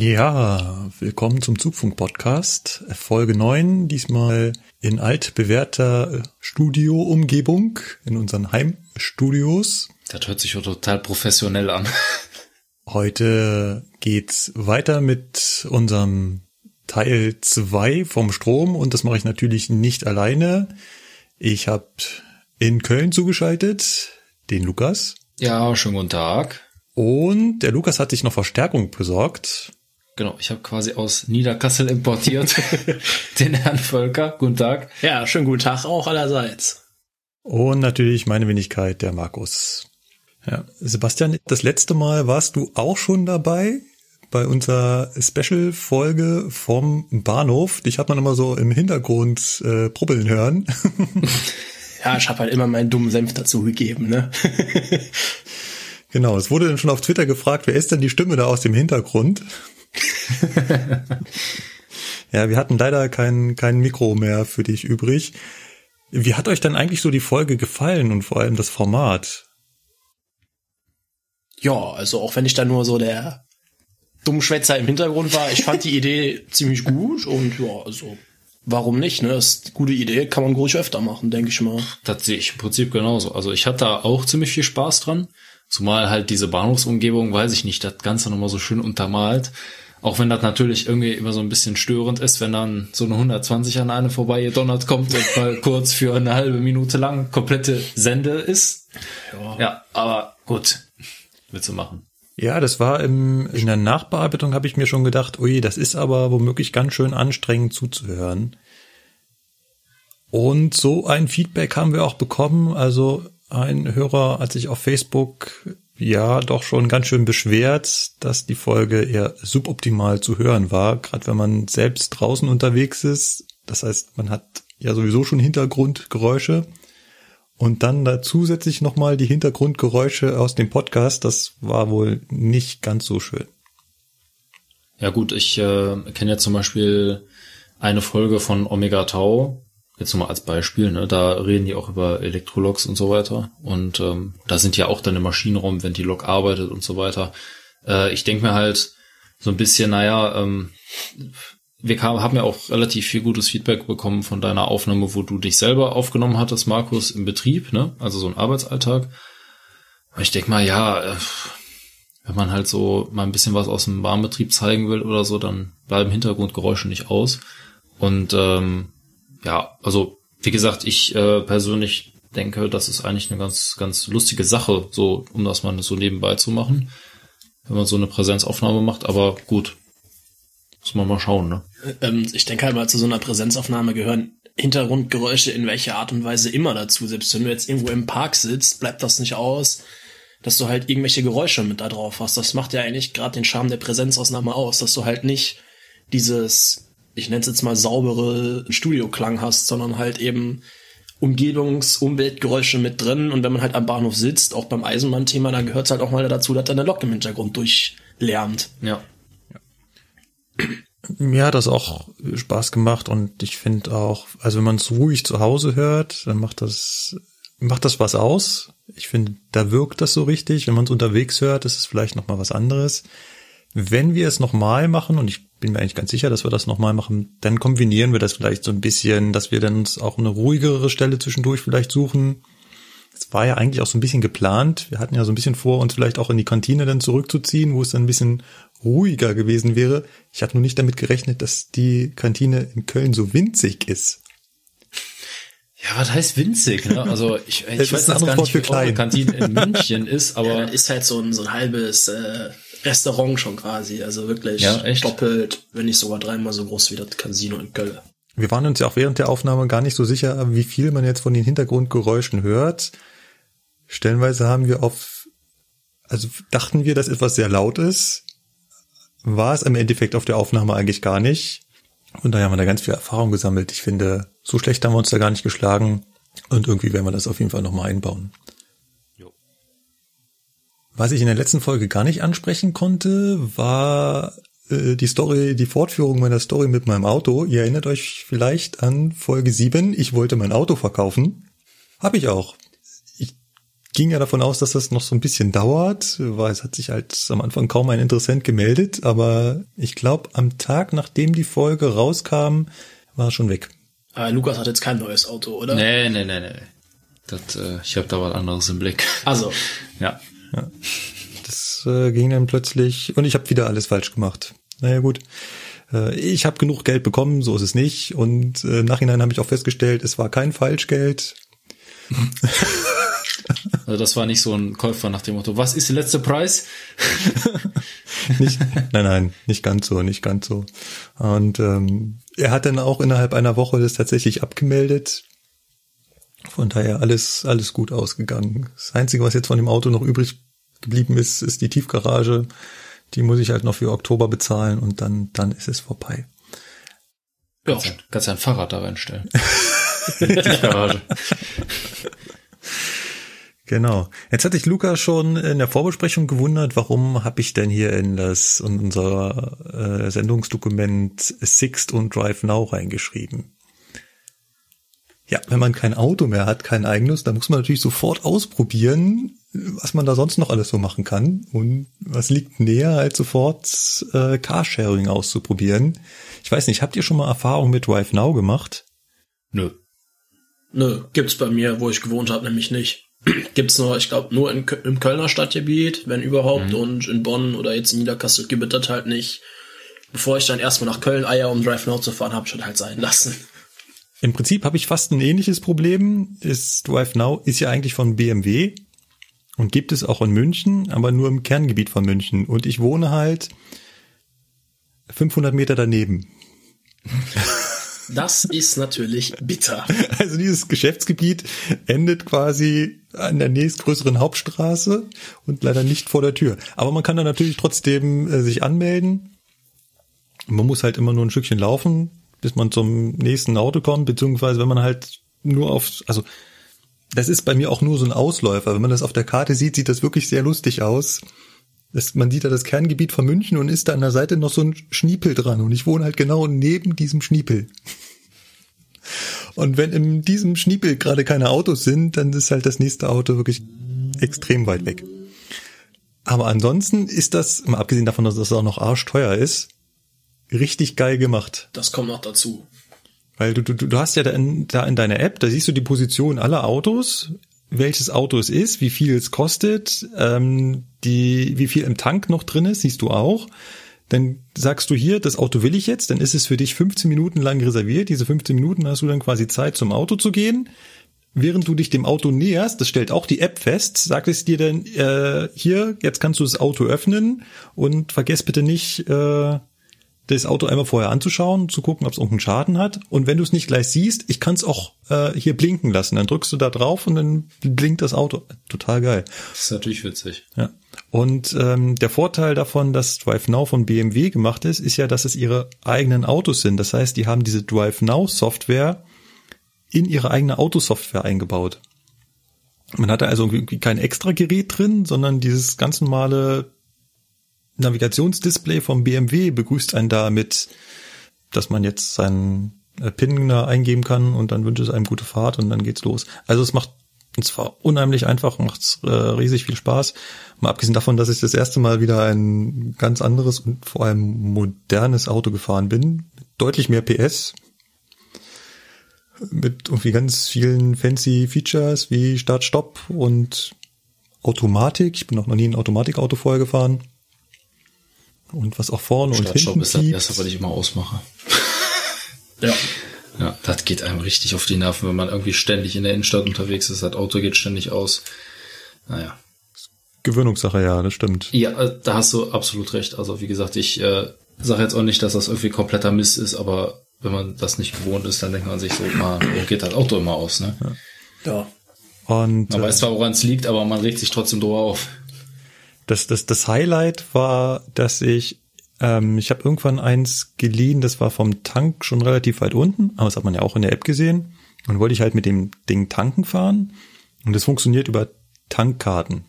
Ja, willkommen zum Zugfunk-Podcast, Folge 9, diesmal in altbewährter Studio-Umgebung, in unseren Heimstudios. Das hört sich ja total professionell an. Heute geht's weiter mit unserem Teil 2 vom Strom und das mache ich natürlich nicht alleine. Ich habe in Köln zugeschaltet den Lukas. Ja, schönen guten Tag. Und der Lukas hat sich noch Verstärkung besorgt. Genau, ich habe quasi aus Niederkassel importiert den Herrn Völker. Guten Tag. Ja, schönen guten Tag auch allerseits. Und natürlich meine Wenigkeit, der Markus. Ja, Sebastian, das letzte Mal warst du auch schon dabei bei unserer Special-Folge vom Bahnhof. Dich hat man immer so im Hintergrund äh, brubbeln hören. ja, ich habe halt immer meinen dummen Senf dazu gegeben, ne? genau, es wurde dann schon auf Twitter gefragt, wer ist denn die Stimme da aus dem Hintergrund? ja, wir hatten leider kein, kein Mikro mehr für dich übrig. Wie hat euch denn eigentlich so die Folge gefallen und vor allem das Format? Ja, also auch wenn ich da nur so der Dummschwätzer im Hintergrund war, ich fand die Idee ziemlich gut und ja, also warum nicht, ne? Das ist eine gute Idee, kann man ruhig öfter machen, denke ich mal. Das sehe ich im Prinzip genauso. Also ich hatte da auch ziemlich viel Spaß dran. Zumal halt diese Bahnhofsumgebung, weiß ich nicht, das Ganze nochmal so schön untermalt. Auch wenn das natürlich irgendwie immer so ein bisschen störend ist, wenn dann so eine 120 an eine vorbei gedonnert kommt und mal kurz für eine halbe Minute lang komplette Sende ist. Ja, ja aber gut willst du machen? Ja, das war im, in der Nachbearbeitung habe ich mir schon gedacht, ui, das ist aber womöglich ganz schön anstrengend zuzuhören. Und so ein Feedback haben wir auch bekommen. Also ein Hörer hat sich auf Facebook ja doch schon ganz schön beschwert, dass die Folge eher suboptimal zu hören war, gerade wenn man selbst draußen unterwegs ist. Das heißt, man hat ja sowieso schon Hintergrundgeräusche und dann da zusätzlich nochmal die Hintergrundgeräusche aus dem Podcast, das war wohl nicht ganz so schön. Ja gut, ich äh, kenne ja zum Beispiel eine Folge von Omega Tau, jetzt nur mal als Beispiel, ne, da reden die auch über Elektrologs und so weiter. Und ähm, da sind ja auch dann im Maschinenraum, wenn die Lok arbeitet und so weiter. Äh, ich denke mir halt so ein bisschen, naja, ähm, wir haben ja auch relativ viel gutes Feedback bekommen von deiner Aufnahme, wo du dich selber aufgenommen hattest, Markus, im Betrieb, ne? Also so ein Arbeitsalltag. ich denke mal, ja, äh, wenn man halt so mal ein bisschen was aus dem Bahnbetrieb zeigen will oder so, dann bleiben Hintergrundgeräusche nicht aus. Und ähm, ja, also wie gesagt, ich äh, persönlich denke, das ist eigentlich eine ganz, ganz lustige Sache, so um das mal so nebenbei zu machen, wenn man so eine Präsenzaufnahme macht. Aber gut, muss man mal schauen, ne? Ähm, ich denke halt mal, zu so einer Präsenzaufnahme gehören Hintergrundgeräusche in welcher Art und Weise immer dazu. Selbst wenn du jetzt irgendwo im Park sitzt, bleibt das nicht aus, dass du halt irgendwelche Geräusche mit da drauf hast. Das macht ja eigentlich gerade den Charme der Präsenzausnahme aus, dass du halt nicht dieses, ich nenne es jetzt mal saubere Studioklang hast, sondern halt eben Umgebungs-, Umweltgeräusche mit drin. Und wenn man halt am Bahnhof sitzt, auch beim Eisenbahnthema, dann gehört es halt auch mal dazu, dass da eine Lok im Hintergrund durchlärmt. Ja. Mir hat das auch Spaß gemacht und ich finde auch, also wenn man es ruhig zu Hause hört, dann macht das, macht das was aus. Ich finde, da wirkt das so richtig. Wenn man es unterwegs hört, ist es vielleicht nochmal was anderes. Wenn wir es nochmal machen, und ich bin mir eigentlich ganz sicher, dass wir das nochmal machen, dann kombinieren wir das vielleicht so ein bisschen, dass wir dann uns auch eine ruhigere Stelle zwischendurch vielleicht suchen. Es war ja eigentlich auch so ein bisschen geplant. Wir hatten ja so ein bisschen vor, uns vielleicht auch in die Kantine dann zurückzuziehen, wo es dann ein bisschen ruhiger gewesen wäre. Ich hatte nur nicht damit gerechnet, dass die Kantine in Köln so winzig ist. Ja, was heißt winzig? Ne? Also ich, ich weiß jetzt gar nicht, wie klein. Kantine in München ist, aber ja, ist halt so ein so ein halbes äh, Restaurant schon quasi, also wirklich ja, echt? doppelt, wenn nicht sogar dreimal so groß wie das Casino in Köln. Wir waren uns ja auch während der Aufnahme gar nicht so sicher, wie viel man jetzt von den Hintergrundgeräuschen hört. stellenweise haben wir auf, also dachten wir, dass etwas sehr laut ist, war es im Endeffekt auf der Aufnahme eigentlich gar nicht. Und daher haben wir da ganz viel Erfahrung gesammelt. Ich finde, so schlecht haben wir uns da gar nicht geschlagen. Und irgendwie werden wir das auf jeden Fall nochmal einbauen. Was ich in der letzten Folge gar nicht ansprechen konnte, war äh, die Story, die Fortführung meiner Story mit meinem Auto. Ihr erinnert euch vielleicht an Folge 7. Ich wollte mein Auto verkaufen. Hab ich auch. Ich ging ja davon aus, dass das noch so ein bisschen dauert, weil es hat sich halt am Anfang kaum ein Interessent gemeldet, aber ich glaube, am Tag, nachdem die Folge rauskam, war es schon weg. Aber Lukas hat jetzt kein neues Auto, oder? Nee, nee, nee, nee. Das, äh, ich habe da was anderes im Blick. Also, Ja. Das äh, ging dann plötzlich und ich habe wieder alles falsch gemacht. Naja gut. Äh, ich habe genug Geld bekommen, so ist es nicht. Und äh, im Nachhinein habe ich auch festgestellt, es war kein Falschgeld. Also das war nicht so ein Käufer nach dem Motto, was ist der letzte Preis? Nicht, nein, nein, nicht ganz so, nicht ganz so. Und ähm, er hat dann auch innerhalb einer Woche das tatsächlich abgemeldet. Von daher alles, alles gut ausgegangen. Das Einzige, was jetzt von dem Auto noch übrig geblieben ist, ist die Tiefgarage. Die muss ich halt noch für Oktober bezahlen und dann, dann ist es vorbei. ja, Kannst, ja, kannst ja ein Fahrrad da reinstellen. Die Garage. Genau. Jetzt hatte ich Luca schon in der Vorbesprechung gewundert, warum habe ich denn hier in das in unser äh, Sendungsdokument Sixt und Drive Now reingeschrieben. Ja, wenn man kein Auto mehr hat, kein eigenes, dann muss man natürlich sofort ausprobieren, was man da sonst noch alles so machen kann. Und was liegt näher, als sofort äh, Carsharing auszuprobieren. Ich weiß nicht, habt ihr schon mal Erfahrung mit Drive Now gemacht? Nö. nö, gibt's bei mir, wo ich gewohnt habe, nämlich nicht. Gibt's nur, ich glaube, nur in, im Kölner Stadtgebiet, wenn überhaupt, und in Bonn oder jetzt in Niederkassel gibt es das halt nicht. Bevor ich dann erstmal nach Köln eier, um Drive Now zu fahren, habe ich das halt sein lassen. Im Prinzip habe ich fast ein ähnliches Problem. Ist Drive Now ist ja eigentlich von BMW und gibt es auch in München, aber nur im Kerngebiet von München. Und ich wohne halt 500 Meter daneben. Das ist natürlich bitter. Also dieses Geschäftsgebiet endet quasi an der nächstgrößeren Hauptstraße und leider nicht vor der Tür. Aber man kann da natürlich trotzdem äh, sich anmelden. Man muss halt immer nur ein Stückchen laufen, bis man zum nächsten Auto kommt, beziehungsweise wenn man halt nur auf, also das ist bei mir auch nur so ein Ausläufer. Wenn man das auf der Karte sieht, sieht das wirklich sehr lustig aus. Das, man sieht da das Kerngebiet von München und ist da an der Seite noch so ein Schniepel dran. Und ich wohne halt genau neben diesem Schniepel. Und wenn in diesem Schniepel gerade keine Autos sind, dann ist halt das nächste Auto wirklich extrem weit weg. Aber ansonsten ist das, mal abgesehen davon, dass das auch noch arschteuer ist, richtig geil gemacht. Das kommt noch dazu. Weil du, du, du hast ja da in, da in deiner App, da siehst du die Position aller Autos, welches Auto es ist, wie viel es kostet, ähm, die, wie viel im Tank noch drin ist, siehst du auch. Dann sagst du hier, das Auto will ich jetzt, dann ist es für dich 15 Minuten lang reserviert. Diese 15 Minuten hast du dann quasi Zeit, zum Auto zu gehen. Während du dich dem Auto näherst, das stellt auch die App fest, sagt es dir dann, äh, hier, jetzt kannst du das Auto öffnen und vergiss bitte nicht, äh, das Auto einmal vorher anzuschauen, zu gucken, ob es irgendeinen Schaden hat. Und wenn du es nicht gleich siehst, ich kann es auch äh, hier blinken lassen. Dann drückst du da drauf und dann blinkt das Auto. Total geil. Das ist natürlich witzig. Ja. Und ähm, der Vorteil davon, dass Drive Now von BMW gemacht ist, ist ja, dass es ihre eigenen Autos sind. Das heißt, die haben diese Drive Now Software in ihre eigene Autosoftware eingebaut. Man hatte also irgendwie kein extra Gerät drin, sondern dieses ganz normale Navigationsdisplay vom BMW begrüßt einen damit, dass man jetzt seinen äh, PIN da eingeben kann und dann wünscht es einem gute Fahrt und dann geht's los. Also es macht und zwar unheimlich einfach, macht äh, riesig viel Spaß. Mal abgesehen davon, dass ich das erste Mal wieder ein ganz anderes und vor allem modernes Auto gefahren bin, mit deutlich mehr PS, mit irgendwie ganz vielen fancy Features wie Start, Stopp und Automatik. Ich bin auch noch nie ein Automatikauto vorher gefahren. Und was auch vorne und hinten ist das erste, was ich immer ausmache. Ja. Ja, das geht einem richtig auf die Nerven, wenn man irgendwie ständig in der Innenstadt unterwegs ist. Das Auto geht ständig aus. Naja. Gewöhnungssache, ja, das stimmt. Ja, äh, da hast du absolut recht. Also wie gesagt, ich äh, sage jetzt auch nicht, dass das irgendwie kompletter Mist ist, aber wenn man das nicht gewohnt ist, dann denkt man sich so, wo geht das Auto immer aus, ne? Ja. Und Man äh, weiß zwar, woran es liegt, aber man regt sich trotzdem drüber auf. Das, das, das Highlight war, dass ich, ähm, ich habe irgendwann eins geliehen, das war vom Tank schon relativ weit unten, aber das hat man ja auch in der App gesehen. Und wollte ich halt mit dem Ding tanken fahren. Und das funktioniert über Tankkarten.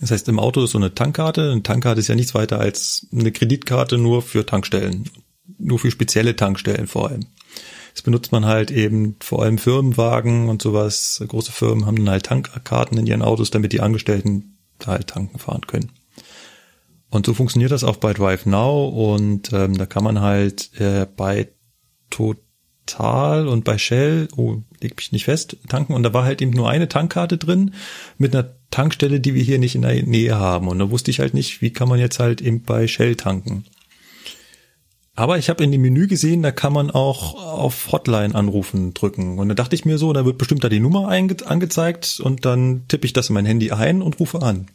Das heißt, im Auto ist so eine Tankkarte. Eine Tankkarte ist ja nichts weiter als eine Kreditkarte nur für Tankstellen. Nur für spezielle Tankstellen vor allem. Das benutzt man halt eben vor allem Firmenwagen und sowas. Große Firmen haben dann halt Tankkarten in ihren Autos, damit die Angestellten halt tanken fahren können. Und so funktioniert das auch bei Drive Now und ähm, da kann man halt äh, bei Total und bei Shell, oh, leg mich nicht fest, tanken und da war halt eben nur eine Tankkarte drin mit einer Tankstelle, die wir hier nicht in der Nähe haben und da wusste ich halt nicht, wie kann man jetzt halt eben bei Shell tanken. Aber ich habe in dem Menü gesehen, da kann man auch auf Hotline anrufen drücken. Und da dachte ich mir so, da wird bestimmt da die Nummer angezeigt und dann tippe ich das in mein Handy ein und rufe an.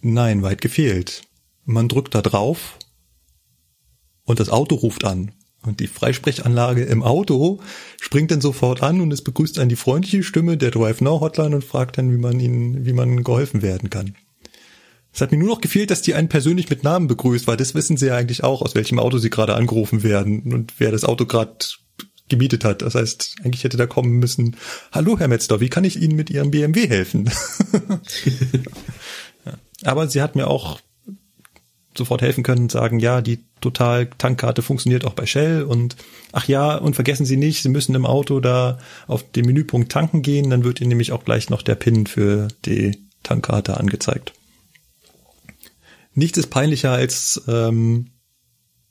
Nein, weit gefehlt. Man drückt da drauf und das Auto ruft an. Und die Freisprechanlage im Auto springt dann sofort an und es begrüßt einen die freundliche Stimme der Drive Now Hotline und fragt dann, wie man ihnen, wie man geholfen werden kann. Es hat mir nur noch gefehlt, dass die einen persönlich mit Namen begrüßt, weil das wissen sie ja eigentlich auch, aus welchem Auto sie gerade angerufen werden und wer das Auto gerade gemietet hat. Das heißt, eigentlich hätte da kommen müssen, hallo Herr Metzler, wie kann ich Ihnen mit Ihrem BMW helfen? Aber sie hat mir auch sofort helfen können und sagen, ja, die Total Tankkarte funktioniert auch bei Shell und ach ja, und vergessen Sie nicht, Sie müssen im Auto da auf den Menüpunkt tanken gehen, dann wird Ihnen nämlich auch gleich noch der PIN für die Tankkarte angezeigt. Nichts ist peinlicher als ähm,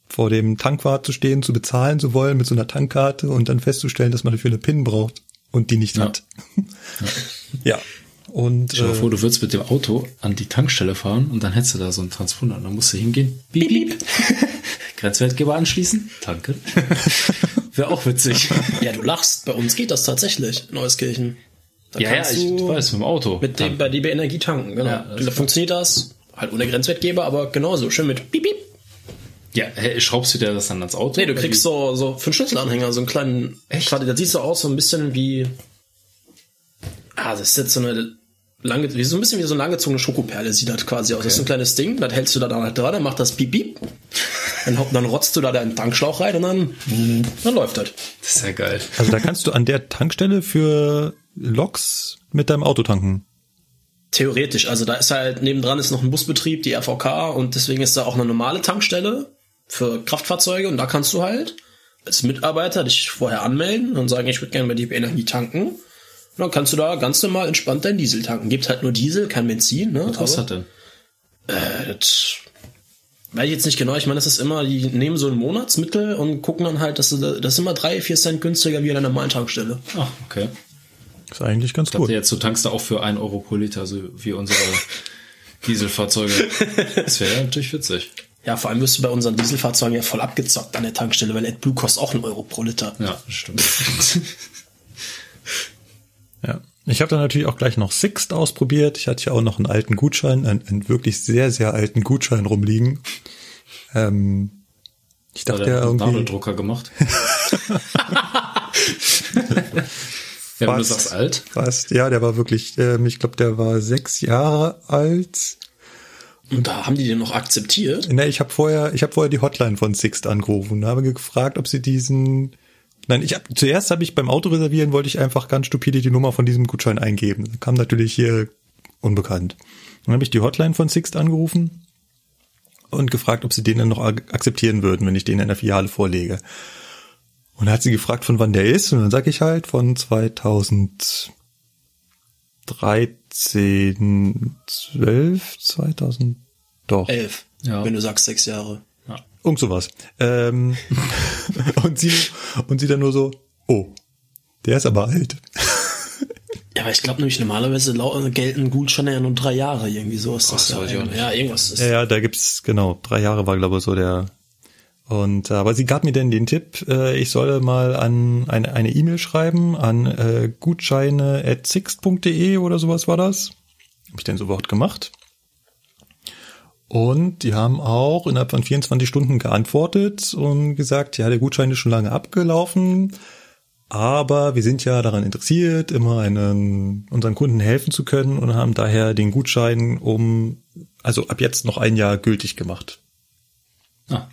vor dem Tankwart zu stehen, zu bezahlen zu wollen mit so einer Tankkarte und dann festzustellen, dass man dafür eine PIN braucht und die nicht Ja. hat. ja. Und Stell dir äh, vor, du würdest mit dem Auto an die Tankstelle fahren und dann hättest du da so einen Transponder und dann musst du hingehen. Piep, piep. Grenzwertgeber anschließen. Danke. Wäre auch witzig. Ja, du lachst. Bei uns geht das tatsächlich in Euskirchen. Da ja, ja, ich du weiß, mit dem Auto. mit dem, bei DB Energie tanken, genau. Ja, das funktioniert das. Halt ohne Grenzwertgeber, aber genauso. Schön mit Piep, Piep. ja, hä, schraubst du dir das dann ans Auto? Nee, du kriegst so, so für einen Schlüsselanhänger so einen kleinen. Echt? Quasi, das sieht so aus, so ein bisschen wie. Ah, das ist jetzt so eine lange, wie so ein bisschen wie so eine langgezogene Schokoperle sieht das quasi aus. Das ist ein kleines Ding, das hältst du da dann halt dran, dann macht das Piep, Piep. Dann, dann rotzt du da deinen Tankschlauch rein und dann, dann läuft das. Das ist ja geil. also da kannst du an der Tankstelle für Loks mit deinem Auto tanken. Theoretisch, also da ist halt nebendran ist noch ein Busbetrieb, die RVK und deswegen ist da auch eine normale Tankstelle für Kraftfahrzeuge und da kannst du halt als Mitarbeiter dich vorher anmelden und sagen, ich würde gerne bei DB Energie tanken. Und dann kannst du da ganz normal entspannt deinen Diesel tanken. Gibt halt nur Diesel, kein Benzin, ne? Was das denn? Äh, das weiß ich jetzt nicht genau. Ich meine, das ist immer, die nehmen so ein Monatsmittel und gucken dann halt, dass sie, das ist immer drei, vier Cent günstiger wie an der normalen Tankstelle. Ach, okay. Ist eigentlich ganz gut. jetzt, du tankst da auch für 1 Euro pro Liter, so wie unsere Dieselfahrzeuge. Das wäre ja natürlich witzig. Ja, vor allem wirst du bei unseren Dieselfahrzeugen ja voll abgezockt an der Tankstelle, weil AdBlue kostet auch einen Euro pro Liter. Ja, stimmt. Ja. Ich habe dann natürlich auch gleich noch Sixt ausprobiert. Ich hatte ja auch noch einen alten Gutschein, einen, einen wirklich sehr, sehr alten Gutschein rumliegen. Ähm, ich dachte ja einen irgendwie, Nadeldrucker gemacht. ja, wenn du sagst alt. fast, ja, der war wirklich, ähm, ich glaube, der war sechs Jahre alt. Und da haben die den noch akzeptiert. Ne, ich habe vorher, ich habe vorher die Hotline von Sixt angerufen und habe gefragt, ob sie diesen Nein, ich hab, zuerst habe ich beim Auto reservieren, wollte ich einfach ganz stupide die Nummer von diesem Gutschein eingeben. Da kam natürlich hier unbekannt. Dann habe ich die Hotline von Sixt angerufen und gefragt, ob sie den dann noch ak- akzeptieren würden, wenn ich den in der Filiale vorlege. Und dann hat sie gefragt, von wann der ist, und dann sage ich halt von 2013, 12, 2000, doch. Elf. Ja. Wenn du sagst sechs Jahre. Irgend sowas. Ähm, und sie und sie dann nur so, oh, der ist aber alt. Ja, aber ich glaube nämlich normalerweise lau- gelten Gutscheine ja nur drei Jahre irgendwie so ist das. auch nicht. ja, irgendwas ist. Ja, ja, da gibt's genau drei Jahre war glaube ich so der. Und äh, aber sie gab mir dann den Tipp, äh, ich solle mal an eine eine E-Mail schreiben an äh, gutscheine@sixt.de oder sowas war das. Habe ich dann sofort gemacht. Und die haben auch innerhalb von 24 Stunden geantwortet und gesagt, ja, der Gutschein ist schon lange abgelaufen, Aber wir sind ja daran interessiert, immer einen, unseren Kunden helfen zu können und haben daher den Gutschein um, also ab jetzt noch ein Jahr gültig gemacht. Ah,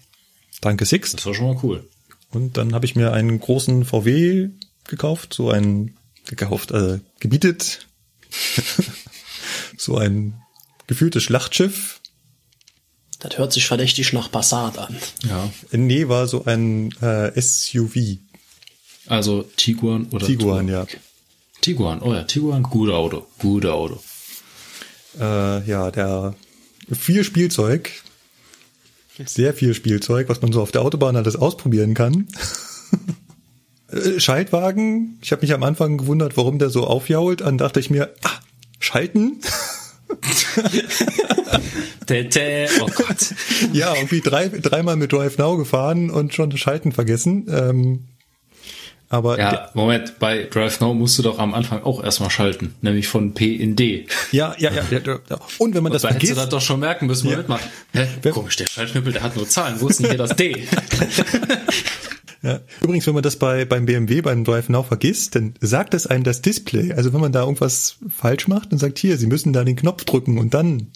Danke Six. das war schon mal cool. Und dann habe ich mir einen großen VW gekauft, so ein gekauft, äh, gebietet, so ein gefühltes Schlachtschiff. Das hört sich verdächtig nach Passat an. Ja. Nee, war so ein äh, SUV. Also Tiguan oder Tiguan, ja. Tiguan, oh ja, Tiguan, gute Auto, gute Auto. Äh, ja, der viel Spielzeug, sehr viel Spielzeug, was man so auf der Autobahn alles ausprobieren kann. Äh, Schaltwagen, ich habe mich am Anfang gewundert, warum der so aufjault. Dann dachte ich mir, ah, schalten? Tete, oh Gott. ja, irgendwie drei, dreimal mit Drive Now gefahren und schon das Schalten vergessen. Ähm, aber Ja, Moment, bei Drive Now musst du doch am Anfang auch erstmal schalten, nämlich von P in D. ja, ja, ja, ja, ja. Und wenn man das da hättest du vergisst, das doch schon merken müssen, Ja. Mal. Hä? Komisch, der Schaltknüppel, der hat nur Zahlen. Wo ist denn hier das D? Ja. Übrigens, wenn man das bei beim BMW beim Drive Now vergisst, dann sagt es einem das Display. Also wenn man da irgendwas falsch macht und sagt, hier, Sie müssen da den Knopf drücken und dann,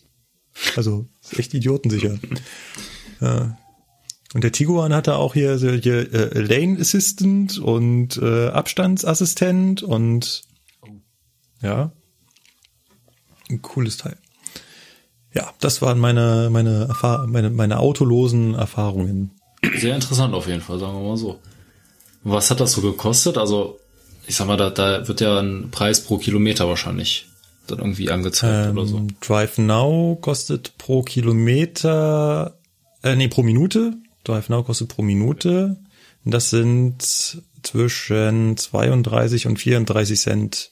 also ist echt idiotensicher. ja. Und der Tiguan hatte auch hier, so hier äh, Lane Assistant und äh, Abstandsassistent und ja, ein cooles Teil. Ja, das waren meine meine Erfahr meine meine autolosen Erfahrungen. Sehr interessant auf jeden Fall, sagen wir mal so. Was hat das so gekostet? Also, ich sag mal, da, da wird ja ein Preis pro Kilometer wahrscheinlich dann irgendwie angezeigt oder so. Ähm, Drive Now kostet pro Kilometer, äh, nee, pro Minute. Drive Now kostet pro Minute. Das sind zwischen 32 und 34 Cent.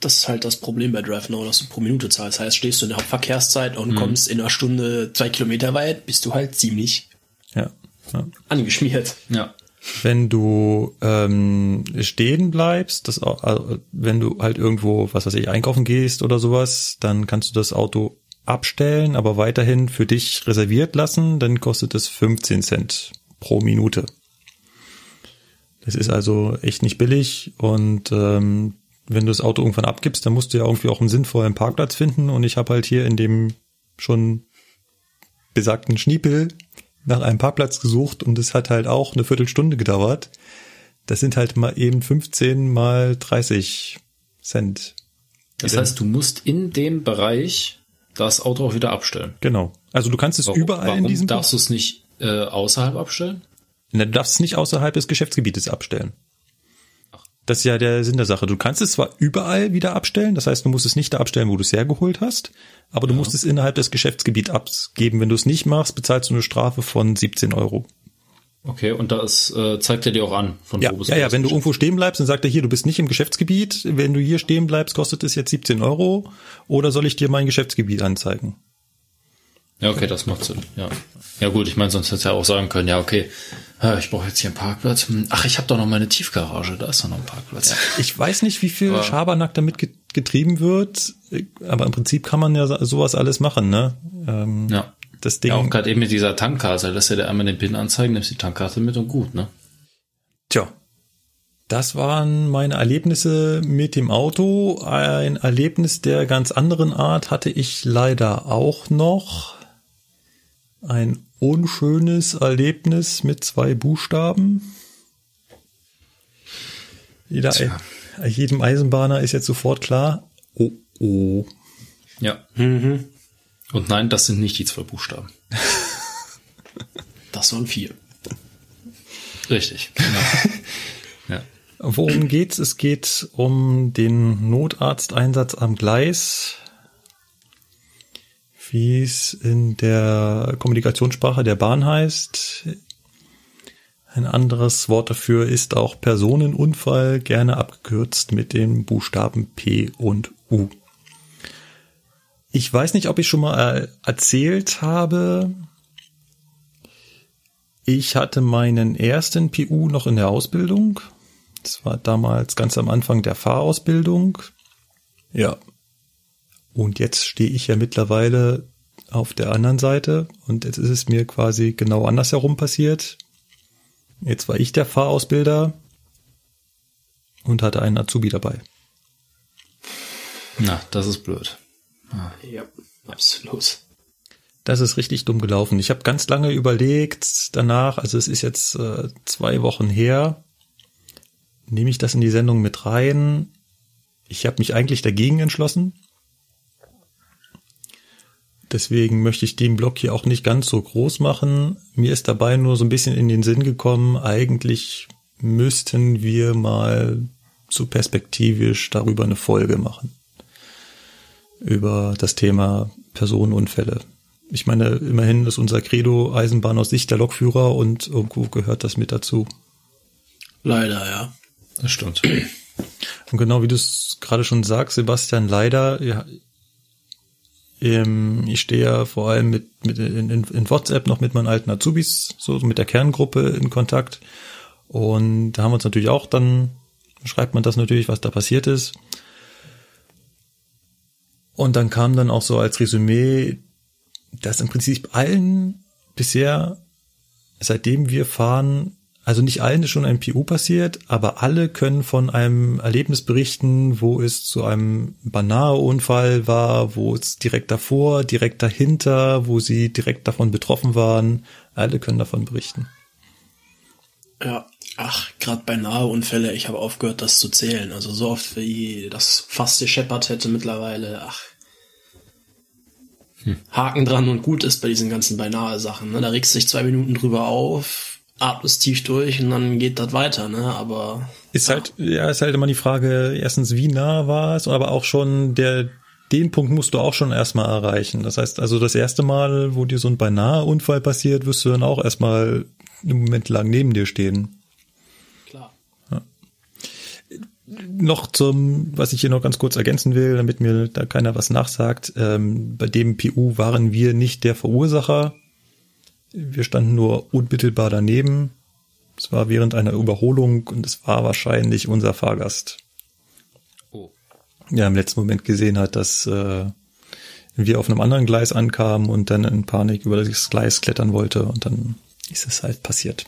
Das ist halt das Problem bei Drive Now, dass du pro Minute zahlst. Das heißt, stehst du in der Hauptverkehrszeit und kommst in einer Stunde zwei Kilometer weit, bist du halt ziemlich Ja. ja. angeschmiert. Ja. Wenn du ähm, stehen bleibst, das, also, wenn du halt irgendwo, was weiß ich, einkaufen gehst oder sowas, dann kannst du das Auto abstellen, aber weiterhin für dich reserviert lassen, dann kostet es 15 Cent pro Minute. Das ist also echt nicht billig und ähm, wenn du das Auto irgendwann abgibst, dann musst du ja irgendwie auch einen sinnvollen Parkplatz finden und ich habe halt hier in dem schon besagten Schniepel nach einem Parkplatz gesucht und es hat halt auch eine Viertelstunde gedauert. Das sind halt mal eben 15 mal 30 Cent. Das heißt, du musst in dem Bereich das Auto auch wieder abstellen. Genau. Also du kannst es Warum, überall warum in diesem darfst du es nicht äh, außerhalb abstellen? Na, du darfst es nicht außerhalb des Geschäftsgebietes abstellen. Das ist ja der Sinn der Sache. Du kannst es zwar überall wieder abstellen, das heißt, du musst es nicht da abstellen, wo du es hergeholt hast, aber du musst es innerhalb des Geschäftsgebiets abgeben. Wenn du es nicht machst, bezahlst du eine Strafe von 17 Euro. Okay, und das äh, zeigt er dir auch an, von Ja, wo ja, ja, wenn du irgendwo stehen bleibst und sagt er hier, du bist nicht im Geschäftsgebiet, wenn du hier stehen bleibst, kostet es jetzt 17 Euro oder soll ich dir mein Geschäftsgebiet anzeigen? Ja, okay, das macht Sinn. Ja, ja gut, ich meine, sonst hättest du ja auch sagen können, ja, okay, äh, ich brauche jetzt hier einen Parkplatz. Hm, Ach, ich habe doch noch meine Tiefgarage, da ist doch noch ein Parkplatz. Ich weiß nicht, wie viel Aber- Schabernack damit ge- getrieben wird, aber im Prinzip kann man ja so- sowas alles machen, ne? Ähm, Ja. Das Ding. Ja, auch gerade eben mit dieser Tankkarte, lässt er dir einmal den PIN anzeigen, nimmst die Tankkarte mit und gut, ne? Tja, das waren meine Erlebnisse mit dem Auto. Ein Erlebnis der ganz anderen Art hatte ich leider auch noch. Ein unschönes Erlebnis mit zwei Buchstaben. Jeder, Tja. jedem Eisenbahner ist jetzt sofort klar. Oh, oh. Ja. Und nein, das sind nicht die zwei Buchstaben. Das waren vier. Richtig. Ja. ja. Worum geht's? Es geht um den Notarzteinsatz am Gleis. Wie es in der Kommunikationssprache der Bahn heißt. Ein anderes Wort dafür ist auch Personenunfall, gerne abgekürzt mit den Buchstaben P und U. Ich weiß nicht, ob ich schon mal äh, erzählt habe. Ich hatte meinen ersten PU noch in der Ausbildung. Das war damals ganz am Anfang der Fahrausbildung. Ja. Und jetzt stehe ich ja mittlerweile auf der anderen Seite und jetzt ist es mir quasi genau andersherum passiert. Jetzt war ich der Fahrausbilder und hatte einen Azubi dabei. Na, das ist blöd. Ja, absolut. Das ist richtig dumm gelaufen. Ich habe ganz lange überlegt danach, also es ist jetzt äh, zwei Wochen her, nehme ich das in die Sendung mit rein. Ich habe mich eigentlich dagegen entschlossen. Deswegen möchte ich den Block hier auch nicht ganz so groß machen. Mir ist dabei nur so ein bisschen in den Sinn gekommen, eigentlich müssten wir mal so perspektivisch darüber eine Folge machen. Über das Thema Personenunfälle. Ich meine, immerhin ist unser Credo Eisenbahn aus Sicht der Lokführer und irgendwo gehört das mit dazu. Leider, ja. Das stimmt. Und genau wie du es gerade schon sagst, Sebastian, leider, ja, ähm, ich stehe ja vor allem mit, mit in, in, WhatsApp noch mit meinen alten Azubis, so mit der Kerngruppe in Kontakt. Und da haben wir uns natürlich auch dann, schreibt man das natürlich, was da passiert ist. Und dann kam dann auch so als Resümee, dass im Prinzip allen bisher, seitdem wir fahren, also nicht allen ist schon ein PU passiert, aber alle können von einem Erlebnis berichten, wo es zu einem Banane-Unfall war, wo es direkt davor, direkt dahinter, wo sie direkt davon betroffen waren. Alle können davon berichten. Ja, ach, gerade bei Unfälle, ich habe aufgehört, das zu zählen. Also so oft wie das fast gescheppert hätte mittlerweile, ach. Hm. Haken dran und gut ist bei diesen ganzen beinahe Sachen. Ne? Da regst du dich zwei Minuten drüber auf, atmest tief durch und dann geht das weiter, ne? Aber ist ja. halt ja ist halt immer die Frage erstens wie nah war es, aber auch schon der den Punkt musst du auch schon erstmal erreichen. Das heißt also das erste Mal, wo dir so ein beinahe Unfall passiert, wirst du dann auch erstmal einen Moment lang neben dir stehen. Klar. Ja. Noch zum, was ich hier noch ganz kurz ergänzen will, damit mir da keiner was nachsagt. Ähm, bei dem PU waren wir nicht der Verursacher wir standen nur unmittelbar daneben. Es war während einer Überholung und es war wahrscheinlich unser Fahrgast. Oh. Ja, im letzten Moment gesehen hat, dass äh, wir auf einem anderen Gleis ankamen und dann in Panik über das Gleis klettern wollte und dann ist es halt passiert.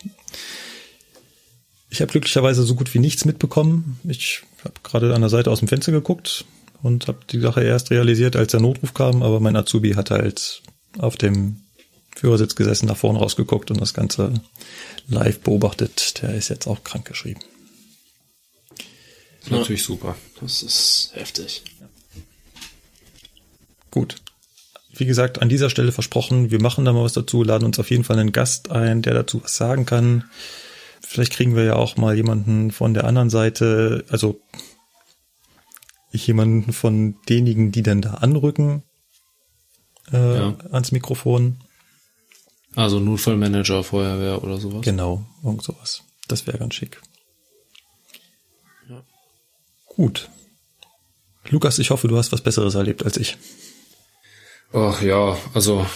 Ich habe glücklicherweise so gut wie nichts mitbekommen. Ich habe gerade an der Seite aus dem Fenster geguckt und habe die Sache erst realisiert, als der Notruf kam, aber mein Azubi hat halt auf dem Führersitz gesessen, nach vorne rausgeguckt und das Ganze live beobachtet. Der ist jetzt auch krank geschrieben. Ja, natürlich super. Das ist heftig. Gut. Wie gesagt, an dieser Stelle versprochen, wir machen da mal was dazu, laden uns auf jeden Fall einen Gast ein, der dazu was sagen kann. Vielleicht kriegen wir ja auch mal jemanden von der anderen Seite, also jemanden von denjenigen, die dann da anrücken äh, ja. ans Mikrofon. Also Notfallmanager, Feuerwehr oder sowas. Genau, irgend sowas. Das wäre ganz schick. Ja. Gut. Lukas, ich hoffe, du hast was Besseres erlebt als ich. Ach ja, also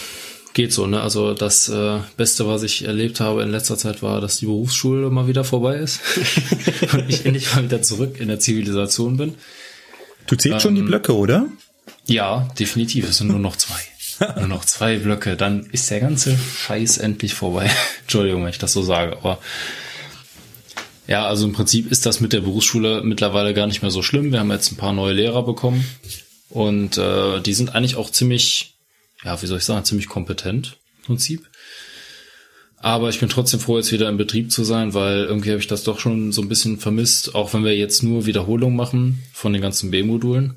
geht so, ne? Also das äh, Beste, was ich erlebt habe in letzter Zeit, war, dass die Berufsschule mal wieder vorbei ist und ich endlich mal wieder zurück in der Zivilisation bin. Du zählst ähm, schon die ähm, Blöcke, oder? Ja, definitiv. Es sind nur noch zwei. Nur noch zwei Blöcke, dann ist der ganze Scheiß endlich vorbei. Entschuldigung, wenn ich das so sage, aber ja, also im Prinzip ist das mit der Berufsschule mittlerweile gar nicht mehr so schlimm. Wir haben jetzt ein paar neue Lehrer bekommen und äh, die sind eigentlich auch ziemlich, ja, wie soll ich sagen, ziemlich kompetent im Prinzip. Aber ich bin trotzdem froh, jetzt wieder im Betrieb zu sein, weil irgendwie habe ich das doch schon so ein bisschen vermisst, auch wenn wir jetzt nur Wiederholung machen von den ganzen B-Modulen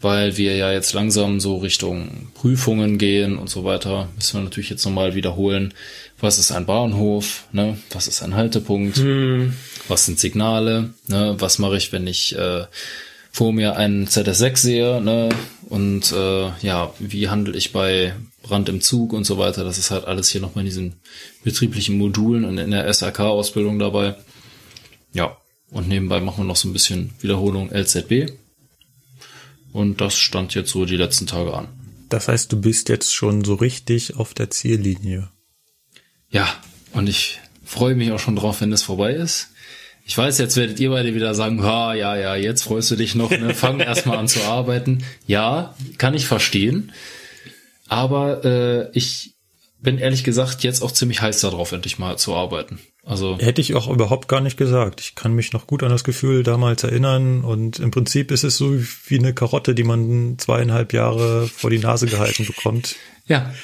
weil wir ja jetzt langsam so Richtung Prüfungen gehen und so weiter, müssen wir natürlich jetzt nochmal wiederholen, was ist ein Bahnhof, ne? was ist ein Haltepunkt, hm. was sind Signale, ne? was mache ich, wenn ich äh, vor mir einen ZS6 sehe, ne? Und äh, ja, wie handle ich bei Brand im Zug und so weiter. Das ist halt alles hier nochmal in diesen betrieblichen Modulen und in der SRK-Ausbildung dabei. Ja, und nebenbei machen wir noch so ein bisschen Wiederholung LZB. Und das stand jetzt so die letzten Tage an. Das heißt, du bist jetzt schon so richtig auf der Ziellinie. Ja, und ich freue mich auch schon drauf, wenn es vorbei ist. Ich weiß, jetzt werdet ihr beide wieder sagen, ha, ja, ja, jetzt freust du dich noch, ne? fang erstmal an zu arbeiten. Ja, kann ich verstehen. Aber äh, ich bin ehrlich gesagt jetzt auch ziemlich heiß darauf, endlich mal zu arbeiten. Also Hätte ich auch überhaupt gar nicht gesagt. Ich kann mich noch gut an das Gefühl damals erinnern und im Prinzip ist es so wie eine Karotte, die man zweieinhalb Jahre vor die Nase gehalten bekommt. ja,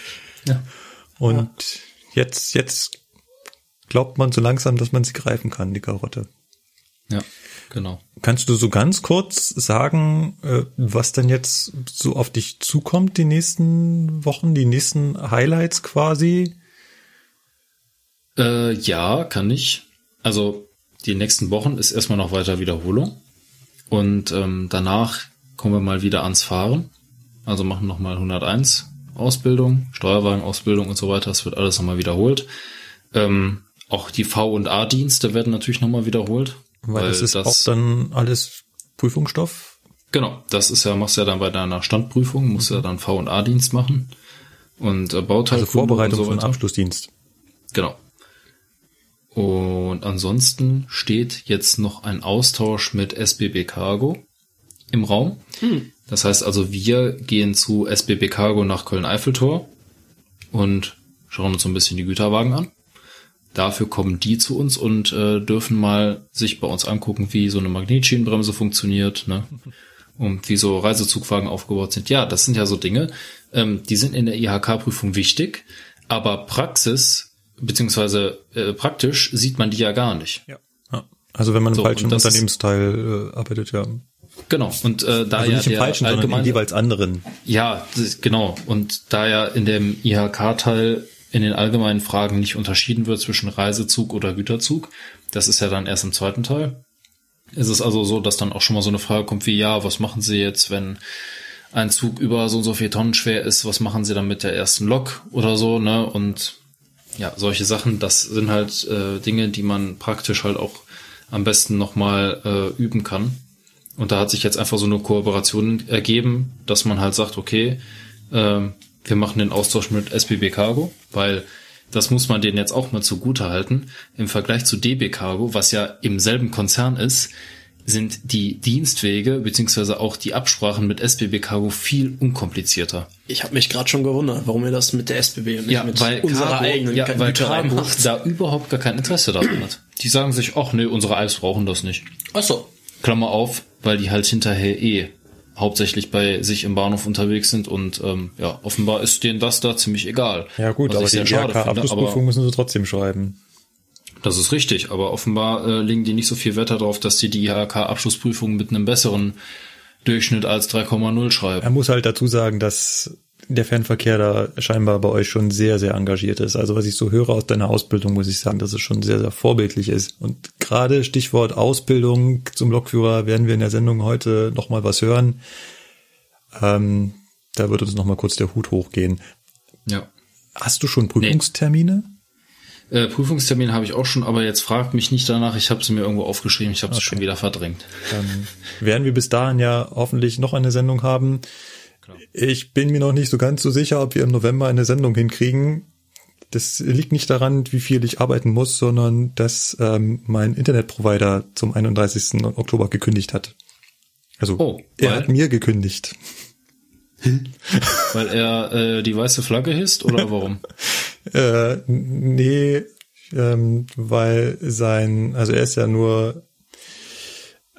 ja. Und jetzt, jetzt glaubt man so langsam, dass man sie greifen kann, die Karotte. Ja, genau. Kannst du so ganz kurz sagen, äh, was denn jetzt so auf dich zukommt die nächsten Wochen, die nächsten Highlights quasi? Äh, ja, kann ich. Also die nächsten Wochen ist erstmal noch weiter Wiederholung. Und ähm, danach kommen wir mal wieder ans Fahren. Also machen nochmal 101 Ausbildung, Steuerwagenausbildung und so weiter. Das wird alles nochmal wiederholt. Ähm, auch die V- und A-Dienste werden natürlich nochmal wiederholt. Weil, das ist auch dann alles Prüfungsstoff. Genau, das ist ja, machst ja dann bei deiner Standprüfung, musst ja dann V- und A-Dienst machen. Und äh, Bauteil Also Vorbereitung und so von. Abschlussdienst. Genau. Und ansonsten steht jetzt noch ein Austausch mit SBB Cargo im Raum. Das heißt also, wir gehen zu SBB Cargo nach Köln-Eiffeltor und schauen uns so ein bisschen die Güterwagen an. Dafür kommen die zu uns und äh, dürfen mal sich bei uns angucken, wie so eine Magnetschienenbremse funktioniert, ne? Und wie so Reisezugwagen aufgebaut sind. Ja, das sind ja so Dinge, ähm, die sind in der IHK-Prüfung wichtig, aber Praxis beziehungsweise äh, praktisch sieht man die ja gar nicht. Ja. Also wenn man im So, falschen Unternehmensteil äh, arbeitet, ja. Genau. Und äh, da Also ja nicht im falschen, sondern jeweils anderen. ja, das, genau. Und da ja in dem IHK-Teil in den allgemeinen Fragen nicht unterschieden wird zwischen Reisezug oder Güterzug, das ist ja dann erst im zweiten Teil. Ist es also so, dass dann auch schon mal so eine Frage kommt wie, ja, was machen Sie jetzt, wenn ein Zug über so und so viel Tonnen schwer ist, was machen Sie dann mit der ersten Lok oder so, ne? Und ja, solche Sachen, das sind halt äh, Dinge, die man praktisch halt auch am besten nochmal äh, üben kann. Und da hat sich jetzt einfach so eine Kooperation ergeben, dass man halt sagt, okay, ähm, wir machen den Austausch mit SBB Cargo, weil das muss man denen jetzt auch mal zugute halten. Im Vergleich zu DB Cargo, was ja im selben Konzern ist, sind die Dienstwege beziehungsweise auch die Absprachen mit SBB Cargo viel unkomplizierter. Ich habe mich gerade schon gewundert, warum ihr das mit der SBB und nicht mit unserer Cargo, eigenen ja, weil Cargo macht. da überhaupt gar kein Interesse daran hat. Die sagen sich, ach nee, unsere Eis brauchen das nicht. Ach so. Klammer auf, weil die halt hinterher eh hauptsächlich bei sich im Bahnhof unterwegs sind und ähm, ja, offenbar ist denen das da ziemlich egal. Ja gut, aber die IHK-Abschlussprüfung müssen sie trotzdem schreiben. Das ist richtig, aber offenbar äh, legen die nicht so viel Wert darauf, dass die die IHK-Abschlussprüfung mit einem besseren Durchschnitt als 3,0 schreiben. Er muss halt dazu sagen, dass der Fernverkehr da scheinbar bei euch schon sehr, sehr engagiert ist. Also was ich so höre aus deiner Ausbildung, muss ich sagen, dass es schon sehr, sehr vorbildlich ist. Und gerade Stichwort Ausbildung zum Lokführer werden wir in der Sendung heute nochmal was hören. Ähm, da wird uns nochmal kurz der Hut hochgehen. Ja. Hast du schon Prüfungstermine? Äh, Prüfungstermin habe ich auch schon, aber jetzt fragt mich nicht danach. Ich habe sie mir irgendwo aufgeschrieben. Ich habe es schon wieder verdrängt. Dann werden wir bis dahin ja hoffentlich noch eine Sendung haben. Ich bin mir noch nicht so ganz so sicher, ob wir im November eine Sendung hinkriegen. Das liegt nicht daran, wie viel ich arbeiten muss, sondern dass ähm, mein Internetprovider zum 31. Oktober gekündigt hat. Also Oh, er hat mir gekündigt. Weil er äh, die weiße Flagge hisst oder warum? Äh, nee, ähm, weil sein, also er ist ja nur,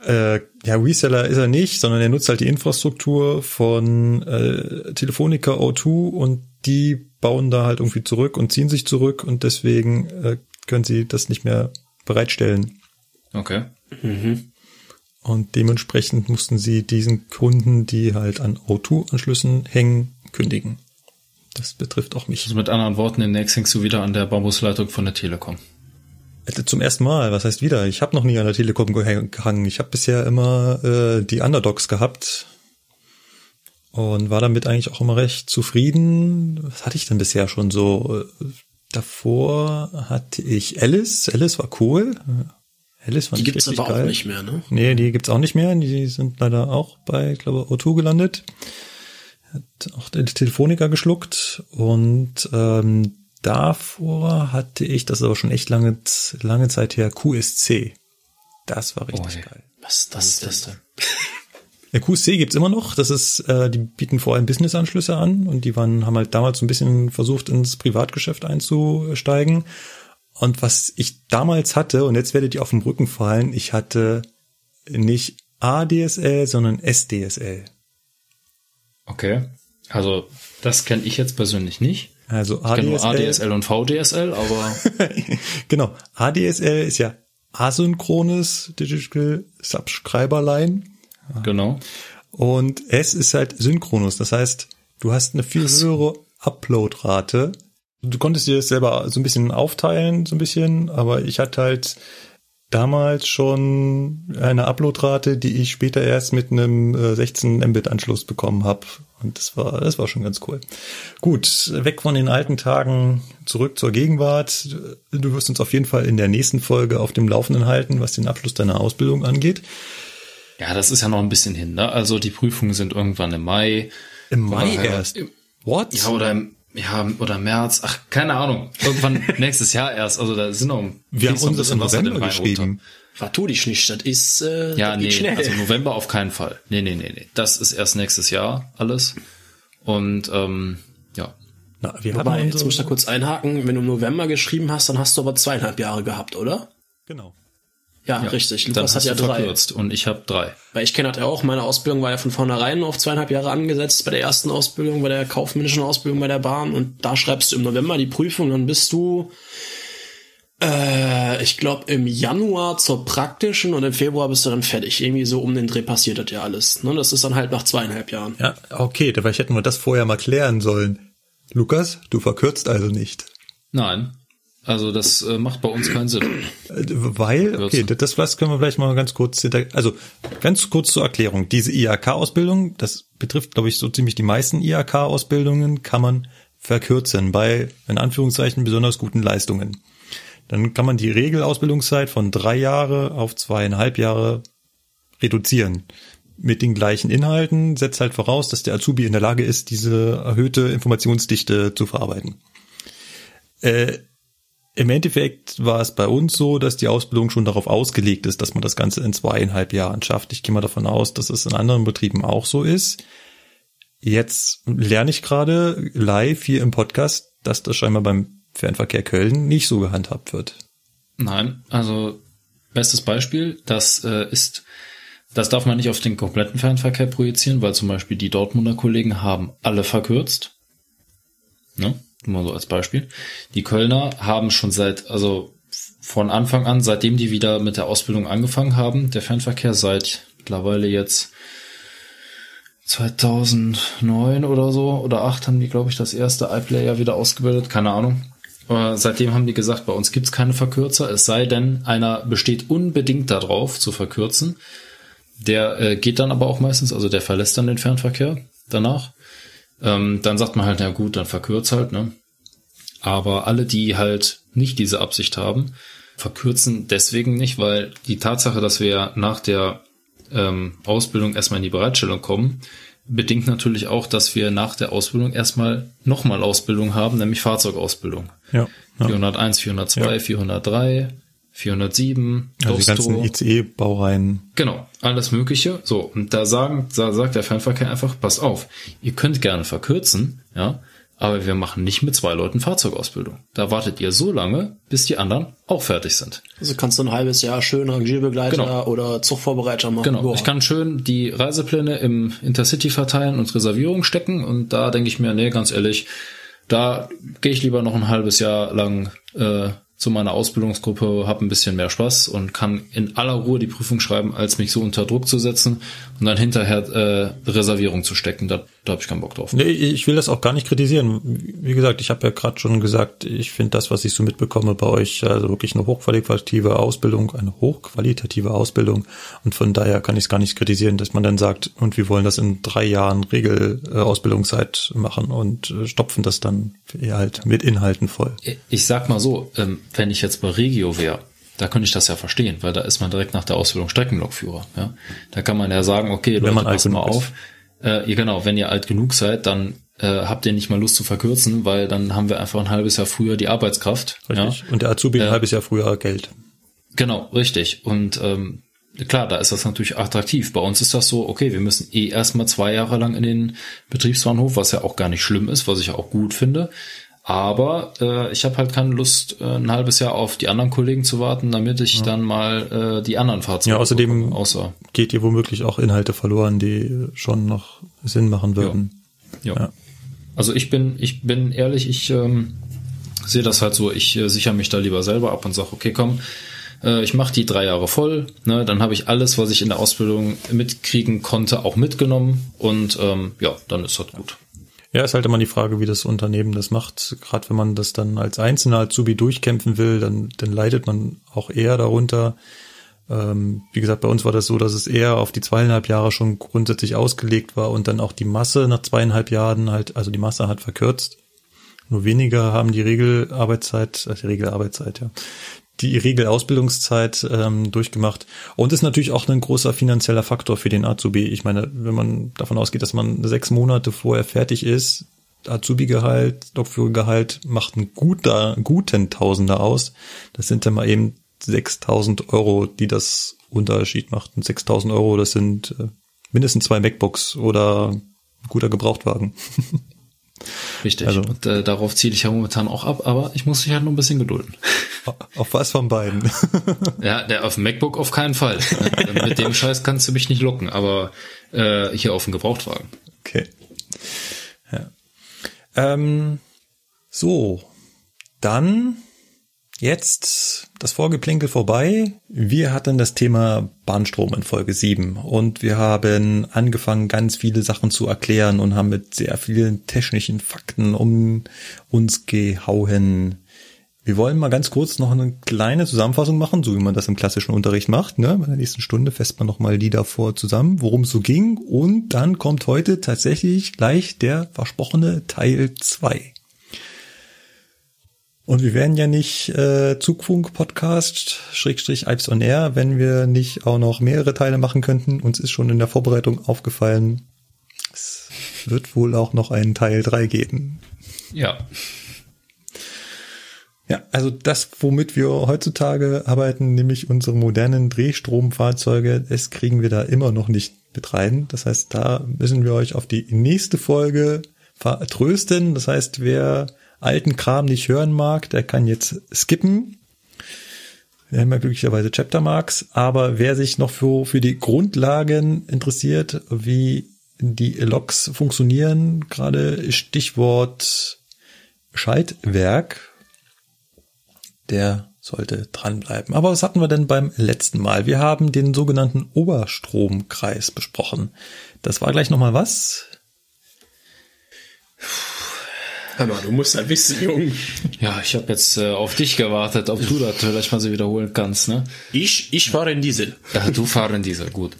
äh, ja, Reseller ist er nicht, sondern er nutzt halt die Infrastruktur von äh, Telefonica O2 und die bauen da halt irgendwie zurück und ziehen sich zurück und deswegen äh, können sie das nicht mehr bereitstellen. Okay. Und dementsprechend mussten sie diesen Kunden, die halt an O2-Anschlüssen hängen, kündigen. Das betrifft auch mich. Also mit anderen Worten, demnächst hängst du wieder an der Bambusleitung von der Telekom. Äh, Zum ersten Mal, was heißt wieder? Ich habe noch nie an der Telekom gehangen. Ich habe bisher immer äh, die Underdogs gehabt und war damit eigentlich auch immer recht zufrieden. Was hatte ich denn bisher schon so? Äh, Davor hatte ich Alice. Alice war cool. Alice fand Die gibt's aber geil. auch nicht mehr, ne? Nee, die gibt's auch nicht mehr. Die sind leider auch bei, ich glaube, O2 gelandet. Hat auch die Telefonica geschluckt und ähm, davor hatte ich, das ist aber schon echt lange, lange Zeit her, QSC. Das war richtig Oh, ja. geil. Was ist das, das denn? Der QSC gibt's immer noch. Das ist, äh, die bieten vor allem Business-Anschlüsse an und die waren, haben halt damals ein bisschen versucht, ins Privatgeschäft einzusteigen. Und was ich damals hatte, und jetzt werdet ihr auf den Rücken fallen, ich hatte nicht ADSL, sondern SDSL. Okay. Also, das kenne ich jetzt persönlich nicht. Also Ich kenne nur ADSL, ADSL und VDSL, aber genau. ADSL ist ja asynchrones Digital Subscriber Line. genau. Und S ist halt synchronus. Das heißt, du hast eine viel höhere Uploadrate. Du konntest dir das selber so ein bisschen aufteilen, so ein bisschen, aber ich hatte halt damals schon eine Uploadrate, die ich später erst mit einem äh, 16 Mbit Anschluss bekommen habe. Und das war, das war schon ganz cool. Gut, weg von den alten Tagen, zurück zur Gegenwart. Du wirst uns auf jeden Fall in der nächsten Folge auf dem Laufenden halten, was den Abschluss deiner Ausbildung angeht. Ja, das ist ja noch ein bisschen hin, ne? Also die Prüfungen sind irgendwann im Mai. Im Mai Oder- erst. What? Ja, oder im, ja, oder März. Ach, keine Ahnung. Irgendwann nächstes Jahr erst. Also da sind noch Wir haben uns bisschen im November geschrieben. Was tu dich nicht, das ist, äh, Ja, das nee, schnell. also November auf keinen Fall. Nee, nee, nee, nee. Das ist erst nächstes Jahr alles. Und ähm, ja. Na, wir Wobei, haben jetzt muss ich da kurz einhaken. Wenn du im November geschrieben hast, dann hast du aber zweieinhalb Jahre gehabt, oder? Genau. Ja, ja. richtig. Dann Lukas hat hast ja du drei. verkürzt und ich habe drei. Weil ich kenne das ja auch, meine Ausbildung war ja von vornherein auf zweieinhalb Jahre angesetzt, bei der ersten Ausbildung, bei der kaufmännischen Ausbildung bei der Bahn und da schreibst du im November die Prüfung, dann bist du, äh, ich glaube im Januar zur praktischen und im Februar bist du dann fertig. Irgendwie so um den Dreh passiert das ja alles. Ne? Das ist dann halt nach zweieinhalb Jahren. Ja, okay, vielleicht hätten wir das vorher mal klären sollen. Lukas, du verkürzt also nicht. Nein. Also das äh, macht bei uns keinen Sinn. Äh, Weil, okay, das das können wir vielleicht mal ganz kurz hinter, also ganz kurz zur Erklärung. Diese IHK-Ausbildung, das betrifft, glaube ich, so ziemlich die meisten IHK-Ausbildungen, kann man verkürzen bei, in Anführungszeichen, besonders guten Leistungen. Dann kann man die Regelausbildungszeit von drei Jahre auf zweieinhalb Jahre reduzieren. Mit den gleichen Inhalten setzt halt voraus, dass der Azubi in der Lage ist, diese erhöhte Informationsdichte zu verarbeiten. Äh, Im Endeffekt war es bei uns so, dass die Ausbildung schon darauf ausgelegt ist, dass man das Ganze in zweieinhalb Jahren schafft. Ich gehe mal davon aus, dass es in anderen Betrieben auch so ist. Jetzt lerne ich gerade live hier im Podcast, dass das scheinbar beim Fernverkehr Köln nicht so gehandhabt wird. Nein, also bestes Beispiel, das äh, ist, das darf man nicht auf den kompletten Fernverkehr projizieren, weil zum Beispiel die Dortmunder Kollegen haben alle verkürzt. Ne? Nur so als Beispiel. Die Kölner haben schon seit, also von Anfang an, seitdem die wieder mit der Ausbildung angefangen haben, der Fernverkehr seit mittlerweile jetzt 2009 oder so oder 8 haben die, glaube ich, das erste iPlayer wieder ausgebildet, keine Ahnung. Aber seitdem haben die gesagt, bei uns gibt's keine Verkürzer, es sei denn, einer besteht unbedingt darauf zu verkürzen. Der äh, geht dann aber auch meistens, also der verlässt dann den Fernverkehr danach. Ähm, dann sagt man halt, na gut, dann verkürzt halt, ne? Aber alle, die halt nicht diese Absicht haben, verkürzen deswegen nicht, weil die Tatsache, dass wir nach der ähm, Ausbildung erstmal in die Bereitstellung kommen, bedingt natürlich auch, dass wir nach der Ausbildung erstmal nochmal Ausbildung haben, nämlich Fahrzeugausbildung. Ja. ja. 401, 402, Ja. 403, 407, Also die ganzen Dostro. ICE-Baureihen. Genau, alles Mögliche. So, und da sagen, da sagt der Fernverkehr einfach, passt auf, ihr könnt gerne verkürzen, ja, aber wir machen nicht mit zwei Leuten Fahrzeugausbildung. Da wartet ihr so lange, bis die anderen auch fertig sind. Also kannst du ein halbes Jahr schön Rangierbegleiter Genau. oder Zugvorbereiter machen. Genau, Boah. ich kann schön die Reisepläne im Intercity verteilen und Reservierung stecken und da denke ich mir, nee, ganz ehrlich, da gehe ich lieber noch ein halbes Jahr lang äh, zu meiner Ausbildungsgruppe, habe ein bisschen mehr Spaß und kann in aller Ruhe die Prüfung schreiben, als mich so unter Druck zu setzen und dann hinterher äh, Reservierung zu stecken. Da, da habe ich keinen Bock drauf. Nee, ich will das auch gar nicht kritisieren. Wie gesagt, ich habe ja gerade schon gesagt, ich finde das, was ich so mitbekomme bei euch, also wirklich eine hochqualitative Ausbildung, eine hochqualitative Ausbildung. Und von daher kann ich es gar nicht kritisieren, dass man dann sagt, und wir wollen das in drei Jahren Regelausbildungszeit machen und äh, stopfen das dann halt mit Inhalten voll. Ich sag mal so, ähm, wenn ich jetzt bei Regio wäre, da könnte ich das ja verstehen, weil da ist man direkt nach der Ausbildung Streckenlokführer. Ja? Da kann man ja sagen, okay, Leute, passt mal ist. auf. Äh, ihr, genau, wenn ihr alt genug seid, dann äh, habt ihr nicht mal Lust zu verkürzen, weil dann haben wir einfach ein halbes Jahr früher die Arbeitskraft. Richtig. Und der Azubi ein Ja. halbes Jahr früher Geld. Genau, richtig. Und ähm, klar, da ist das natürlich attraktiv. Bei uns ist das so, okay, wir müssen eh erstmal zwei Jahre lang in den Betriebsbahnhof, was ja auch gar nicht schlimm ist, was ich ja auch gut finde. Aber äh, ich habe halt keine Lust, äh, ein halbes Jahr auf die anderen Kollegen zu warten, damit ich ja. dann mal äh, die anderen Fahrzeuge. Ja, außerdem bekomme, außer geht ihr womöglich auch Inhalte verloren, die schon noch Sinn machen würden. Ja. ja. Also ich bin, ich bin ehrlich, ich ähm, sehe das halt so, ich äh, sichere mich da lieber selber ab und sage, okay, komm, äh, ich mache die drei Jahre voll, ne, dann habe ich alles, was ich in der Ausbildung mitkriegen konnte, auch mitgenommen und ähm, ja, dann ist das gut. Ja, ist halt immer die Frage, wie das Unternehmen das macht. Gerade wenn man das dann als einzelner Azubi durchkämpfen will, dann, dann leidet man auch eher darunter. Ähm, wie gesagt, bei uns war das so, dass es eher auf die zweieinhalb Jahre schon grundsätzlich ausgelegt war und dann auch die Masse nach zweieinhalb Jahren halt, also die Masse hat verkürzt. Nur weniger haben die Regelarbeitszeit, also die Regelarbeitszeit, ja, die Regelausbildungszeit ähm, durchgemacht. Und ist natürlich auch ein großer finanzieller Faktor für den Azubi. Ich meine, wenn man davon ausgeht, dass man sechs Monate vorher fertig ist, Azubi-Gehalt, Lokführergehalt macht einen guter, guten Tausender aus. Das sind dann mal eben 6000 Euro, die das Unterschied macht. Und 6000 Euro, das sind äh, mindestens zwei MacBooks oder ein guter Gebrauchtwagen. Richtig. Also, und äh, darauf ziele ich ja momentan auch ab, aber ich muss mich halt noch ein bisschen gedulden. Auf was von beiden? ja, der auf dem MacBook auf keinen Fall. Mit dem Scheiß kannst du mich nicht locken, aber äh, hier auf dem Gebrauchtwagen. Okay. Ja. Ähm, so, dann Jetzt das Vorgeplänkel vorbei. Wir hatten das Thema Bahnstrom in Folge 7 und wir haben angefangen, ganz viele Sachen zu erklären und haben mit sehr vielen technischen Fakten um uns gehauen. Wir wollen mal ganz kurz noch eine kleine Zusammenfassung machen, so wie man das im klassischen Unterricht macht. Ne? Bei der nächsten Stunde fässt man nochmal die davor zusammen, worum es so ging. Und dann kommt heute tatsächlich gleich der versprochene Teil 2. Und wir wären ja nicht äh, Zugfunk-Podcast, Schrägstrich Alps on Air, wenn wir nicht auch noch mehrere Teile machen könnten. Uns ist schon in der Vorbereitung aufgefallen, es wird wohl auch noch einen Teil 3 geben. Ja. Ja, also das, womit wir heutzutage arbeiten, nämlich unsere modernen Drehstromfahrzeuge, das kriegen wir da immer noch nicht mit rein. Das heißt, da müssen wir euch auf die nächste Folge vertrösten. Das heißt, wer alten Kram nicht hören mag, der kann jetzt skippen. Wir haben ja glücklicherweise Chaptermarks, aber wer sich noch für, für die Grundlagen interessiert, wie die Logs funktionieren, gerade Stichwort Schaltwerk, der sollte dranbleiben. Aber was hatten wir denn beim letzten Mal? Wir haben den sogenannten Oberstromkreis besprochen. Das war gleich nochmal was? Hör mal, du musst ja wissen, Jung. Ja, ich habe jetzt äh, auf dich gewartet, ob du das vielleicht mal so wiederholen kannst, ne? Ich, ich fahre in Diesel. Ja, du fahre in Diesel, gut.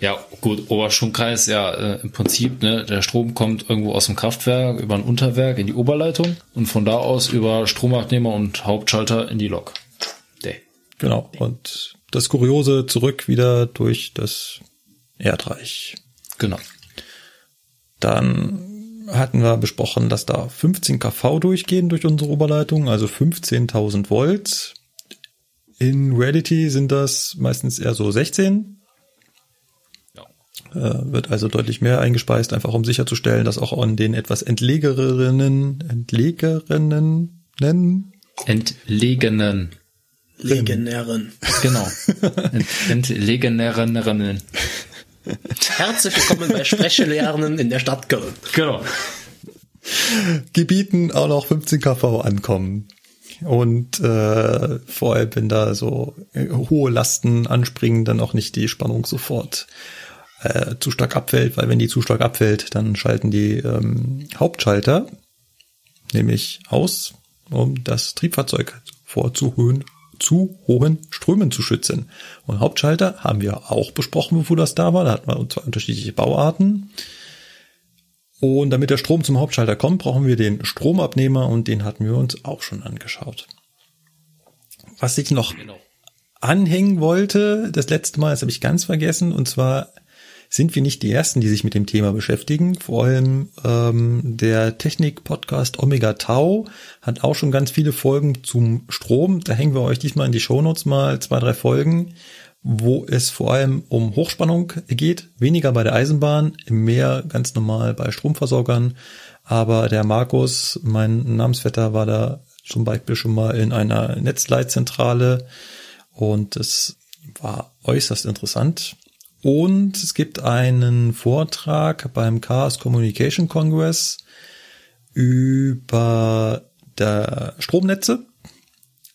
Ja, gut, Oberstromkreis, ja, äh, im Prinzip, ne, der Strom kommt irgendwo aus dem Kraftwerk über ein Unterwerk in die Oberleitung und von da aus über Stromabnehmer und Hauptschalter in die Lok. Däh. Genau, und das Kuriose zurück wieder durch das Erdreich. Genau. Dann hatten wir besprochen, dass da 15 kV durchgehen durch unsere Oberleitung, also 15.000 Volt. In Reality sind das meistens eher so 16. Ja. Äh, wird also deutlich mehr eingespeist, einfach um sicherzustellen, dass auch an den etwas entlegereren, entlegerinnen, nennen? Entlegenen. Legenären. Genau. Ent, entlegenären. Herzlich willkommen bei Sprechlernen in der Stadt Köln. Genau. Gebieten auch noch 15 kV ankommen. Und äh, vor allem, wenn da so äh, hohe Lasten anspringen, dann auch nicht die Spannung sofort äh, zu stark abfällt, weil wenn die zu stark abfällt, dann schalten die ähm, Hauptschalter nämlich aus, um das Triebfahrzeug vorzuhöhen zu hohen Strömen zu schützen. Und Hauptschalter haben wir auch besprochen, bevor das da war. Da hatten wir zwei unterschiedliche Bauarten. Und damit der Strom zum Hauptschalter kommt, brauchen wir den Stromabnehmer und den hatten wir uns auch schon angeschaut. Was ich noch genau. anhängen wollte, das letzte Mal, das habe ich ganz vergessen, und zwar sind wir nicht die Ersten, die sich mit dem Thema beschäftigen. Vor allem ähm, der Technik-Podcast Omega Tau hat auch schon ganz viele Folgen zum Strom. Da hängen wir euch diesmal in die Shownotes mal zwei, drei Folgen, wo es vor allem um Hochspannung geht, weniger bei der Eisenbahn, mehr ganz normal bei Stromversorgern. Aber der Markus, mein Namensvetter, war da zum Beispiel schon mal in einer Netzleitzentrale und es war äußerst interessant. Und es gibt einen Vortrag beim Chaos Communication Congress über der Stromnetze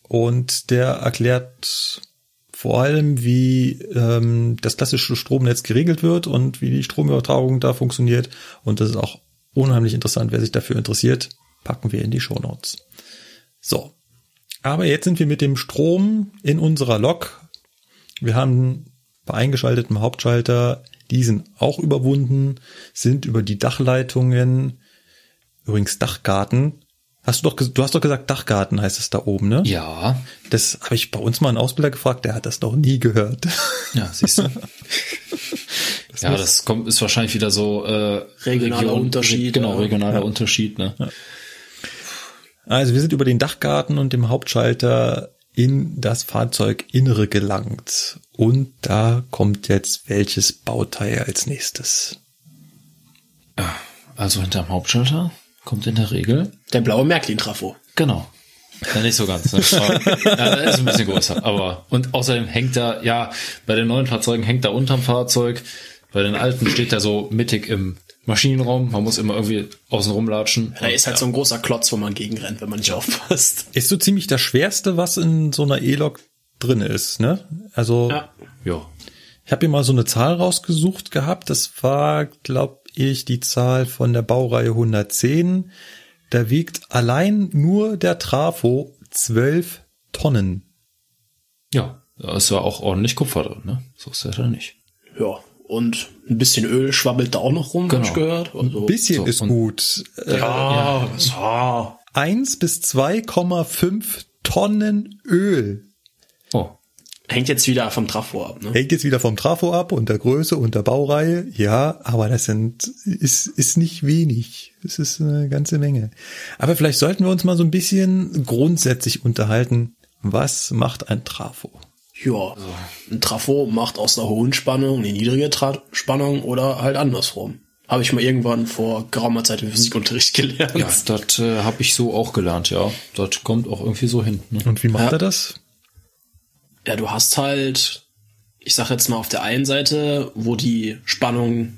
und der erklärt vor allem, wie ähm, das klassische Stromnetz geregelt wird und wie die Stromübertragung da funktioniert. Und das ist auch unheimlich interessant. Wer sich dafür interessiert, packen wir in die Show Notes. So. Aber jetzt sind wir mit dem Strom in unserer Lok. Wir haben bei eingeschaltetem Hauptschalter diesen auch überwunden, sind über die Dachleitungen, übrigens Dachgarten, Hast du doch, du hast doch gesagt, Dachgarten heißt es da oben, ne? Ja. Das habe ich bei uns mal einen Ausbilder gefragt, der hat das noch nie gehört. Ja, siehst du. das ja, das kommt, ist wahrscheinlich wieder so äh, regionaler Region, Unterschied. Genau, regionaler ja. Unterschied, ne? Ja. Also wir sind über den Dachgarten und dem Hauptschalter in das Fahrzeuginnere gelangt. Und da kommt jetzt welches Bauteil als nächstes? Also hinterm Hauptschalter? kommt in der Regel. Der blaue Märklin-Trafo. Genau. Ja, nicht so ganz. Ne? ja, ist ein bisschen größer. Aber und außerdem hängt da, ja, bei den neuen Fahrzeugen hängt da unterm Fahrzeug. Bei den alten steht er so mittig im Maschinenraum. Man muss immer irgendwie außen rumlatschen. Da ist halt ja. so ein großer Klotz, wo man gegenrennt, wenn man nicht aufpasst. Ist so ziemlich das Schwerste, was in so einer E-Lok drin ist, ne? Also. Ja. ja. Ich habe hier mal so eine Zahl rausgesucht gehabt. Das war, glaub ich die Zahl von der Baureihe 110. Da wiegt allein nur der Trafo 12 Tonnen. Ja, da ist ja auch ordentlich Kupfer drin, ne? So ist das ja nicht. Ja, und ein bisschen Öl schwabbelt da auch noch rum, genau. hab ich gehört. Also, ein bisschen so, ist gut. Ja, ja. ja. 1 bis 2,5 Tonnen Öl. Oh. Hängt jetzt wieder vom Trafo ab, ne? Hängt jetzt wieder vom Trafo ab und der Größe und der Baureihe. Ja, aber das sind, ist, ist nicht wenig. Das ist eine ganze Menge. Aber vielleicht sollten wir uns mal so ein bisschen grundsätzlich unterhalten. Was macht ein Trafo? Ja, ein Trafo macht aus der hohen Spannung eine niedrige Tra Spannung oder halt andersrum. Habe ich mal irgendwann vor geraumer Zeit im Physikunterricht gelernt. Ja, das äh, habe ich so auch gelernt, ja. Das kommt auch irgendwie so hin. Ne? Und wie macht ja. er das? ja, du hast halt, ich sag jetzt mal auf der einen Seite, wo die Spannung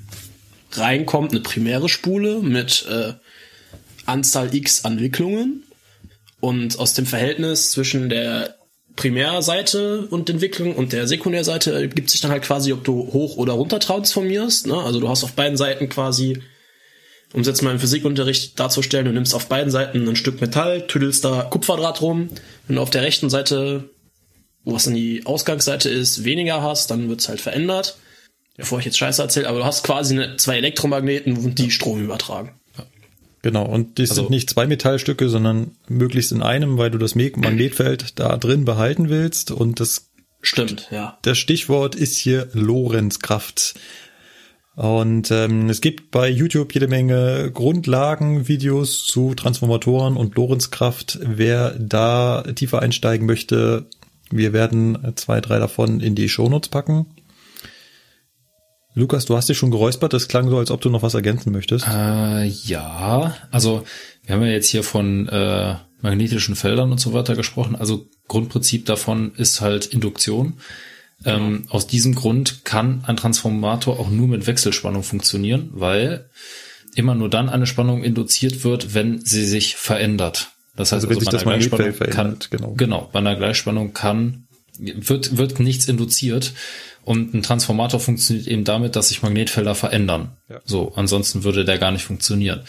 reinkommt, eine primäre Spule mit äh, Anzahl X an Wicklungen. Und aus dem Verhältnis zwischen der Primärseite und Entwicklung und der Sekundärseite ergibt sich dann halt quasi, ob du hoch oder runter transformierst. Ne? Also du hast auf beiden Seiten quasi, um es jetzt mal im Physikunterricht darzustellen, du nimmst auf beiden Seiten ein Stück Metall, tüdelst da Kupferdraht rum. Du auf der rechten Seite was dann die Ausgangsseite ist, weniger hast, dann wird's halt verändert. Bevor ich jetzt Scheiße erzähle, aber du hast quasi eine, zwei Elektromagneten, die Strom übertragen. Genau, und das also, sind nicht zwei Metallstücke, sondern möglichst in einem, weil du das Magnetfeld da drin behalten willst. Und das stimmt, ja. Das Stichwort ist hier Lorenzkraft. Und ähm, es gibt bei YouTube jede Menge Grundlagenvideos zu Transformatoren und Lorenzkraft. Wer da tiefer einsteigen möchte, wir werden zwei, drei davon in die Shownotes packen. Lukas, du hast dich schon geräuspert. Das klang so, als ob du noch was ergänzen möchtest. Äh, ja, also wir haben ja jetzt hier von äh, magnetischen Feldern und so weiter gesprochen. Also Grundprinzip davon ist halt Induktion. Ähm, aus diesem Grund kann ein Transformator auch nur mit Wechselspannung funktionieren, weil immer nur dann eine Spannung induziert wird, wenn sie sich verändert. Das heißt, also, wenn also sich das Magnetfeld verändert, kann, genau. Genau, bei einer Gleichspannung kann, wird, wird nichts induziert. Und ein Transformator funktioniert eben damit, dass sich Magnetfelder verändern. Ja. So, ansonsten würde der gar nicht funktionieren.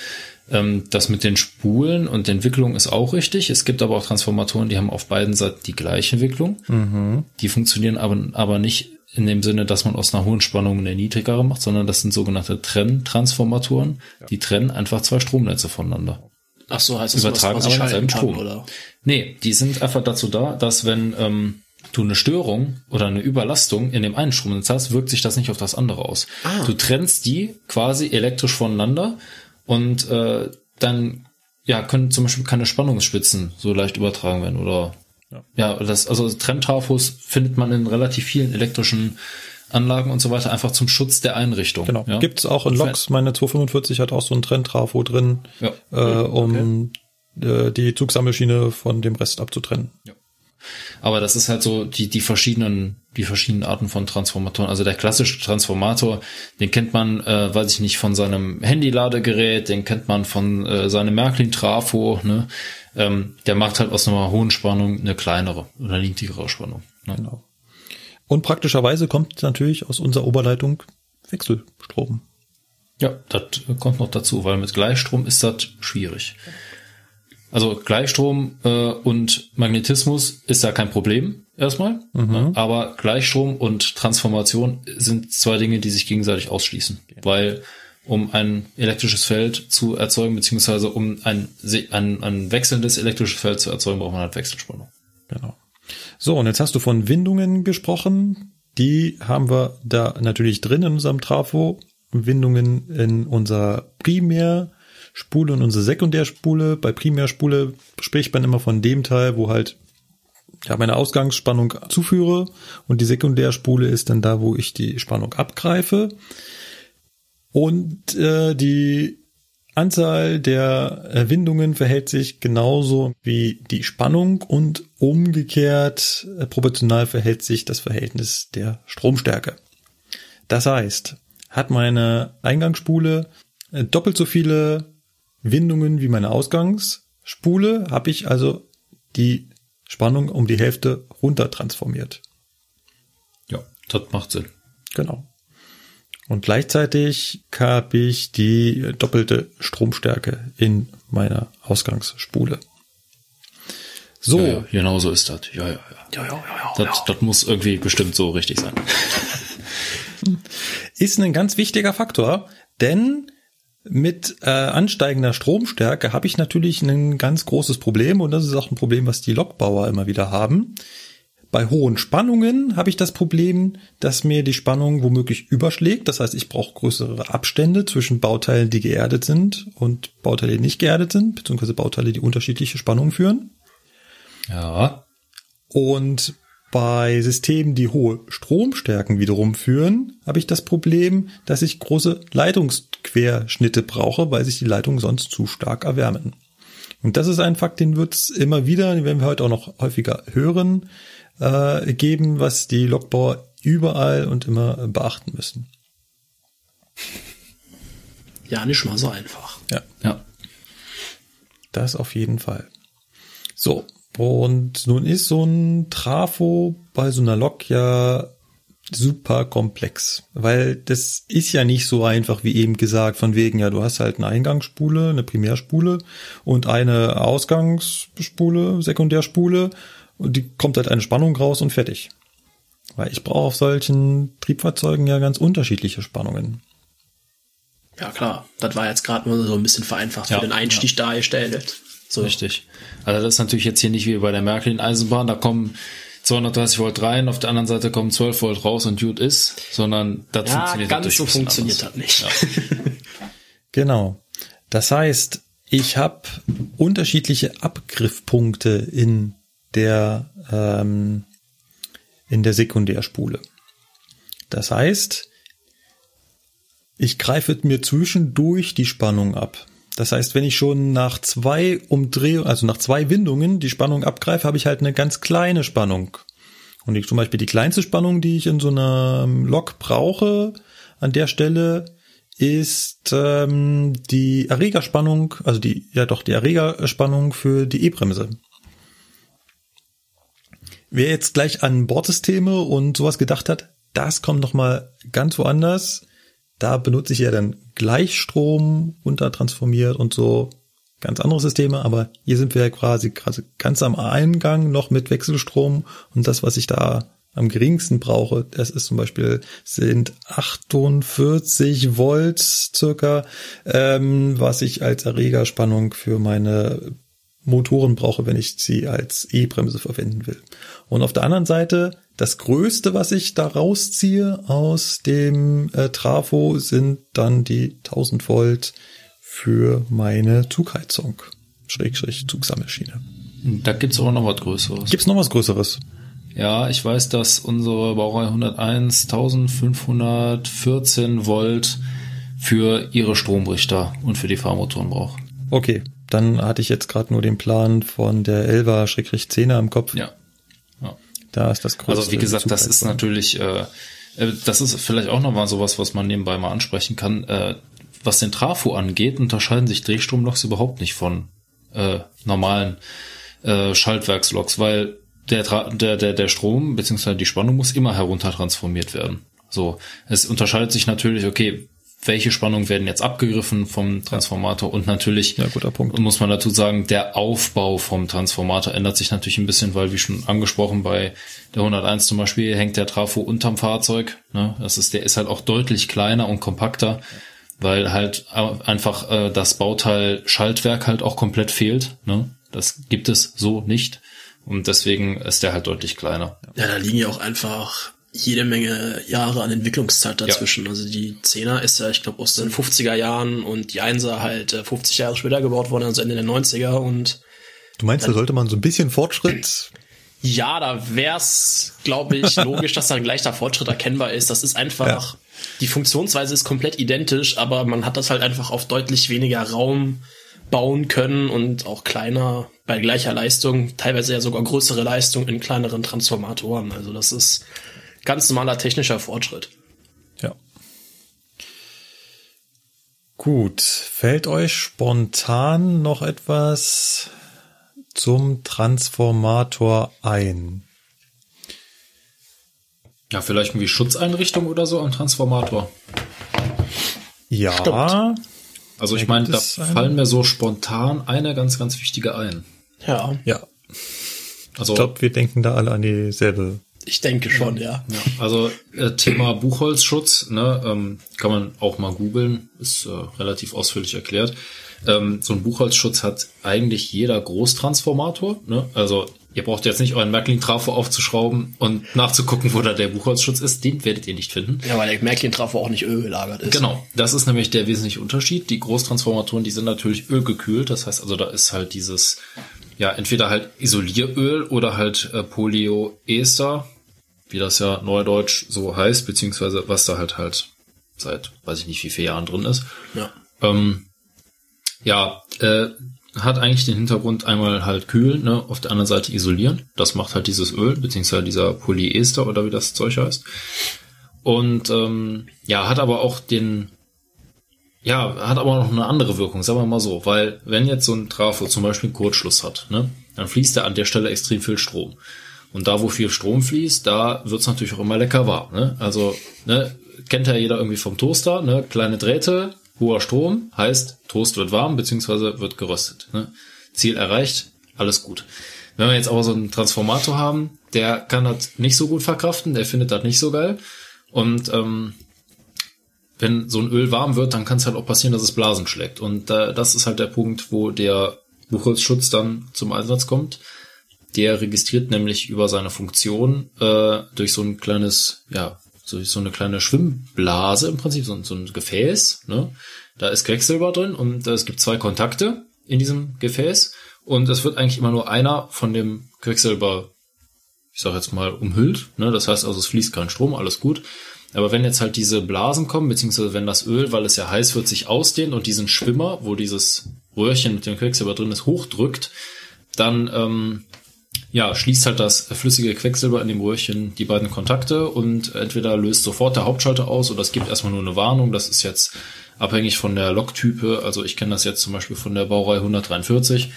Ähm, das mit den Spulen und Entwicklung ist auch richtig. Es gibt aber auch Transformatoren, die haben auf beiden Seiten die gleiche Entwicklung. Mhm. Die funktionieren aber, aber nicht in dem Sinne, dass man aus einer hohen Spannung eine niedrigere macht, sondern das sind sogenannte Trenntransformatoren. Ja. Die trennen einfach zwei Stromnetze voneinander. Ach so, heißt das übertragen was, was aber Strom. Oder? Nee, die sind einfach dazu da, dass wenn ähm, du eine Störung oder eine Überlastung in dem einen Stromnetz hast, wirkt sich das nicht auf das andere aus. Ah. Du trennst die quasi elektrisch voneinander und äh, dann ja können zum Beispiel keine Spannungsspitzen so leicht übertragen werden oder Ja, ja das, also Trenntrafos findet man in relativ vielen elektrischen Anlagen und so weiter, einfach zum Schutz der Einrichtung. Genau. Ja? Gibt's auch in Loks. Meine 245 hat auch so ein Trenntrafo drin, Ja. äh, um äh, die Zugsammelschiene von dem Rest abzutrennen. Aber das ist halt so die, die verschiedenen, die verschiedenen Arten von Transformatoren. Also der klassische Transformator, den kennt man, äh, weiß ich nicht, von seinem Handy-Ladegerät, den kennt man von äh, seinem Märklin-Trafo, ne? Ähm, der macht halt aus einer hohen Spannung eine kleinere oder niedrigere Spannung. Ne? Genau. Und praktischerweise kommt natürlich aus unserer Oberleitung Wechselstrom. Ja, das kommt noch dazu, weil mit Gleichstrom ist das schwierig. Also Gleichstrom äh, und Magnetismus ist ja kein Problem erstmal, ne? aber Gleichstrom und Transformation sind zwei Dinge, die sich gegenseitig ausschließen, weil um ein elektrisches Feld zu erzeugen, beziehungsweise um ein, ein, ein wechselndes elektrisches Feld zu erzeugen, braucht man halt Wechselspannung. Genau. So, und jetzt hast du von Windungen gesprochen. Die haben wir da natürlich drin in unserem Trafo. Windungen in unserer Primärspule und unsere Sekundärspule. Bei Primärspule spricht man immer von dem Teil, wo halt ja, meine Ausgangsspannung zuführe und die Sekundärspule ist dann da, wo ich die Spannung abgreife. Und äh, die Anzahl der Windungen verhält sich genauso wie die Spannung und umgekehrt äh, proportional verhält sich das Verhältnis der Stromstärke. Das heißt, hat meine Eingangsspule äh, doppelt so viele Windungen wie meine Ausgangsspule, habe ich also die Spannung um die Hälfte runter transformiert. Ja, das macht Sinn. Genau. Und gleichzeitig habe ich die doppelte Stromstärke in meiner Ausgangsspule. So, Ja, ja, genau so ist das. Ja, ja, ja. Ja, ja, ja, ja. Das, das muss irgendwie bestimmt so richtig sein. ist ein ganz wichtiger Faktor, denn mit äh, ansteigender Stromstärke habe ich natürlich ein ganz großes Problem und das ist auch ein Problem, was die Lokbauer immer wieder haben. Bei hohen Spannungen habe ich das Problem, dass mir die Spannung womöglich überschlägt. Das heißt, ich brauche größere Abstände zwischen Bauteilen, die geerdet sind und Bauteile, die nicht geerdet sind, beziehungsweise Bauteile, die unterschiedliche Spannungen führen. Ja. Und bei Systemen, die hohe Stromstärken wiederum führen, habe ich das Problem, dass ich große Leitungsquerschnitte brauche, weil sich die Leitungen sonst zu stark erwärmen. Und das ist ein Fakt, den wird es immer wieder, den werden wir heute auch noch häufiger hören, äh, geben, was die Lokbauer überall und immer beachten müssen. Ja, nicht mal so einfach. Ja, Ja. das auf jeden Fall. So, und nun ist so ein Trafo bei so einer Lok ja super komplex, weil das ist ja nicht so einfach wie eben gesagt, von wegen, ja, du hast halt eine Eingangsspule, eine Primärspule und eine Ausgangsspule, Sekundärspule und die kommt halt eine Spannung raus und fertig. Weil ich brauche auf solchen Triebfahrzeugen ja ganz unterschiedliche Spannungen. Ja, klar. Das war jetzt gerade nur so ein bisschen vereinfacht Ja, für den Einstieg dargestellt. So. Richtig. Also das ist natürlich jetzt hier nicht wie bei der Märklin-Eisenbahn, da kommen 230 Volt rein, auf der anderen Seite kommen 12 Volt raus und gut ist, sondern das Ja, funktioniert ganz so funktioniert das nicht. Genau. Das heißt, ich habe unterschiedliche Abgriffpunkte in der ähm, in der Sekundärspule. Das heißt, ich greife mir zwischendurch die Spannung ab. Das heißt, wenn ich schon nach zwei Umdrehungen, also nach zwei Windungen die Spannung abgreife, habe ich halt eine ganz kleine Spannung. Und ich, zum Beispiel die kleinste Spannung, die ich in so einer Lok brauche, an der Stelle ist ähm, die Erregerspannung, also die, ja doch, die Erregerspannung für die E-Bremse. Wer jetzt gleich an Bordsysteme und sowas gedacht hat, das kommt noch mal ganz woanders. Da benutze ich ja dann Gleichstrom untertransformiert und so ganz andere Systeme, aber hier sind wir ja quasi, quasi ganz am Eingang noch mit Wechselstrom und das, was ich da am geringsten brauche, das ist zum Beispiel sind 48 Volt circa, ähm, was ich als Erregerspannung für meine Motoren brauche, wenn ich sie als E-Bremse verwenden will. Und auf der anderen Seite, das Größte, was ich da rausziehe aus dem äh, Trafo, sind dann die 1000 Volt für meine Zugheizung, Schrägstrich Zugsammelschiene. Da gibt's aber noch was Größeres. Gibt's noch was Größeres? Ja, ich weiß, dass unsere Baureihe 101 1514 Volt für ihre Stromrichter und für die Fahrmotoren braucht. Okay, dann hatte ich jetzt gerade nur den Plan von der 11er-10er im Kopf. Ja. Da ist das größte. Also wie gesagt, das ist natürlich, äh, äh, das ist vielleicht auch nochmal sowas, was man nebenbei mal ansprechen kann. Äh, was den Trafo angeht, unterscheiden sich Drehstromloks überhaupt nicht von äh, normalen äh, Schaltwerksloks, weil der, der, der, der Strom bzw. die Spannung muss immer heruntertransformiert werden. So, es unterscheidet sich natürlich, okay, welche Spannungen werden jetzt abgegriffen vom Transformator und natürlich ja, guter Punkt. muss man dazu sagen, der Aufbau vom Transformator ändert sich natürlich ein bisschen, weil wie schon angesprochen bei der 101 zum Beispiel hängt der Trafo unterm Fahrzeug. Ne? Das ist, der ist halt auch deutlich kleiner und kompakter, weil halt einfach äh, das Bauteil Schaltwerk halt auch komplett fehlt. Ne? Das gibt es so nicht. Und deswegen ist der halt deutlich kleiner. Ja, da liegen ja auch einfach jede Menge Jahre an Entwicklungszeit dazwischen. Ja. Also die 10er ist ja, ich glaube, aus den 50er Jahren und die 1er halt 50 äh, Jahre später gebaut worden, also Ende der 90er und Du meinst, da sollte man so ein bisschen Fortschritt ja, da wär's, glaube ich, logisch, dass da ein gleicher Fortschritt erkennbar ist. Das ist einfach, ja. die Funktionsweise ist komplett identisch, aber man hat das halt einfach auf deutlich weniger Raum bauen können und auch kleiner bei gleicher Leistung, teilweise ja sogar größere Leistung in kleineren Transformatoren. Also das ist ganz normaler technischer Fortschritt. Ja. Gut, fällt euch spontan noch etwas zum Transformator ein? Ja, vielleicht irgendwie Schutzeinrichtung oder so am Transformator. Ja. Stimmt. Also ich meine, da fallen mir so spontan eine ganz, ganz wichtige ein. Ja. Ja. Also, ich glaube, wir denken da alle an dieselbe. Ich denke schon, ja. ja also äh, Thema Buchholzschutz, ne, ähm, kann man auch mal googeln, ist äh, relativ ausführlich erklärt. Ähm, so ein Buchholzschutz hat eigentlich jeder Großtransformator. Ne? Also ihr braucht jetzt nicht euren Märklin-Trafo aufzuschrauben und nachzugucken, wo da der Buchholzschutz ist. Den werdet ihr nicht finden. Ja, weil der Märklin-Trafo auch nicht ölgelagert ist. Genau, das ist nämlich der wesentliche Unterschied. Die Großtransformatoren, die sind natürlich ölgekühlt. Das heißt also, da ist halt dieses, ja, entweder halt Isolieröl oder halt äh, Polyoester, wie das ja neudeutsch so heißt, beziehungsweise was da halt halt seit, weiß ich nicht, wie viele Jahren drin ist. Ja. Ähm, ja, äh, hat eigentlich den Hintergrund einmal halt kühlen, ne, auf der anderen Seite isolieren. Das macht halt dieses Öl, beziehungsweise dieser Polyester oder wie das Zeug heißt. Und ähm, ja, hat aber auch den, ja, hat aber noch eine andere Wirkung, sagen wir mal so, weil wenn jetzt so ein Trafo zum Beispiel einen Kurzschluss hat, ne, dann fließt da an der Stelle extrem viel Strom. Und da, wo viel Strom fließt, da wird's natürlich auch immer lecker warm. Ne? Also, ne, kennt ja jeder irgendwie vom Toaster, ne? Kleine Drähte, Hoher Strom heißt, Toast wird warm bzw. wird geröstet. Ne? Ziel erreicht, alles gut. Wenn wir jetzt aber so einen Transformator haben, der kann das nicht so gut verkraften, der findet das nicht so geil. Und ähm, wenn so ein Öl warm wird, dann kann es halt auch passieren, dass es Blasen schlägt. Und äh, das ist halt der Punkt, wo der Buchholzschutz dann zum Einsatz kommt. Der registriert nämlich über seine Funktion äh, durch so ein kleines ja, so, so eine kleine Schwimmblase im Prinzip, so, so ein Gefäß. Ne? Da ist Quecksilber drin und es gibt zwei Kontakte in diesem Gefäß und es wird eigentlich immer nur einer von dem Quecksilber, ich sag jetzt mal, umhüllt. Ne? Das heißt also, es fließt kein Strom, alles gut. Aber wenn jetzt halt diese Blasen kommen, beziehungsweise wenn das Öl, weil es ja heiß wird, sich ausdehnt und diesen Schwimmer, wo dieses Röhrchen mit dem Quecksilber drin ist, hochdrückt, dann ähm, ja, schließt halt das flüssige Quecksilber in dem Röhrchen die beiden Kontakte und entweder löst sofort der Hauptschalter aus oder es gibt erstmal nur eine Warnung. Das ist jetzt abhängig von der Loktype. Also ich kenne das jetzt zum Beispiel von der Baureihe 143.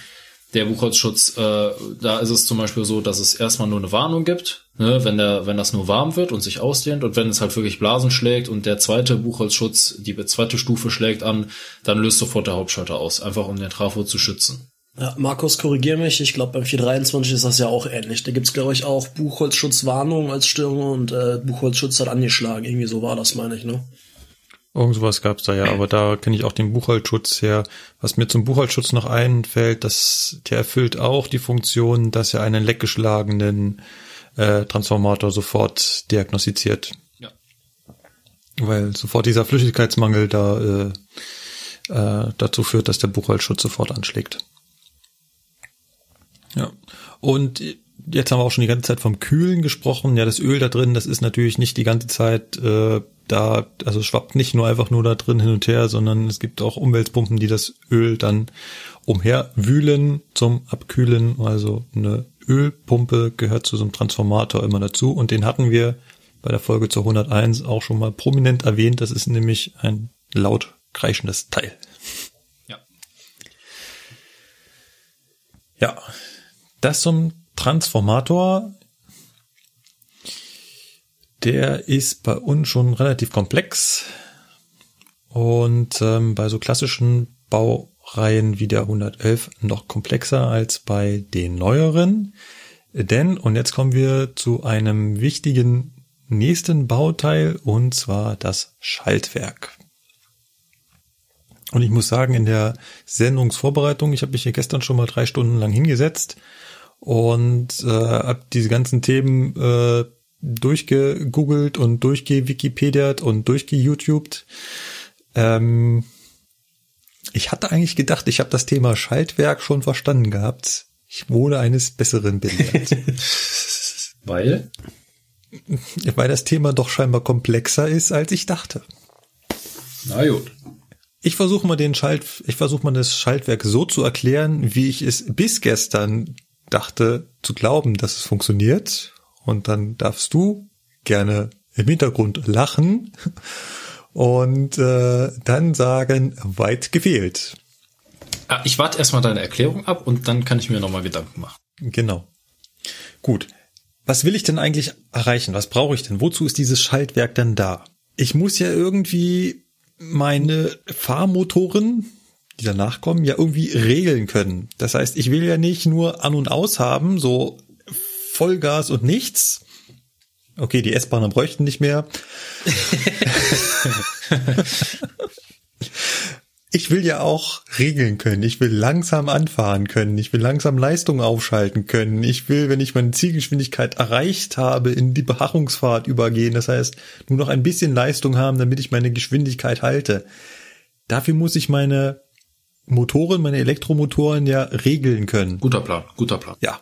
Der Buchholzschutz, äh, da ist es zum Beispiel so, dass es erstmal nur eine Warnung gibt, ne, wenn der, wenn das nur warm wird und sich ausdehnt und wenn es halt wirklich Blasen schlägt und der zweite Buchholzschutz, die zweite Stufe schlägt an, dann löst sofort der Hauptschalter aus, einfach um den Trafo zu schützen. Ja, Markus, korrigier mich. Ich glaube, beim 423 ist das ja auch ähnlich. Da gibt's glaube ich, auch Buchholzschutzwarnung als Störung und äh, Buchholzschutz hat angeschlagen. Irgendwie so war das, meine ich, ne? Irgend sowas gab's da ja, aber da kenne ich auch den Buchholzschutz her. Was mir zum Buchholzschutz noch einfällt, dass der erfüllt auch die Funktion, dass er einen leckgeschlagenen äh, Transformator sofort diagnostiziert. Ja. Weil sofort dieser Flüssigkeitsmangel da äh, äh, dazu führt, dass der Buchholzschutz sofort anschlägt. Ja. Und jetzt haben wir auch schon die ganze Zeit vom Kühlen gesprochen. Ja, das Öl da drin, das ist natürlich nicht die ganze Zeit äh, da, also schwappt nicht nur einfach nur da drin hin und her, sondern es gibt auch Umweltpumpen, die das Öl dann umherwühlen zum Abkühlen. Also eine Ölpumpe gehört zu so einem Transformator immer dazu und den hatten wir bei der Folge zur 101 auch schon mal prominent erwähnt. Das ist nämlich ein laut kreischendes Teil. Ja. Ja, das zum Transformator. Der ist bei uns schon relativ komplex und ähm, bei so klassischen Baureihen wie der 111 noch komplexer als bei den neueren. Denn, und jetzt kommen wir zu einem wichtigen nächsten Bauteil und zwar das Schaltwerk. Und ich muss sagen, in der Sendungsvorbereitung, ich habe mich hier gestern schon mal drei Stunden lang hingesetzt und äh, habe diese ganzen Themen äh, durchgegoogelt und durchgewikipediert und durchgeYouTubed. Ähm, ich hatte eigentlich gedacht, ich habe das Thema Schaltwerk schon verstanden gehabt. Ich wurde eines Besseren belehrt. Weil? Weil das Thema doch scheinbar komplexer ist, als ich dachte. Na gut. Ich versuche mal den Schalt, ich versuche mal das Schaltwerk so zu erklären, wie ich es bis gestern dachte zu glauben, dass es funktioniert. Und dann darfst du gerne im Hintergrund lachen und äh, dann sagen, weit gefehlt. Ah, ich warte erstmal deine Erklärung ab und dann kann ich mir nochmal Gedanken machen. Genau. Gut. Was will ich denn eigentlich erreichen? Was brauche ich denn? Wozu ist dieses Schaltwerk denn da? Ich muss ja irgendwie meine Fahrmotoren, die danach kommen, ja irgendwie regeln können. Das heißt, ich will ja nicht nur an und aus haben, so Vollgas und nichts. Okay, die S-Bahner bräuchten nicht mehr. ich will ja auch regeln können. Ich will langsam anfahren können. Ich will langsam Leistung aufschalten können. Ich will, wenn ich meine Zielgeschwindigkeit erreicht habe, in die Beharrungsfahrt übergehen. Das heißt, nur noch ein bisschen Leistung haben, damit ich meine Geschwindigkeit halte. Dafür muss ich meine Motoren, meine Elektromotoren ja regeln können. Guter Plan, guter Plan. Ja,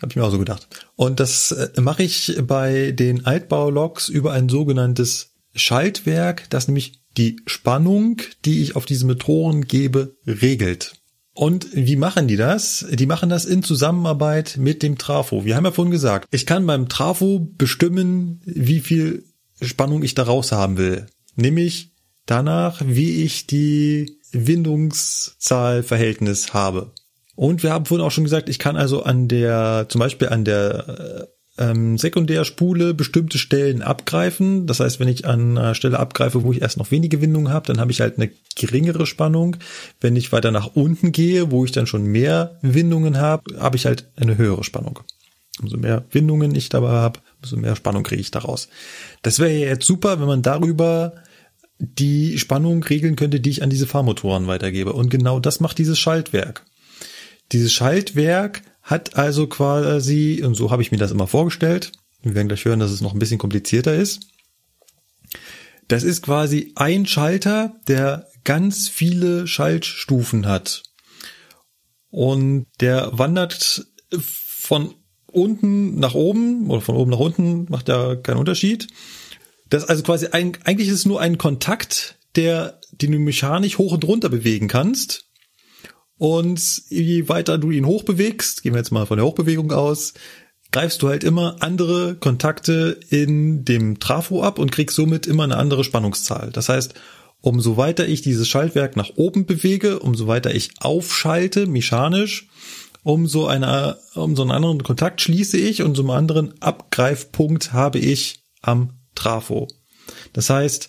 habe ich mir auch so gedacht. Und das äh, mache ich bei den Altbauloks über ein sogenanntes Schaltwerk, das nämlich die Spannung, die ich auf diese Motoren gebe, regelt. Und wie machen die das? Die machen das in Zusammenarbeit mit dem Trafo. Wir haben ja vorhin gesagt, ich kann beim Trafo bestimmen, wie viel Spannung ich daraus haben will. Nämlich danach, wie ich die Windungszahlverhältnis habe. Und wir haben vorhin auch schon gesagt, ich kann also an der, zum Beispiel an der ähm, Sekundärspule bestimmte Stellen abgreifen. Das heißt, wenn ich an einer Stelle abgreife, wo ich erst noch wenige Windungen habe, dann habe ich halt eine geringere Spannung. Wenn ich weiter nach unten gehe, wo ich dann schon mehr Windungen habe, habe ich halt eine höhere Spannung. Umso mehr Windungen ich dabei habe, umso mehr Spannung kriege ich daraus. Das wäre jetzt super, wenn man darüber die Spannung regeln könnte, die ich an diese Fahrmotoren weitergebe. Und genau das macht dieses Schaltwerk. Dieses Schaltwerk hat also quasi, und so habe ich mir das immer vorgestellt, wir werden gleich hören, dass es noch ein bisschen komplizierter ist. Das ist quasi ein Schalter, der ganz viele Schaltstufen hat. Und der wandert von unten nach oben oder von oben nach unten, macht ja keinen Unterschied. Das also quasi ein, eigentlich ist es nur ein Kontakt, der, den du mechanisch hoch und runter bewegen kannst. Und je weiter du ihn hochbewegst, gehen wir jetzt mal von der Hochbewegung aus, greifst du halt immer andere Kontakte in dem Trafo ab und kriegst somit immer eine andere Spannungszahl. Das heißt, umso weiter ich dieses Schaltwerk nach oben bewege, umso weiter ich aufschalte, mechanisch, umso, eine, umso einen anderen Kontakt schließe ich und so einen anderen Abgreifpunkt habe ich am Trafo. Das heißt,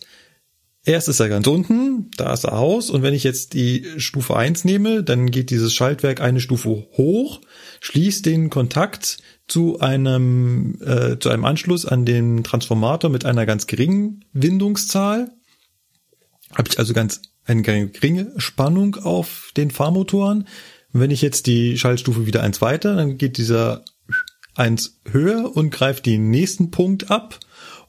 Erst ist er ganz unten, da ist er aus und wenn ich jetzt die Stufe 1 nehme, dann geht dieses Schaltwerk eine Stufe hoch, schließt den Kontakt zu einem, äh, zu einem Anschluss an den Transformator mit einer ganz geringen Windungszahl. Habe ich also ganz eine geringe Spannung auf den Fahrmotoren. Wenn ich jetzt die Schaltstufe wieder eins weiter, dann geht dieser eins höher und greift den nächsten Punkt ab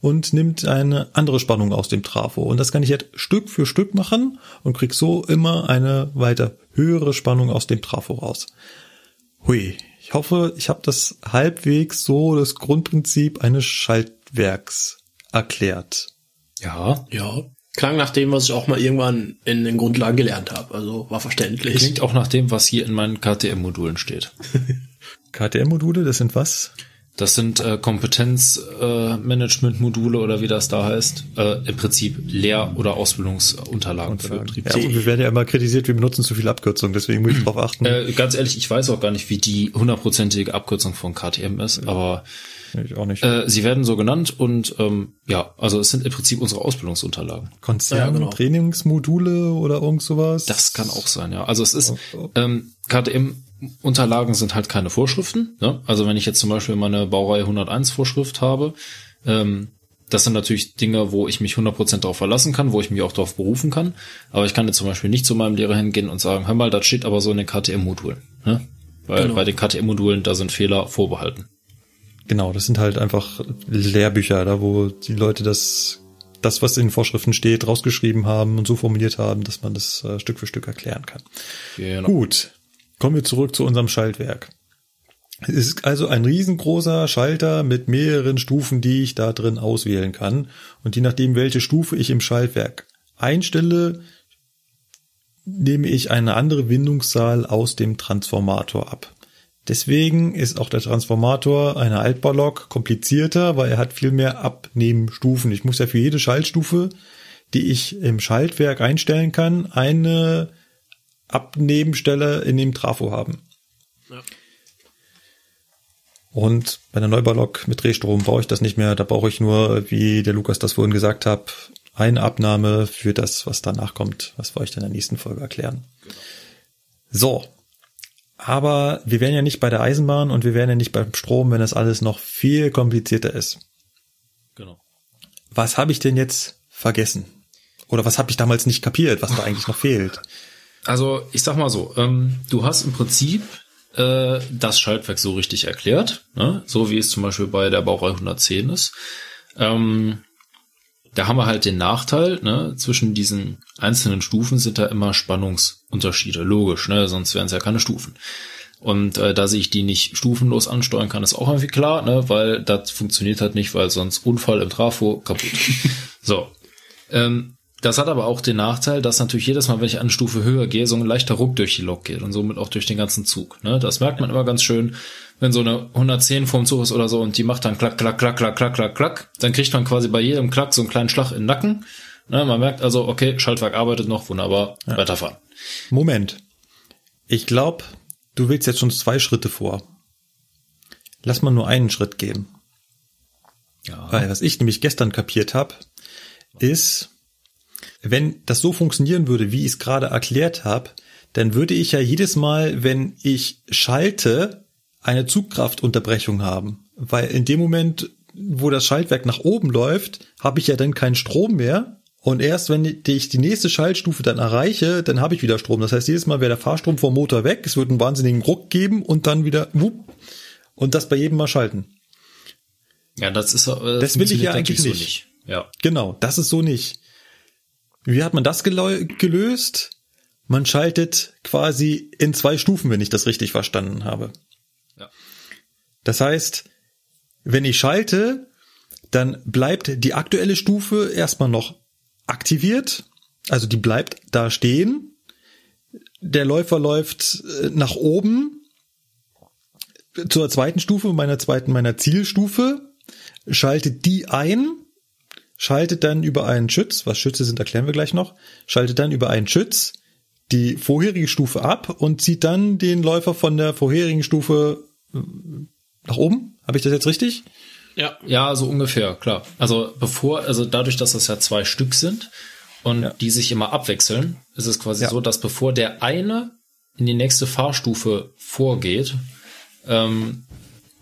und nimmt eine andere Spannung aus dem Trafo. Und das kann ich jetzt Stück für Stück machen und krieg so immer eine weiter höhere Spannung aus dem Trafo raus. Hui, Ich hoffe, ich habe das halbwegs so das Grundprinzip eines Schaltwerks erklärt. Ja. Ja. Klang nach dem, was ich auch mal irgendwann in den Grundlagen gelernt habe. Also war verständlich. Klingt auch nach dem, was hier in meinen KTM-Modulen steht. KTM-Module, das sind was? Das sind äh, Kompetenzmanagement-Module äh, oder wie das da heißt. Äh, Im Prinzip Lehr- oder Ausbildungsunterlagen für den Betrieb. Ja, und wir werden ja immer kritisiert, wir benutzen zu viel Abkürzung, deswegen muss ich drauf achten. Äh, ganz ehrlich, ich weiß auch gar nicht, wie die hundertprozentige Abkürzung von KTM ist, aber ich auch nicht. äh, sie werden so genannt und ähm, ja, also es sind im Prinzip unsere Ausbildungsunterlagen. Konzern, Ja, genau. Trainingsmodule oder irgend sowas? Das kann auch sein, ja. Also es ist, Oh, oh. KTM-Unterlagen sind halt keine Vorschriften. Ne? Also wenn ich jetzt zum Beispiel meine Baureihe 101 Vorschrift habe, ähm, das sind natürlich Dinge, wo ich mich 100% darauf verlassen kann, wo ich mich auch darauf berufen kann. Aber ich kann jetzt zum Beispiel nicht zu meinem Lehrer hingehen und sagen, hör mal, das steht aber so in den KTM-Modulen. Ne? Weil Genau. bei den KTM-Modulen, da sind Fehler vorbehalten. Genau, das sind halt einfach Lehrbücher, da wo die Leute das, das, was in den Vorschriften steht, rausgeschrieben haben und so formuliert haben, dass man das äh, Stück für Stück erklären kann. Genau. Gut, kommen wir zurück zu unserem Schaltwerk. Es ist also ein riesengroßer Schalter mit mehreren Stufen, die ich da drin auswählen kann. Und je nachdem, welche Stufe ich im Schaltwerk einstelle, nehme ich eine andere Windungszahl aus dem Transformator ab. Deswegen ist auch der Transformator einer Altbaulok komplizierter, weil er hat viel mehr Abnehmstufen. Ich muss ja für jede Schaltstufe, die ich im Schaltwerk einstellen kann, eine Abnebenstelle in dem Trafo haben. Ja. Und bei der Neubaulok mit Drehstrom brauche ich das nicht mehr. Da brauche ich nur, wie der Lukas das vorhin gesagt hat, eine Abnahme für das, was danach kommt. Was wir euch dann in der nächsten Folge erklären. So. Aber wir wären ja nicht bei der Eisenbahn und wir wären ja nicht beim Strom, wenn das alles noch viel komplizierter ist. genau. Was habe ich denn jetzt vergessen? Oder was habe ich damals nicht kapiert, was da eigentlich noch fehlt? Also ich sag mal so, ähm, du hast im Prinzip äh, das Schaltwerk so richtig erklärt, ne? so wie es zum Beispiel bei der Baureihe 110 ist. Ähm, da haben wir halt den Nachteil, ne? zwischen diesen einzelnen Stufen sind da immer Spannungsunterschiede, logisch, ne? sonst wären es ja keine Stufen. Und äh, da ich die nicht stufenlos ansteuern kann, ist auch irgendwie klar, ne? weil das funktioniert halt nicht, weil sonst Unfall im Trafo kaputt. so. Ähm, das hat aber auch den Nachteil, dass natürlich jedes Mal, wenn ich eine Stufe höher gehe, so ein leichter Ruck durch die Lok geht und somit auch durch den ganzen Zug. Ne? Das merkt man immer ganz schön, wenn so eine 110 vorm Zug ist oder so und die macht dann klack, klack, klack, klack, klack, klack, klack, dann kriegt man quasi bei jedem Klack so einen kleinen Schlag in den Nacken. Ne? Man merkt also, okay, Schaltwerk arbeitet noch, wunderbar, weiterfahren. Moment. Ich glaube, du willst jetzt schon zwei Schritte vor. Lass mal nur einen Schritt gehen. Ja. Weil was ich nämlich gestern kapiert habe, ist, wenn das so funktionieren würde, wie ich es gerade erklärt habe, dann würde ich ja jedes Mal, wenn ich schalte, eine Zugkraftunterbrechung haben. Weil in dem Moment, wo das Schaltwerk nach oben läuft, habe ich ja dann keinen Strom mehr. Und erst wenn ich die nächste Schaltstufe dann erreiche, dann habe ich wieder Strom. Das heißt, jedes Mal wäre der Fahrstrom vom Motor weg, es wird einen wahnsinnigen Ruck geben und dann wieder wupp, und das bei jedem Mal schalten. Ja, das ist äh, Das will ich ja eigentlich natürlich nicht. So Ja. Genau, das ist so nicht. Wie hat man das gelö- gelöst? Man schaltet quasi in zwei Stufen, wenn ich das richtig verstanden habe. Ja. Das heißt, wenn ich schalte, dann bleibt die aktuelle Stufe erstmal noch aktiviert, also die bleibt da stehen. Der Läufer läuft äh, nach oben zur zweiten Stufe, meiner zweiten, meiner Zielstufe, schaltet die ein, schaltet dann über einen Schütz, was Schütze sind, erklären wir gleich noch, schaltet dann über einen Schütz die vorherige Stufe ab und zieht dann den Läufer von der vorherigen Stufe äh, nach oben. Habe ich das jetzt richtig? Ja. Ja, so ungefähr, klar. Also bevor, also dadurch, dass das ja zwei Stück sind und Ja. die sich immer abwechseln, ist es quasi Ja. so, dass bevor der eine in die nächste Fahrstufe vorgeht ähm,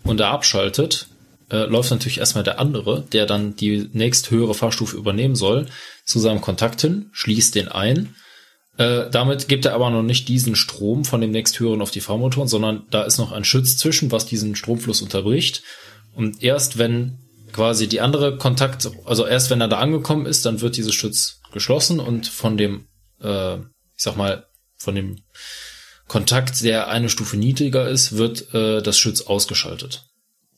und er abschaltet, äh, läuft natürlich erstmal der andere, der dann die nächst höhere Fahrstufe übernehmen soll, zu seinem Kontakt hin, schließt den ein. Äh, damit gibt er aber noch nicht diesen Strom von dem nächsthöheren auf die Fahrmotoren, sondern da ist noch ein Schütz zwischen, was diesen Stromfluss unterbricht. Und erst wenn quasi die andere Kontakt, also erst wenn er da angekommen ist, dann wird dieses Schütz geschlossen und von dem, äh, ich sag mal, von dem Kontakt, der eine Stufe niedriger ist, wird äh, das Schütz ausgeschaltet.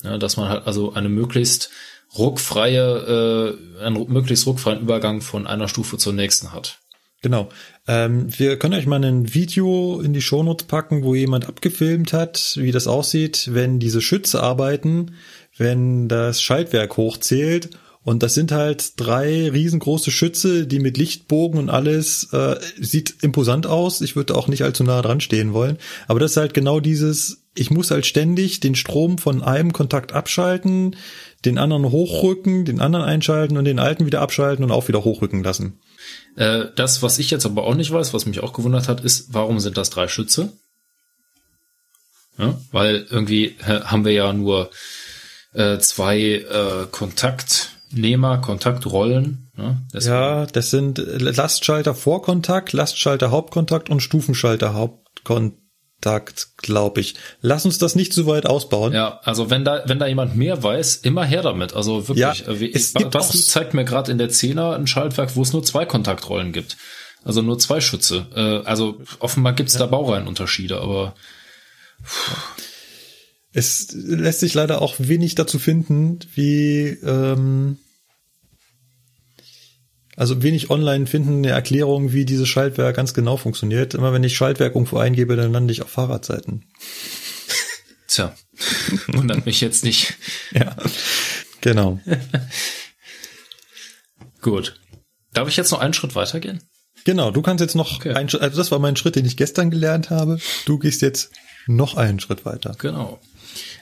Ja, dass man halt also eine möglichst ruckfreie, äh, einen möglichst ruckfreien Übergang von einer Stufe zur nächsten hat. Genau. Ähm, wir können euch mal ein Video in die Shownotes packen, wo jemand abgefilmt hat, wie das aussieht, wenn diese Schütze arbeiten, wenn das Schaltwerk hochzählt. Und das sind halt drei riesengroße Schütze, die mit Lichtbogen und alles äh, sieht imposant aus. Ich würde auch nicht allzu nah dran stehen wollen. Aber das ist halt genau dieses, ich muss halt ständig den Strom von einem Kontakt abschalten, den anderen hochrücken, den anderen einschalten und den alten wieder abschalten und auch wieder hochrücken lassen. Äh, das, was ich jetzt aber auch nicht weiß, was mich auch gewundert hat, ist, warum sind das drei Schütze? Ja, weil irgendwie äh, haben wir ja nur äh, zwei äh, Kontaktnehmer, Kontaktrollen. Ne? Ja, das sind Lastschalter Vorkontakt, Lastschalter Hauptkontakt und Stufenschalter Hauptkontakt. Takt, glaube ich. Lass uns das nicht zu weit ausbauen. Ja, also wenn da, wenn da jemand mehr weiß, immer her damit. Also wirklich. Ja, äh, es gibt Basti zeigt mir gerade in der Zehner ein Schaltwerk, wo es nur zwei Kontaktrollen gibt. Also nur zwei Schütze. Äh, also offenbar gibt's ja. da Baureihenunterschiede, aber. Es lässt sich leider auch wenig dazu finden, wie ähm, also wenig online finden eine Erklärung, wie dieses Schaltwerk ganz genau funktioniert. Immer wenn ich Schaltwerk irgendwo eingebe, dann lande ich auf Fahrradseiten. Tja, wundert mich jetzt nicht. Ja, genau. Gut. Darf ich jetzt noch einen Schritt weitergehen? Genau, du kannst jetzt noch okay. einen Schritt, also das war mein Schritt, den ich gestern gelernt habe. Du gehst jetzt noch einen Schritt weiter. Genau.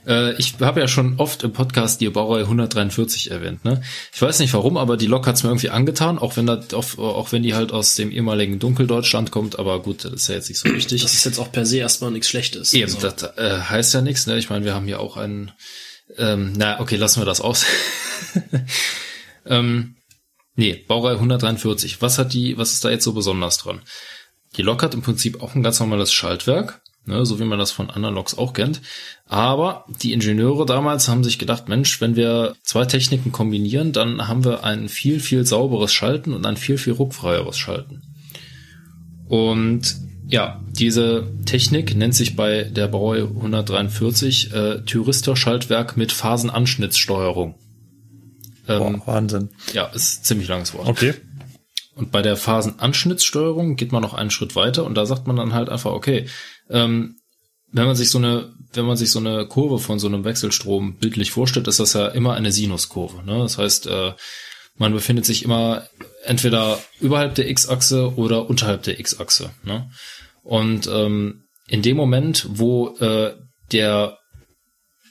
Äh, ich habe ja schon oft im Podcast die Baureihe 143 erwähnt. Ne? Ich weiß nicht warum, aber die Lok hat's mir irgendwie angetan, auch wenn das, auch, auch wenn die halt aus dem ehemaligen Dunkeldeutschland kommt. Aber gut, das ist ja jetzt nicht so wichtig. Das ist jetzt auch per se erstmal nichts Schlechtes. Eben, also. das äh, heißt ja nichts. Ne? Ich meine, wir haben hier auch einen. Ähm, na, okay, lassen wir das aus. ähm, nee, Baureihe 143. Was hat die? Was ist da jetzt so besonders dran? Die Lok hat im Prinzip auch ein ganz normales Schaltwerk ne, so wie man das von anderen Loks auch kennt. Aber die Ingenieure damals haben sich gedacht, Mensch, wenn wir zwei Techniken kombinieren, dann haben wir ein viel, viel sauberes Schalten und ein viel, viel ruckfreieres Schalten. Und ja, diese Technik nennt sich bei der Baureihe 143 äh, Thyristor-Schaltwerk mit Phasenanschnittssteuerung. Ähm, Boah, Wahnsinn. Ja, ist ziemlich langes Wort. Okay. Und bei der Phasenanschnittssteuerung geht man noch einen Schritt weiter und da sagt man dann halt einfach, okay, ähm, wenn man sich so eine, wenn man sich so eine Kurve von so einem Wechselstrom bildlich vorstellt, ist das ja immer eine Sinuskurve. Ne? Das heißt, äh, man befindet sich immer entweder überhalb der X-Achse oder unterhalb der X-Achse. Ne? Und ähm, in dem Moment, wo äh, der,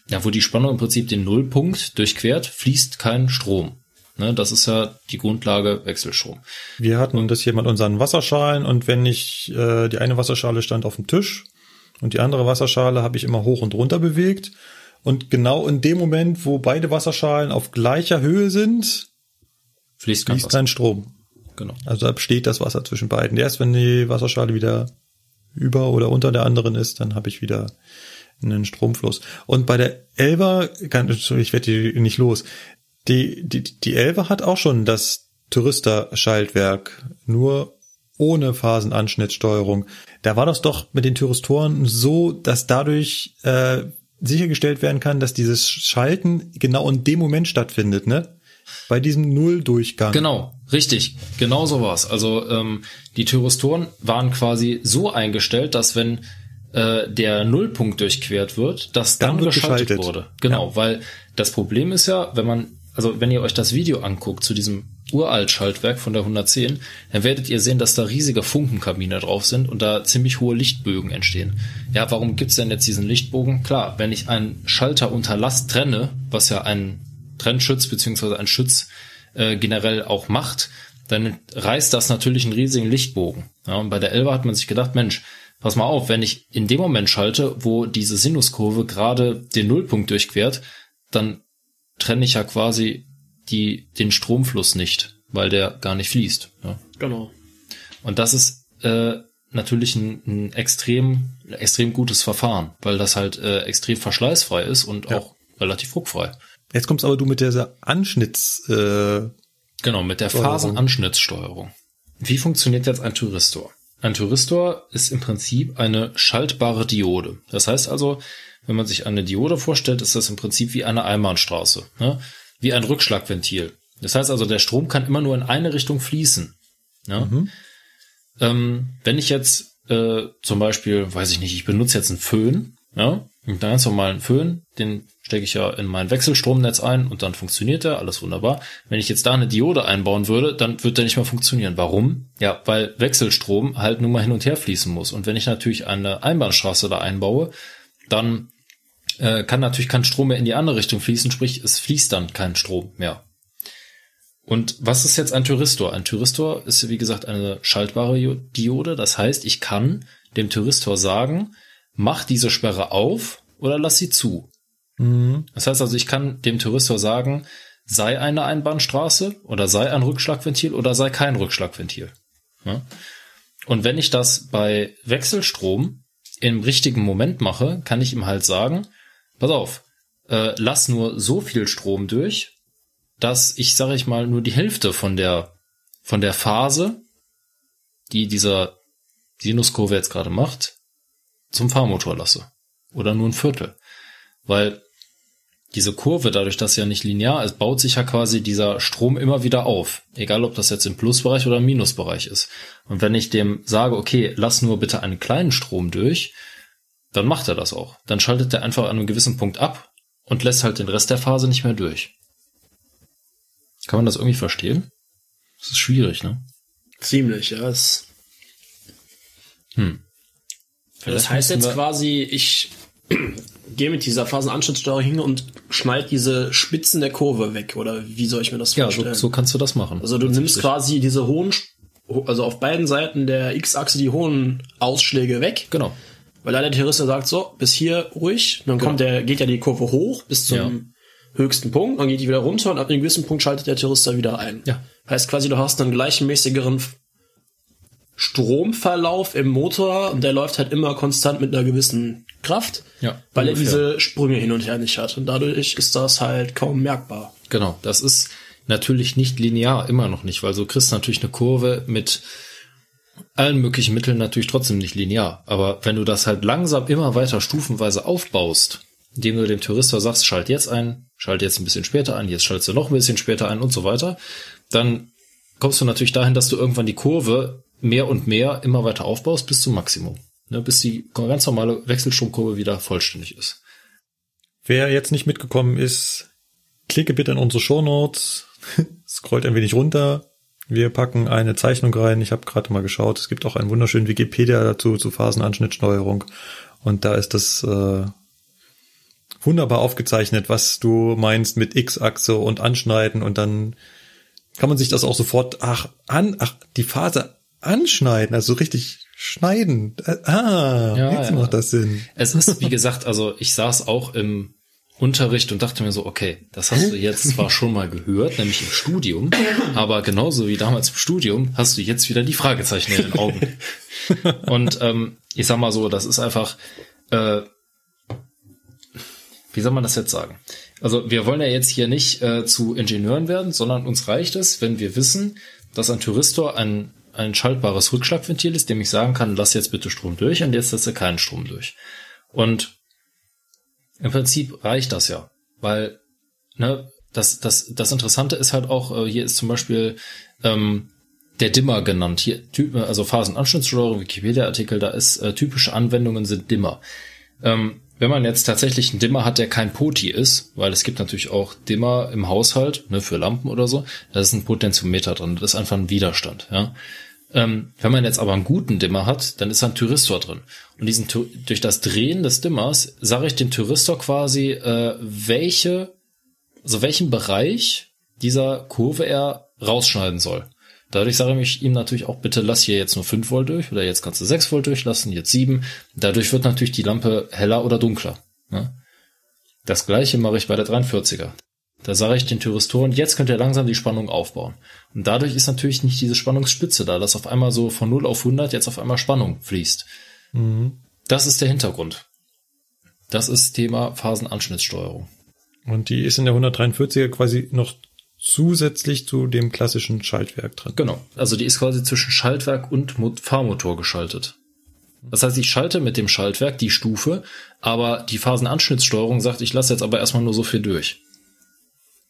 ja, wo die Spannung im Prinzip den Nullpunkt durchquert, fließt kein Strom. Ne, das ist ja die Grundlage Wechselstrom. Wir hatten das hier mit unseren Wasserschalen und wenn ich, äh, die eine Wasserschale stand auf dem Tisch und die andere Wasserschale habe ich immer hoch und runter bewegt. Und genau in dem Moment, wo beide Wasserschalen auf gleicher Höhe sind, fließt, fließt kein Strom. Genau. Also da steht das Wasser zwischen beiden. Erst wenn die Wasserschale wieder über oder unter der anderen ist, dann habe ich wieder einen Stromfluss. Und bei der Elva, ich werde die nicht los, die, die, die Elbe hat auch schon das Tourister-Schaltwerk, nur ohne Phasenanschnittssteuerung. Da war das doch mit den Thyristoren so, dass dadurch äh, sichergestellt werden kann, dass dieses Schalten genau in dem Moment stattfindet, ne? Bei diesem Nulldurchgang. Genau, richtig. Genau so war's. Also ähm, die Thyristoren waren quasi so eingestellt, dass wenn äh, der Nullpunkt durchquert wird, dass dann, dann geschaltet, geschaltet, wurde. Genau, ja. weil das Problem ist ja, wenn man also wenn ihr euch das Video anguckt zu diesem Uralt-Schaltwerk von der 110, dann werdet ihr sehen, dass da riesige Funkenkabine drauf sind und da ziemlich hohe Lichtbögen entstehen. Ja, warum gibt's denn jetzt diesen Lichtbogen? Klar, wenn ich einen Schalter unter Last trenne, was ja ein Trennschütz beziehungsweise ein Schütz äh, generell auch macht, dann reißt das natürlich einen riesigen Lichtbogen. Ja, und bei der Elva hat man sich gedacht, Mensch, pass mal auf, wenn ich in dem Moment schalte, wo diese Sinuskurve gerade den Nullpunkt durchquert, dann trenne ich ja quasi die, den Stromfluss nicht, weil der gar nicht fließt. Ja. Genau. Und das ist äh, natürlich ein, ein extrem, extrem gutes Verfahren, weil das halt äh, extrem verschleißfrei ist und ja. auch relativ ruckfrei. Jetzt kommst aber du mit dieser Anschnitts. Äh, genau, mit der Phasenanschnittssteuerung. Wie funktioniert jetzt ein Thyristor? Ein Thyristor ist im Prinzip eine schaltbare Diode. Das heißt also, wenn man sich eine Diode vorstellt, ist das im Prinzip wie eine Einbahnstraße, ne? wie ein Rückschlagventil. Das heißt also, der Strom kann immer nur in eine Richtung fließen. Ja? Mhm. Ähm, wenn ich jetzt äh, zum Beispiel, weiß ich nicht, ich benutze jetzt einen Föhn, ja, einen ganz normalen Föhn, den stecke ich ja in mein Wechselstromnetz ein und dann funktioniert er, alles wunderbar. Wenn ich jetzt da eine Diode einbauen würde, dann wird der nicht mehr funktionieren. Warum? Ja, weil Wechselstrom halt nun mal hin und her fließen muss. Und wenn ich natürlich eine Einbahnstraße da einbaue, dann äh, kann natürlich kein Strom mehr in die andere Richtung fließen, sprich es fließt dann kein Strom mehr. Und was ist jetzt ein Thyristor? Ein Thyristor ist, wie gesagt, eine schaltbare Diode. Das heißt, ich kann dem Thyristor sagen, mach diese Sperre auf oder lass sie zu. Mhm. Das heißt also, ich kann dem Thyristor sagen, sei eine Einbahnstraße oder sei ein Rückschlagventil oder sei kein Rückschlagventil. Ja? Und wenn ich das bei Wechselstrom im richtigen Moment mache, kann ich ihm halt sagen, pass auf, äh, lass nur so viel Strom durch, dass ich, sage ich mal, nur die Hälfte von der, von der Phase, die dieser Sinuskurve jetzt gerade macht, zum Fahrmotor lasse. Oder nur ein Viertel. Weil diese Kurve, dadurch, dass sie ja nicht linear ist, baut sich ja quasi dieser Strom immer wieder auf. Egal, ob das jetzt im Plusbereich oder im Minusbereich ist. Und wenn ich dem sage, okay, lass nur bitte einen kleinen Strom durch, dann macht er das auch. Dann schaltet er einfach an einem gewissen Punkt ab und lässt halt den Rest der Phase nicht mehr durch. Kann man das irgendwie verstehen? Das ist schwierig, ne? Ziemlich, ja. Es hm. das heißt jetzt quasi, ich gehe mit dieser Phasenanschnittssteuerung hin und schneide diese Spitzen der Kurve weg, oder wie soll ich mir das vorstellen? Ja, so, so kannst du das machen. Also du nimmst quasi diese hohen, also auf beiden Seiten der X-Achse die hohen Ausschläge weg. Genau. Weil da der Terrorist sagt, so, bis hier ruhig, dann kommt genau. der, geht ja die Kurve hoch bis zum ja höchsten Punkt, dann geht die wieder runter und ab einem gewissen Punkt schaltet der Thyristor wieder ein. Ja. Heißt quasi, du hast einen gleichmäßigeren Stromverlauf im Motor und der läuft halt immer konstant mit einer gewissen Kraft, ja, weil ungefähr. er diese Sprünge hin und her nicht hat. Und dadurch ist das halt kaum merkbar. Genau, das ist natürlich nicht linear, immer noch nicht, weil so kriegst du natürlich eine Kurve mit allen möglichen Mitteln natürlich trotzdem nicht linear. Aber wenn du das halt langsam immer weiter stufenweise aufbaust, indem du dem Touristor sagst, schalt jetzt ein, schalt jetzt ein bisschen später ein, jetzt schaltest du noch ein bisschen später ein und so weiter, dann kommst du natürlich dahin, dass du irgendwann die Kurve mehr und mehr immer weiter aufbaust bis zum Maximum, ne, bis die ganz normale Wechselstromkurve wieder vollständig ist. Wer jetzt nicht mitgekommen ist, klicke bitte in unsere Shownotes, scrollt ein wenig runter. Wir packen eine Zeichnung rein. Ich habe gerade mal geschaut. Es gibt auch einen wunderschönen Wikipedia dazu zu Phasenanschnittsteuerung. Und da ist das äh, wunderbar aufgezeichnet, was du meinst mit X-Achse und Anschneiden und dann kann man sich das auch sofort, ach, an, ach, die Phase anschneiden, also richtig schneiden. Äh, ah, ja, jetzt ja. macht das Sinn. Es ist, wie gesagt, also ich saß auch im Unterricht und dachte mir so, okay, das hast du jetzt zwar schon mal gehört, nämlich im Studium, aber genauso wie damals im Studium hast du jetzt wieder die Fragezeichen in den Augen. Und ähm, ich sag mal so, das ist einfach, äh, wie soll man das jetzt sagen? Also wir wollen ja jetzt hier nicht äh, zu Ingenieuren werden, sondern uns reicht es, wenn wir wissen, dass ein Thyristor ein, ein schaltbares Rückschlagventil ist, dem ich sagen kann, lass jetzt bitte Strom durch und jetzt lässt er keinen Strom durch. Und im Prinzip reicht das ja, weil ne, das, das, das Interessante ist halt auch, äh, hier ist zum Beispiel ähm, der Dimmer genannt. Hier, also Phasenanschnittssteuerung, Wikipedia-Artikel, da ist äh, typische Anwendungen sind Dimmer. Ähm, wenn man jetzt tatsächlich einen Dimmer hat, der kein Poti ist, weil es gibt natürlich auch Dimmer im Haushalt, ne, für Lampen oder so, da ist ein Potentiometer drin, das ist einfach ein Widerstand, ja. Ähm, wenn man jetzt aber einen guten Dimmer hat, dann ist ein Thyristor drin. Und diesen durch das Drehen des Dimmers sage ich dem Thyristor quasi, äh, welche, also welchen Bereich dieser Kurve er rausschneiden soll. Dadurch sage ich ihm natürlich auch, bitte lass hier jetzt nur 5 Volt durch oder jetzt kannst du 6 Volt durchlassen, jetzt 7. Dadurch wird natürlich die Lampe heller oder dunkler. Ne? Das gleiche mache ich bei der 43er. Da sage ich den Thyristoren, jetzt könnt ihr langsam die Spannung aufbauen. Und dadurch ist natürlich nicht diese Spannungsspitze da, dass auf einmal so von 0 auf 100 jetzt auf einmal Spannung fließt. Mhm. Das ist der Hintergrund. Das ist Thema Phasenanschnittssteuerung. Und die ist in der 143er quasi noch zusätzlich zu dem klassischen Schaltwerk drin. Genau. Also die ist quasi zwischen Schaltwerk und Mo Fahrmotor geschaltet. Das heißt, ich schalte mit dem Schaltwerk die Stufe, aber die Phasenanschnittssteuerung sagt, ich lasse jetzt aber erstmal nur so viel durch.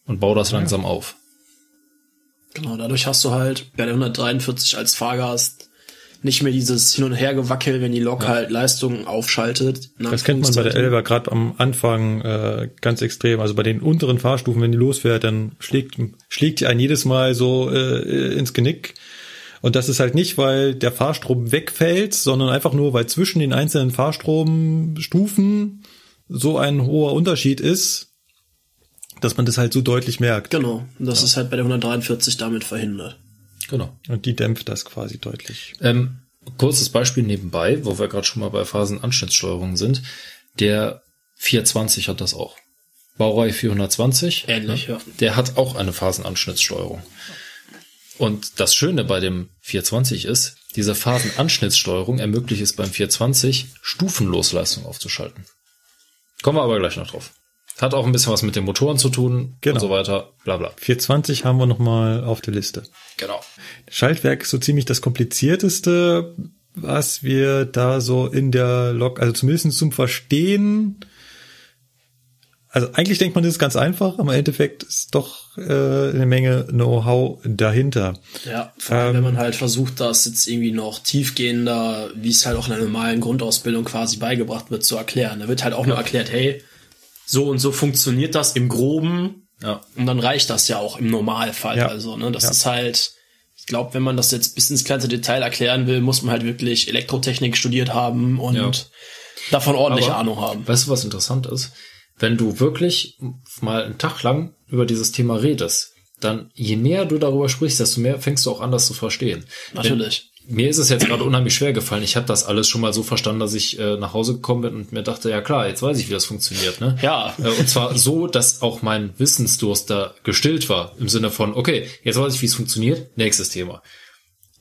Und baue das langsam auf. Genau, dadurch hast du halt bei der 143 als Fahrgast nicht mehr dieses Hin- und Hergewackel, wenn die Lok halt Leistung aufschaltet. Das kennt man bei der. Elva gerade am Anfang äh, ganz extrem. Also bei den unteren Fahrstufen, wenn die losfährt, dann schlägt, schlägt die einen jedes Mal so äh, ins Genick. Und das ist halt nicht, weil der Fahrstrom wegfällt, sondern einfach nur, weil zwischen den einzelnen Fahrstromstufen so ein hoher Unterschied ist, dass man das halt so deutlich merkt. Genau, und das ist halt bei der 143 damit verhindert. Genau. Und die dämpft das quasi deutlich. Ähm, kurzes Beispiel nebenbei, wo wir gerade schon mal bei Phasenanschnittssteuerung sind. Der 420 hat das auch. Baureihe 420. Ähnlich, ja. Der hat auch eine Phasenanschnittssteuerung. Und das Schöne bei dem 420 ist, diese Phasenanschnittssteuerung ermöglicht es beim 420, stufenlos Leistung aufzuschalten. Kommen wir aber gleich noch drauf. Hat auch ein bisschen was mit den Motoren zu tun Genau. und so weiter, bla bla. 420 haben wir nochmal auf der Liste. Genau. Schaltwerk ist so ziemlich das komplizierteste, was wir da so in der Lok, also zumindest zum Verstehen. Also eigentlich denkt man, das ist ganz einfach, aber im Endeffekt ist doch äh, eine Menge Know-how dahinter. Ja, vor allem, Ähm, wenn man halt versucht, das jetzt irgendwie noch tiefgehender, wie es halt auch in einer normalen Grundausbildung quasi beigebracht wird, zu erklären. Da wird halt auch nur erklärt, hey, so und so funktioniert das im Groben Ja. und dann reicht das ja auch im Normalfall. Ja. Also, ne, das Ja. ist halt, ich glaube, wenn man das jetzt bis ins kleinste Detail erklären will, muss man halt wirklich Elektrotechnik studiert haben und Ja. davon ordentliche Aber- Ahnung haben. Weißt du, was interessant ist? Wenn du wirklich mal einen Tag lang über dieses Thema redest, dann je näher du darüber sprichst, desto mehr fängst du auch an, das zu verstehen. Natürlich. Mir ist es jetzt gerade unheimlich schwer gefallen. Ich habe das alles schon mal so verstanden, dass ich äh, nach Hause gekommen bin und mir dachte, ja klar, jetzt weiß ich, wie das funktioniert. Ne? Ja. Äh, und zwar so, dass auch mein Wissensdurst da gestillt war. Im Sinne von, okay, jetzt weiß ich, wie es funktioniert, nächstes Thema.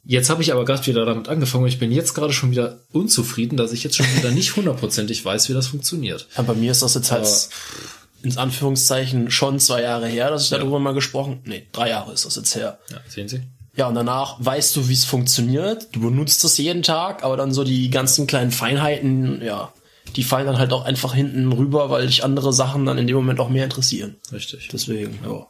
Jetzt habe ich aber gerade wieder damit angefangen und ich bin jetzt gerade schon wieder unzufrieden, dass ich jetzt schon wieder nicht hundertprozentig weiß, wie das funktioniert. Ja, bei mir ist das jetzt halt ins Anführungszeichen schon zwei Jahre her, dass ich darüber mal gesprochen. Nee, drei Jahre ist das jetzt her. Ja, sehen Sie? Ja, und danach weißt du, wie es funktioniert. Du benutzt es jeden Tag, aber dann so die ganzen kleinen Feinheiten, ja, die fallen dann halt auch einfach hinten rüber, weil dich andere Sachen dann in dem Moment auch mehr interessieren. Richtig. Deswegen, ja.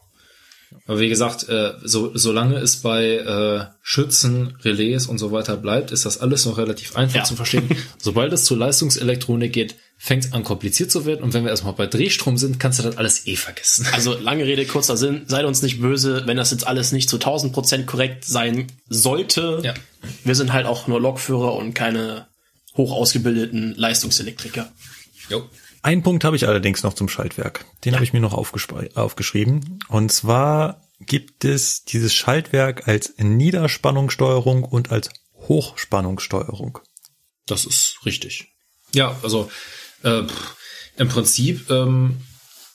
Aber wie gesagt, äh, so, solange es bei äh, Schützen, Relais und so weiter bleibt, ist das alles noch relativ einfach Ja. zu verstehen. Sobald es zur Leistungselektronik geht, fängt es an kompliziert zu werden. Und wenn wir erstmal bei Drehstrom sind, kannst du das alles eh vergessen. Also lange Rede, kurzer Sinn, seid uns nicht böse, wenn das jetzt alles nicht zu 1000 Prozent korrekt sein sollte. Ja. Wir sind halt auch nur Lokführer und keine hoch ausgebildeten Leistungselektriker. Jo. Einen Punkt habe ich allerdings noch zum Schaltwerk. Den habe ich mir noch aufgeschrieben. Und zwar gibt es dieses Schaltwerk als Niederspannungssteuerung und als Hochspannungssteuerung. Das ist richtig. Ja, also äh, pff, im Prinzip, ähm,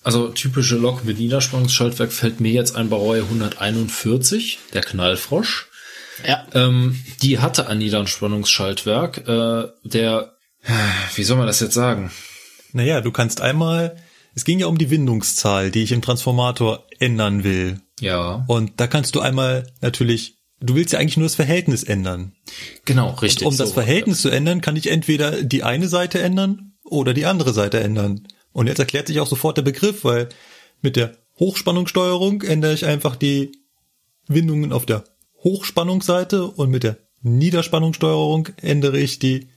also typische Lok mit Niederspannungsschaltwerk fällt mir jetzt ein bei Reue 141, der Knallfrosch. Ja. Ähm, die hatte ein Niederspannungsschaltwerk, äh, der, wie soll man das jetzt sagen? Naja, du kannst einmal, es ging ja um die Windungszahl, die ich im Transformator ändern will. Ja, Und da kannst du einmal natürlich, du willst ja eigentlich nur das Verhältnis ändern. genau, richtig. Um das so. Verhältnis zu ändern, kann ich entweder die eine Seite ändern oder die andere Seite ändern. Und jetzt erklärt sich auch sofort der Begriff, weil mit der Hochspannungssteuerung ändere ich einfach die Windungen auf der Hochspannungsseite und mit der Niederspannungssteuerung ändere ich die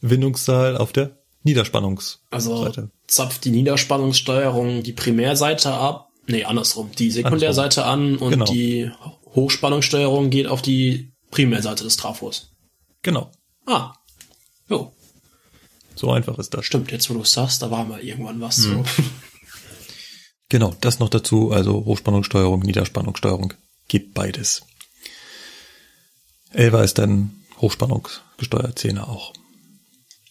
Windungszahl auf der Niederspannungsseite. Also zapft die Niederspannungssteuerung die Primärseite ab, nee, andersrum, die Sekundärseite an und Genau. die Hochspannungssteuerung geht auf die Primärseite des Trafos. Genau. Ah. Jo, So einfach ist das. stimmt, jetzt wo du sagst, da war mal irgendwann was so. Genau, das noch dazu, also Hochspannungssteuerung, Niederspannungssteuerung, gibt beides. Elva ist dann Hochspannungsgesteuert, 10er auch.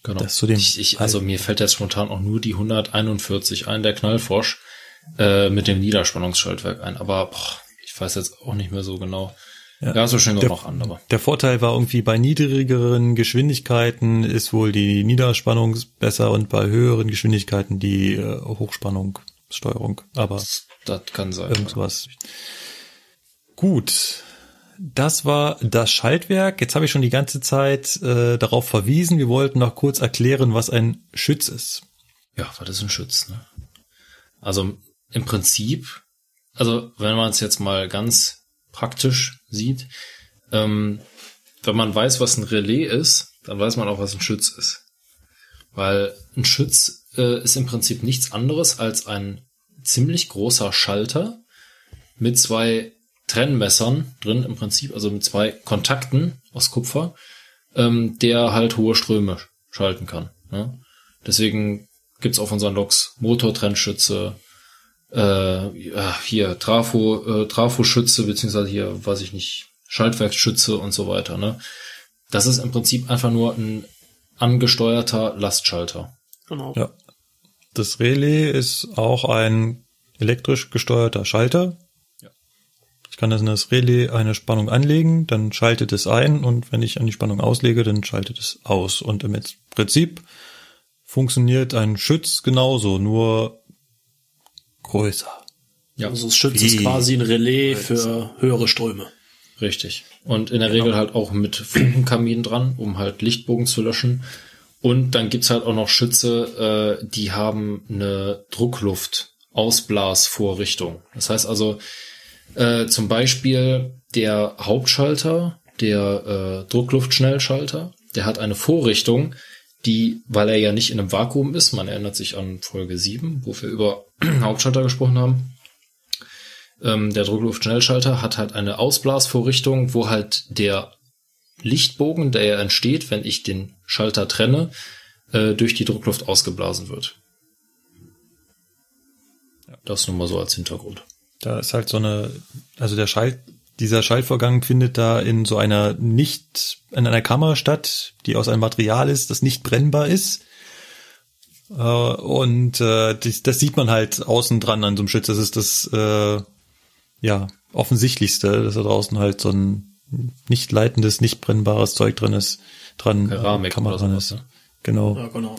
Genau. Das zu dem ich, ich, also mir fällt jetzt spontan auch nur die 141 ein, der Knallfrosch, äh, mit dem Niederspannungsschaltwerk ein. Aber boah, ich weiß jetzt auch nicht mehr so genau. Ja, so schön Der- noch an, aber. Der Vorteil war irgendwie bei niedrigeren Geschwindigkeiten ist wohl die Niederspannung besser und bei höheren Geschwindigkeiten die äh, Hochspannungssteuerung. Aber Das kann sein. Irgendwas. Gut. Das war das Schaltwerk. Jetzt habe ich schon die ganze Zeit äh, darauf verwiesen. Wir wollten noch kurz erklären, was ein Schütz ist. Ja, was ist ein Schütz? Ne? Also im Prinzip, also wenn man es jetzt mal ganz praktisch sieht, ähm, wenn man weiß, was ein Relais ist, dann weiß man auch, was ein Schütz ist. Weil ein Schütz äh, ist im Prinzip nichts anderes als ein ziemlich großer Schalter mit zwei Trennmessern drin im Prinzip, also mit zwei Kontakten aus Kupfer, ähm, der halt hohe Ströme schalten kann. Ne? Deswegen gibt's auf unseren Loks Motortrennschütze, äh, hier Trafo, äh, Trafo-Schütze, beziehungsweise hier, weiß ich nicht, Schaltwerksschütze und so weiter. Ne? Das ist im Prinzip einfach nur ein angesteuerter Lastschalter. Genau. Ja. Das Relais ist auch ein elektrisch gesteuerter Schalter. Ja. Ich kann in das Relais eine Spannung anlegen, dann schaltet es ein und wenn ich an die Spannung auslege, dann schaltet es aus. Und im Prinzip funktioniert ein Schütz genauso, nur größer. Ja, Also das Schütz ist Wie? quasi ein Relais für höhere Ströme. richtig. Und in der Regel halt auch mit Funkenkamin dran, um halt Lichtbogen zu löschen. Und dann gibt's halt auch noch Schütze, äh, die haben eine Druckluft-Ausblasvorrichtung. Das heißt also, äh, zum Beispiel der Hauptschalter, der äh, Druckluftschnellschalter, der hat eine Vorrichtung, die, weil er ja nicht in einem Vakuum ist, man erinnert sich an Folge 7, wo wir über Hauptschalter gesprochen haben, ähm, der Druckluftschnellschalter hat halt eine Ausblasvorrichtung, wo halt der Lichtbogen, der ja entsteht, wenn ich den Schalter trenne, äh, durch die Druckluft ausgeblasen wird. Das nur mal so als Hintergrund. Da ist halt so eine, also der Schalt, dieser Schaltvorgang findet da in so einer nicht, in einer Kammer statt, die aus einem Material ist, das nicht brennbar ist. Äh, und äh, das, das sieht man halt außen dran an so einem Schütz. Das ist das äh, ja offensichtlichste, dass da draußen halt so ein nicht leitendes, nicht brennbares Zeug drin ist, dran, Keramik Kammer oder dran sowas, ist. ne? Genau. Ja, genau.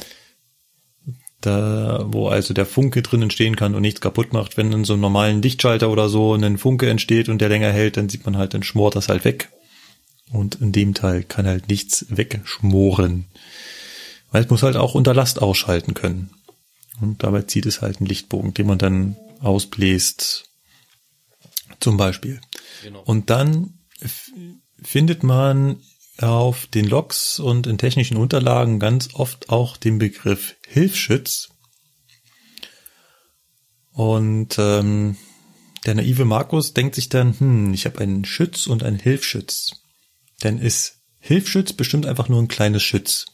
da, wo also der Funke drin entstehen kann und nichts kaputt macht. Wenn in so einem normalen Lichtschalter oder so ein Funke entsteht und der länger hält, dann sieht man halt, dann schmort das halt weg. Und in dem Teil kann halt nichts wegschmoren. Weil es muss halt auch unter Last ausschalten können. Und dabei zieht es halt einen Lichtbogen, den man dann ausbläst. Zum Beispiel. Genau. Und dann findet man auf den Logs und in technischen Unterlagen ganz oft auch den Begriff Hilfsschütz. Und ähm, der naive Markus denkt sich dann, hm, ich habe einen Schütz und einen Hilfsschütz. Dann ist Hilfsschütz bestimmt einfach nur ein kleines Schütz.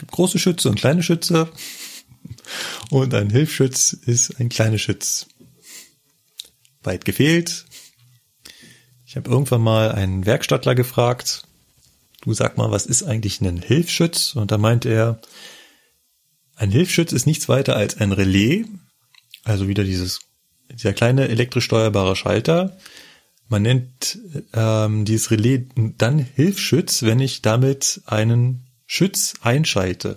Gibt große Schütze und kleine Schütze. Und ein Hilfsschütz ist ein kleiner Schütz. Weit gefehlt. Ich habe irgendwann mal einen Werkstattler gefragt, du sag mal, was ist eigentlich ein Hilfsschütz? Und da meinte er, ein Hilfsschütz ist nichts weiter als ein Relais, also wieder dieses, dieser kleine elektrisch steuerbare Schalter. Man nennt ähm, dieses Relais dann Hilfsschütz, wenn ich damit einen Schütz einschalte.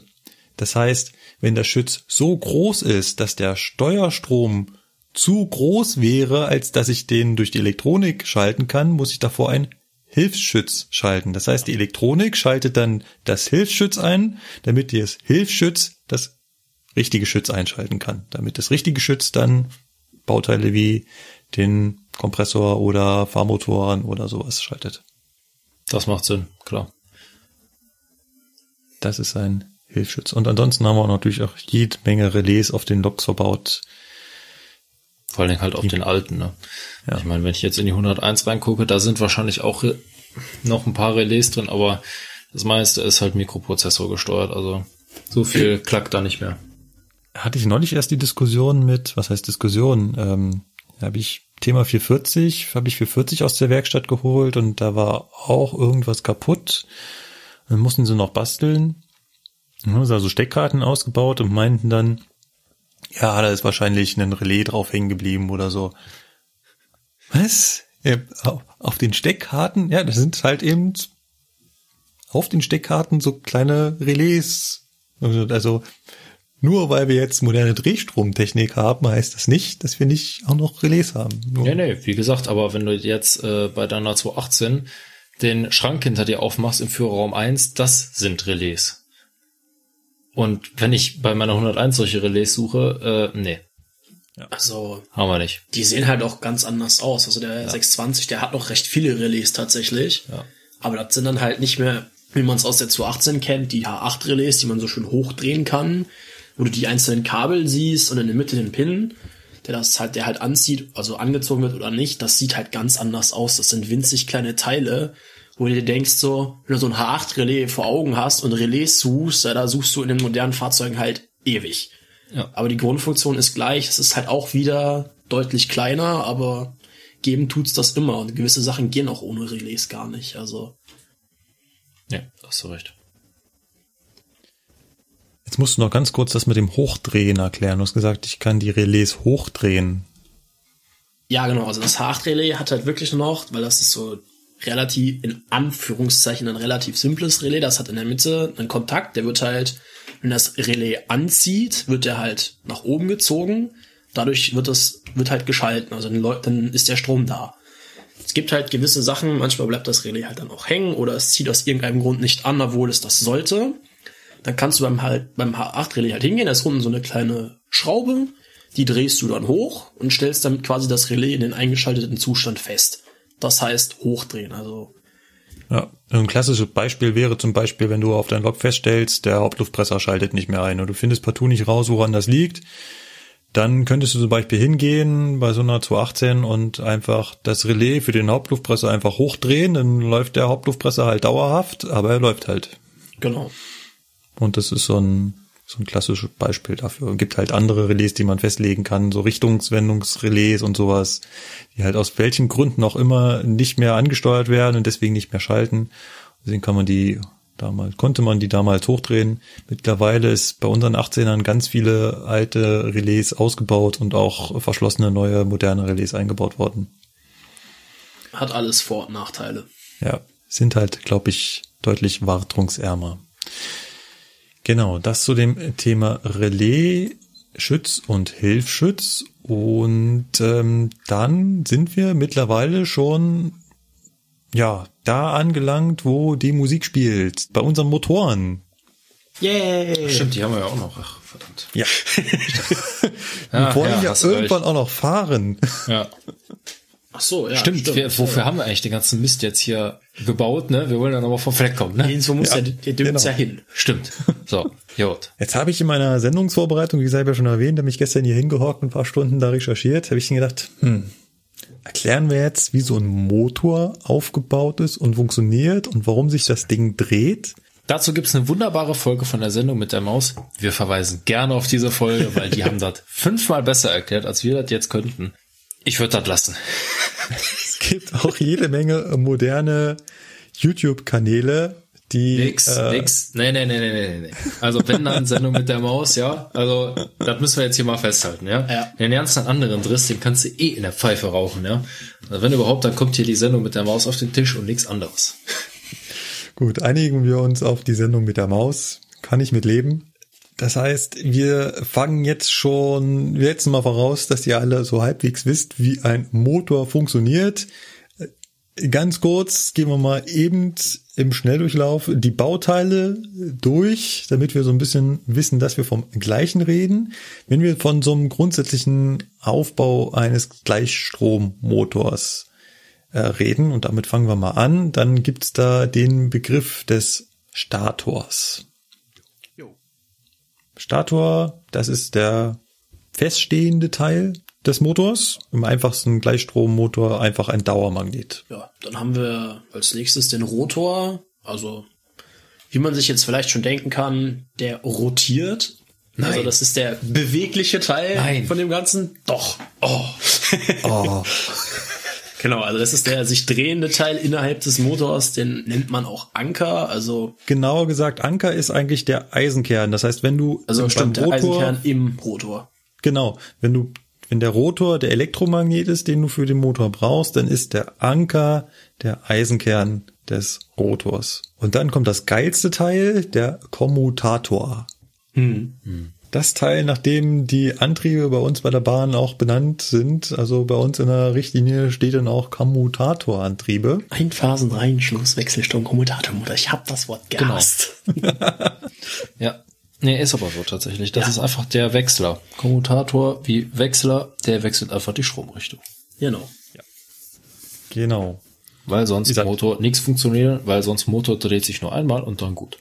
Das heißt, wenn der Schütz so groß ist, dass der Steuerstrom zu groß wäre, als dass ich den durch die Elektronik schalten kann, muss ich davor ein Hilfsschütz schalten. Das heißt, die Elektronik schaltet dann das Hilfsschütz ein, damit das Hilfsschütz das richtige Schütz einschalten kann. Damit das richtige Schütz dann Bauteile wie den Kompressor oder Fahrmotoren oder sowas schaltet. Das macht Sinn, klar. Das ist ein Hilfsschütz. Und ansonsten haben wir auch natürlich auch jede Menge Relais auf den Loks verbaut. Vor allen Dingen halt auf den alten, ne? Ja. Ich meine, wenn ich jetzt in die 101 reingucke, da sind wahrscheinlich auch noch ein paar Relais drin, aber das meiste ist halt Mikroprozessor gesteuert, also so viel klackt da nicht mehr. hatte ich neulich erst die Diskussion mit, was heißt Diskussion? Ähm, habe ich Thema 440, habe ich 440 aus der Werkstatt geholt und da war auch irgendwas kaputt. Dann mussten sie noch basteln. Dann haben sie also Steckkarten ausgebaut und meinten dann, ja, da ist wahrscheinlich ein Relais drauf hängen geblieben oder so. Was? Auf den Steckkarten? Ja, das sind halt eben auf den Steckkarten so kleine Relais. Also Nur weil wir jetzt moderne Drehstromtechnik haben, heißt das nicht, dass wir nicht auch noch Relais haben. Nur Nee, nee, wie gesagt, aber wenn du jetzt äh, bei deiner 218 den Schrank hinter dir aufmachst im Führerraum 1, das sind Relais. Und wenn ich bei meiner 101 solche Relais suche, äh, nee, Also, haben wir nicht. die sehen halt auch ganz anders aus. Also der 620, der hat noch recht viele Relais tatsächlich. Ja. Aber das sind dann halt nicht mehr, wie man es aus der 218 kennt, die H8-Relais, die man so schön hochdrehen kann, wo du die einzelnen Kabel siehst und in der Mitte den Pin, der das halt, der halt anzieht, also angezogen wird oder nicht, das sieht halt ganz anders aus. Das sind winzig kleine Teile, wo du dir denkst so, wenn du so ein H8-Relais vor Augen hast und Relais suchst, ja, da suchst du in den modernen Fahrzeugen halt ewig. Ja. Aber die Grundfunktion ist gleich. Es ist halt auch wieder deutlich kleiner, aber geben tut's das immer. Und gewisse Sachen gehen auch ohne Relais gar nicht. Also, Ja, hast du recht. Jetzt musst du noch ganz kurz das mit dem Hochdrehen erklären. Du hast gesagt, ich kann die Relais hochdrehen. ja, genau. Also das H8-Relais hat halt wirklich noch, weil das ist so relativ, in Anführungszeichen, ein relativ simples Relais. Das hat in der Mitte einen Kontakt. Der wird halt, wenn das Relais anzieht, wird der halt nach oben gezogen. Dadurch wird das, wird halt geschalten. Also dann ist der Strom da. Es gibt halt gewisse Sachen, manchmal bleibt das Relais halt dann auch hängen oder es zieht aus irgendeinem Grund nicht an, obwohl es das sollte. Dann kannst du beim halt, beim H8-Relais halt hingehen, da ist unten so eine kleine Schraube, die drehst du dann hoch und stellst damit quasi das Relais in den eingeschalteten Zustand fest. Das heißt hochdrehen, also Ja, ein klassisches Beispiel wäre zum Beispiel, wenn du auf dein Log feststellst, der Hauptluftpresser schaltet nicht mehr ein und du findest partout nicht raus, woran das liegt, dann könntest du zum Beispiel hingehen bei so einer 218 und einfach das Relais für den Hauptluftpresser einfach hochdrehen, dann läuft der Hauptluftpresser halt dauerhaft, aber er läuft halt. genau. Und das ist so ein, so ein klassisches Beispiel dafür. Es gibt halt andere Relais, die man festlegen kann, so Richtungswendungsrelais und sowas, die halt aus welchen Gründen auch immer nicht mehr angesteuert werden und deswegen nicht mehr schalten. Deswegen kann man die damals, konnte man die damals hochdrehen. Mittlerweile ist bei unseren 18ern ganz viele alte Relais ausgebaut und auch verschlossene neue moderne Relais eingebaut worden. Hat alles Vor- und Nachteile. Ja, sind halt, glaube ich, deutlich wartungsärmer. Genau, das zu dem Thema Relais, Schütz und Hilfsschutz. Und ähm, dann sind wir mittlerweile schon ja da angelangt, wo die Musik spielt. Bei unseren Motoren. Yay! Stimmt, die haben wir ja auch noch. Ach, verdammt. Ja. Ja, wir wollen ja, du irgendwann recht. auch noch fahren. Ja. Ach so, ja. Stimmt, Wir, wofür haben wir eigentlich den ganzen Mist jetzt hier gebaut, ne? Wir wollen dann aber vom Fleck kommen, ne? Irgendwo muss Ja, ja, der dünnt's genau. ja hin. Stimmt. So, gut. Jetzt habe ich in meiner Sendungsvorbereitung, wie selber schon erwähnt, habe ich gestern hier hingehockt und ein paar Stunden da recherchiert, habe ich mir gedacht, hm, erklären wir jetzt, wie so ein Motor aufgebaut ist und funktioniert und warum sich das Ding dreht. Dazu gibt's eine wunderbare Folge von der Sendung mit der Maus. Wir verweisen gerne auf diese Folge, weil die haben das fünfmal besser erklärt, als wir das jetzt könnten. Ich würde das lassen. Es gibt auch jede Menge moderne YouTube-Kanäle, die Nix, äh, nix. Nee, nee, nee, nee, nee, nee. Also wenn dann Sendung mit der Maus, ja. Also das müssen wir jetzt hier mal festhalten, ja. Ja. Den ganzen anderen Driss, den kannst du eh in der Pfeife rauchen, ja. Also wenn überhaupt, dann kommt hier die Sendung mit der Maus auf den Tisch und nichts anderes. Gut, einigen wir uns auf die Sendung mit der Maus. Kann ich mit leben. Das heißt, wir fangen jetzt schon, wir setzen mal voraus, dass ihr alle so halbwegs wisst, wie ein Motor funktioniert. Ganz kurz gehen wir mal eben im Schnelldurchlauf die Bauteile durch, damit wir so ein bisschen wissen, dass wir vom gleichen reden. Wenn wir von so einem grundsätzlichen Aufbau eines Gleichstrommotors äh, reden, und damit fangen wir mal an, dann gibt's da den Begriff des Stators. Stator, das ist der feststehende Teil des Motors. Im einfachsten Gleichstrommotor einfach ein Dauermagnet. Ja, dann haben wir als nächstes den Rotor. Also, wie man sich jetzt vielleicht schon denken kann, der rotiert. Nein. Also, das ist der bewegliche Teil Nein. von dem Ganzen. Doch. Oh. Oh, Genau, also das ist der sich drehende Teil innerhalb des Motors, den nennt man auch Anker. Also, genauer gesagt, Anker ist eigentlich der Eisenkern. Das heißt, wenn du also stimmt, der Eisenkern im Rotor. Genau, wenn du wenn der Rotor der Elektromagnet ist, den du für den Motor brauchst, dann ist der Anker der Eisenkern des Rotors. Und dann kommt das geilste Teil, der Kommutator. Hm. Das Teil, nachdem die Antriebe bei uns bei der Bahn auch benannt sind. Also bei uns in der Richtlinie steht dann auch Kommutatorantriebe. Einphasenreihenschluss, Wechselstrom, Kommutatormotor. Ich hab das Wort gehasst. Ja. Nee, ist aber so tatsächlich. Das Ja. ist einfach der Wechsler. Kommutator wie Wechsler, der wechselt einfach die Stromrichtung. Genau. Genau. Weil sonst Motor nichts funktioniert, weil sonst Motor dreht sich nur einmal und dann gut.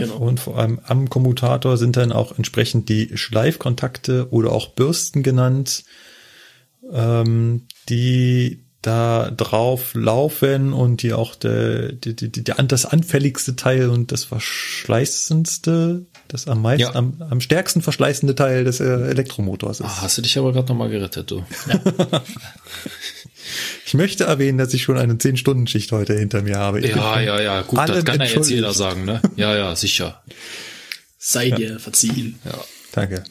Genau. Und vor allem am Kommutator sind dann auch entsprechend die Schleifkontakte oder auch Bürsten genannt, ähm, die da drauf laufen und die auch der, die, die, die, das anfälligste Teil und das verschleißendste, das am meisten, Ja. am, am stärksten verschleißende Teil des äh, Elektromotors ist. Ah, hast du dich aber gerade nochmal gerettet, du. Ich möchte erwähnen, dass ich schon eine 10-Stunden-Schicht heute hinter mir habe. Ich Ja, ja, ja, gut, das kann ja jetzt jeder sagen, ne? Ja, ja, sicher. Sei dir verziehen. Ja. Danke.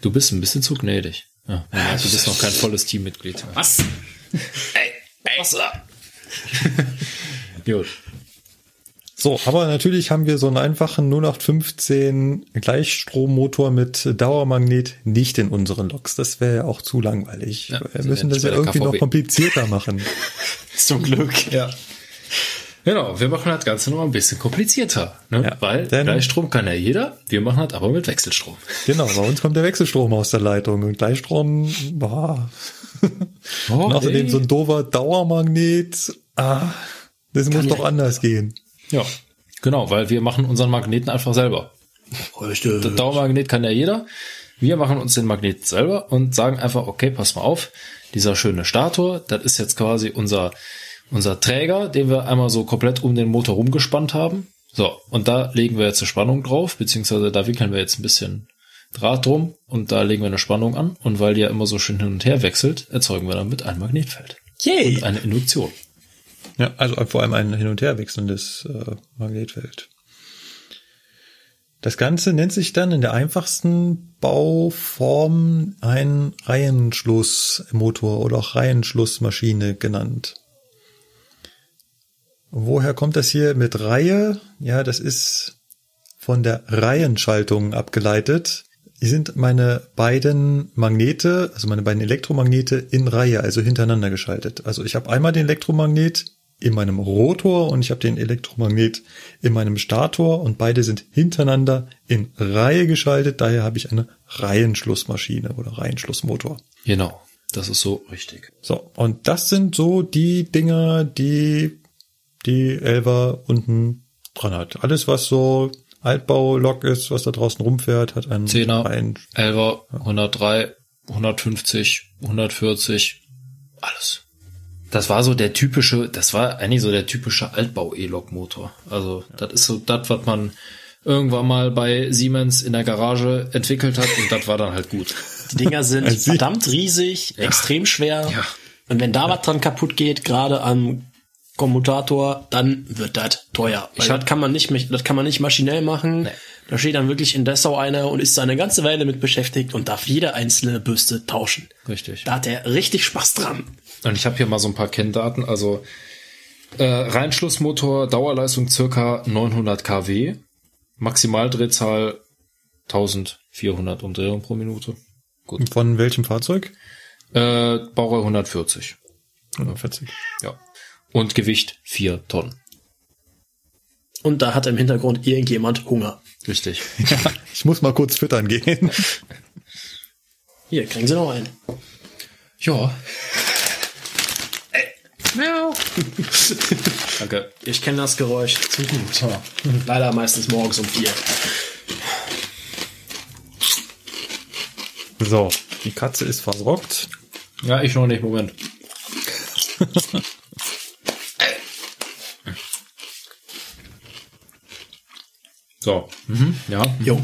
Du bist ein bisschen zu gnädig. Ja, ja, du bist noch kein volles Teammitglied. Was? Ey, ey, was da? Gut. So, aber natürlich haben wir so einen einfachen 0815 Gleichstrommotor mit Dauermagnet nicht in unseren Loks. Das wäre ja auch zu langweilig. Ja, wir müssen das ja irgendwie noch KVB. komplizierter machen. Zum Glück. Ja. Genau, wir machen das Ganze noch ein bisschen komplizierter, ne? Ja, weil denn- Gleichstrom kann ja jeder, wir machen das aber mit Wechselstrom. Genau, bei uns kommt der Wechselstrom aus der Leitung und Gleichstrom, boah. Oh, Und außerdem so ein doofer Dauermagnet, ah, das muss ja- doch anders gehen. Ja, genau, weil wir machen unseren Magneten einfach selber. Richtig. Der Dauermagnet kann ja jeder. Wir machen uns den Magnet selber und sagen einfach, okay, pass mal auf, dieser schöne Stator, das ist jetzt quasi unser, unser Träger, den wir einmal so komplett um den Motor rumgespannt haben. So, und da legen wir jetzt eine Spannung drauf, beziehungsweise da wickeln wir jetzt ein bisschen Draht drum und da legen wir eine Spannung an. Und weil die ja immer so schön hin und her wechselt, erzeugen wir damit ein Magnetfeld. Yay. Eine Induktion. Ja, also vor allem ein hin und her wechselndes äh, Magnetfeld. Das Ganze nennt sich dann in der einfachsten Bauform ein Reihenschlussmotor oder auch Reihenschlussmaschine genannt. Woher kommt das hier mit Reihe? Ja, das ist von der Reihenschaltung abgeleitet. Hier sind meine beiden Magnete, also meine beiden Elektromagnete in Reihe, also hintereinander geschaltet. Also ich habe einmal den Elektromagnet in meinem Rotor und ich habe den Elektromagnet in meinem Stator und beide sind hintereinander in Reihe geschaltet. Daher habe ich eine Reihenschlussmaschine oder Reihenschlussmotor. Genau. Das ist so richtig. So, und das sind so die Dinger, die die Elva unten dran hat. Alles, was so Altbau-Lok ist, was da draußen rumfährt, hat einen Zehner, Reihen- 11er, 103, 150, 140, alles. Das war so der typische, das war eigentlich so der typische Altbau-E-Lok-Motor. Also, das ist so das, was man irgendwann mal bei Siemens in der Garage entwickelt hat und das war dann halt gut. Die Dinger sind Also verdammt riesig, extrem schwer. Ja. Und wenn da was dran kaputt geht, gerade am Kommutator, dann wird das teuer. Weil Ich das kann man nicht, das kann man nicht maschinell machen. Nee. Da steht dann wirklich in Dessau einer und ist da eine ganze Weile mit beschäftigt und darf jede einzelne Bürste tauschen. Richtig. Da hat er richtig Spaß dran. Und ich habe hier mal so ein paar Kenndaten. Also äh, Reinschlussmotor, Dauerleistung circa 900 kW, Maximaldrehzahl 1400 Umdrehungen pro Minute. Gut. Von welchem Fahrzeug? Äh, Baureihe 140. 140. Ja. Und Gewicht 4 Tonnen. Und da hat im Hintergrund irgendjemand Hunger. Richtig. Ich muss mal kurz füttern gehen. Hier, kriegen Sie noch einen. Ja. Danke. Ich kenne das Geräusch zu gut. Leider meistens morgens um vier. So, die Katze ist versorgt. Ja, ich noch nicht. Moment. so. Mhm. Ja. Jo.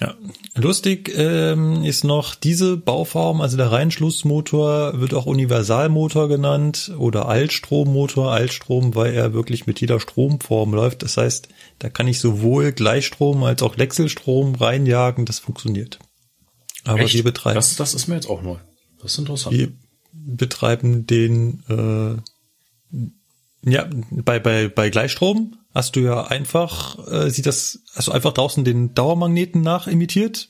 Ja. Lustig ähm, ist noch diese Bauform, also der Reinschlussmotor wird auch Universalmotor genannt oder Altstrommotor. Altstrom, weil er wirklich mit jeder Stromform läuft. Das heißt, da kann ich sowohl Gleichstrom als auch Wechselstrom reinjagen. Das funktioniert. Aber Echt? wir betreiben, Das, das ist mir jetzt auch neu. Das ist interessant. wir betreiben den äh, ja bei bei bei Gleichstrom hast du ja einfach, äh, sieht das, hast du einfach draußen den Dauermagneten nachimitiert.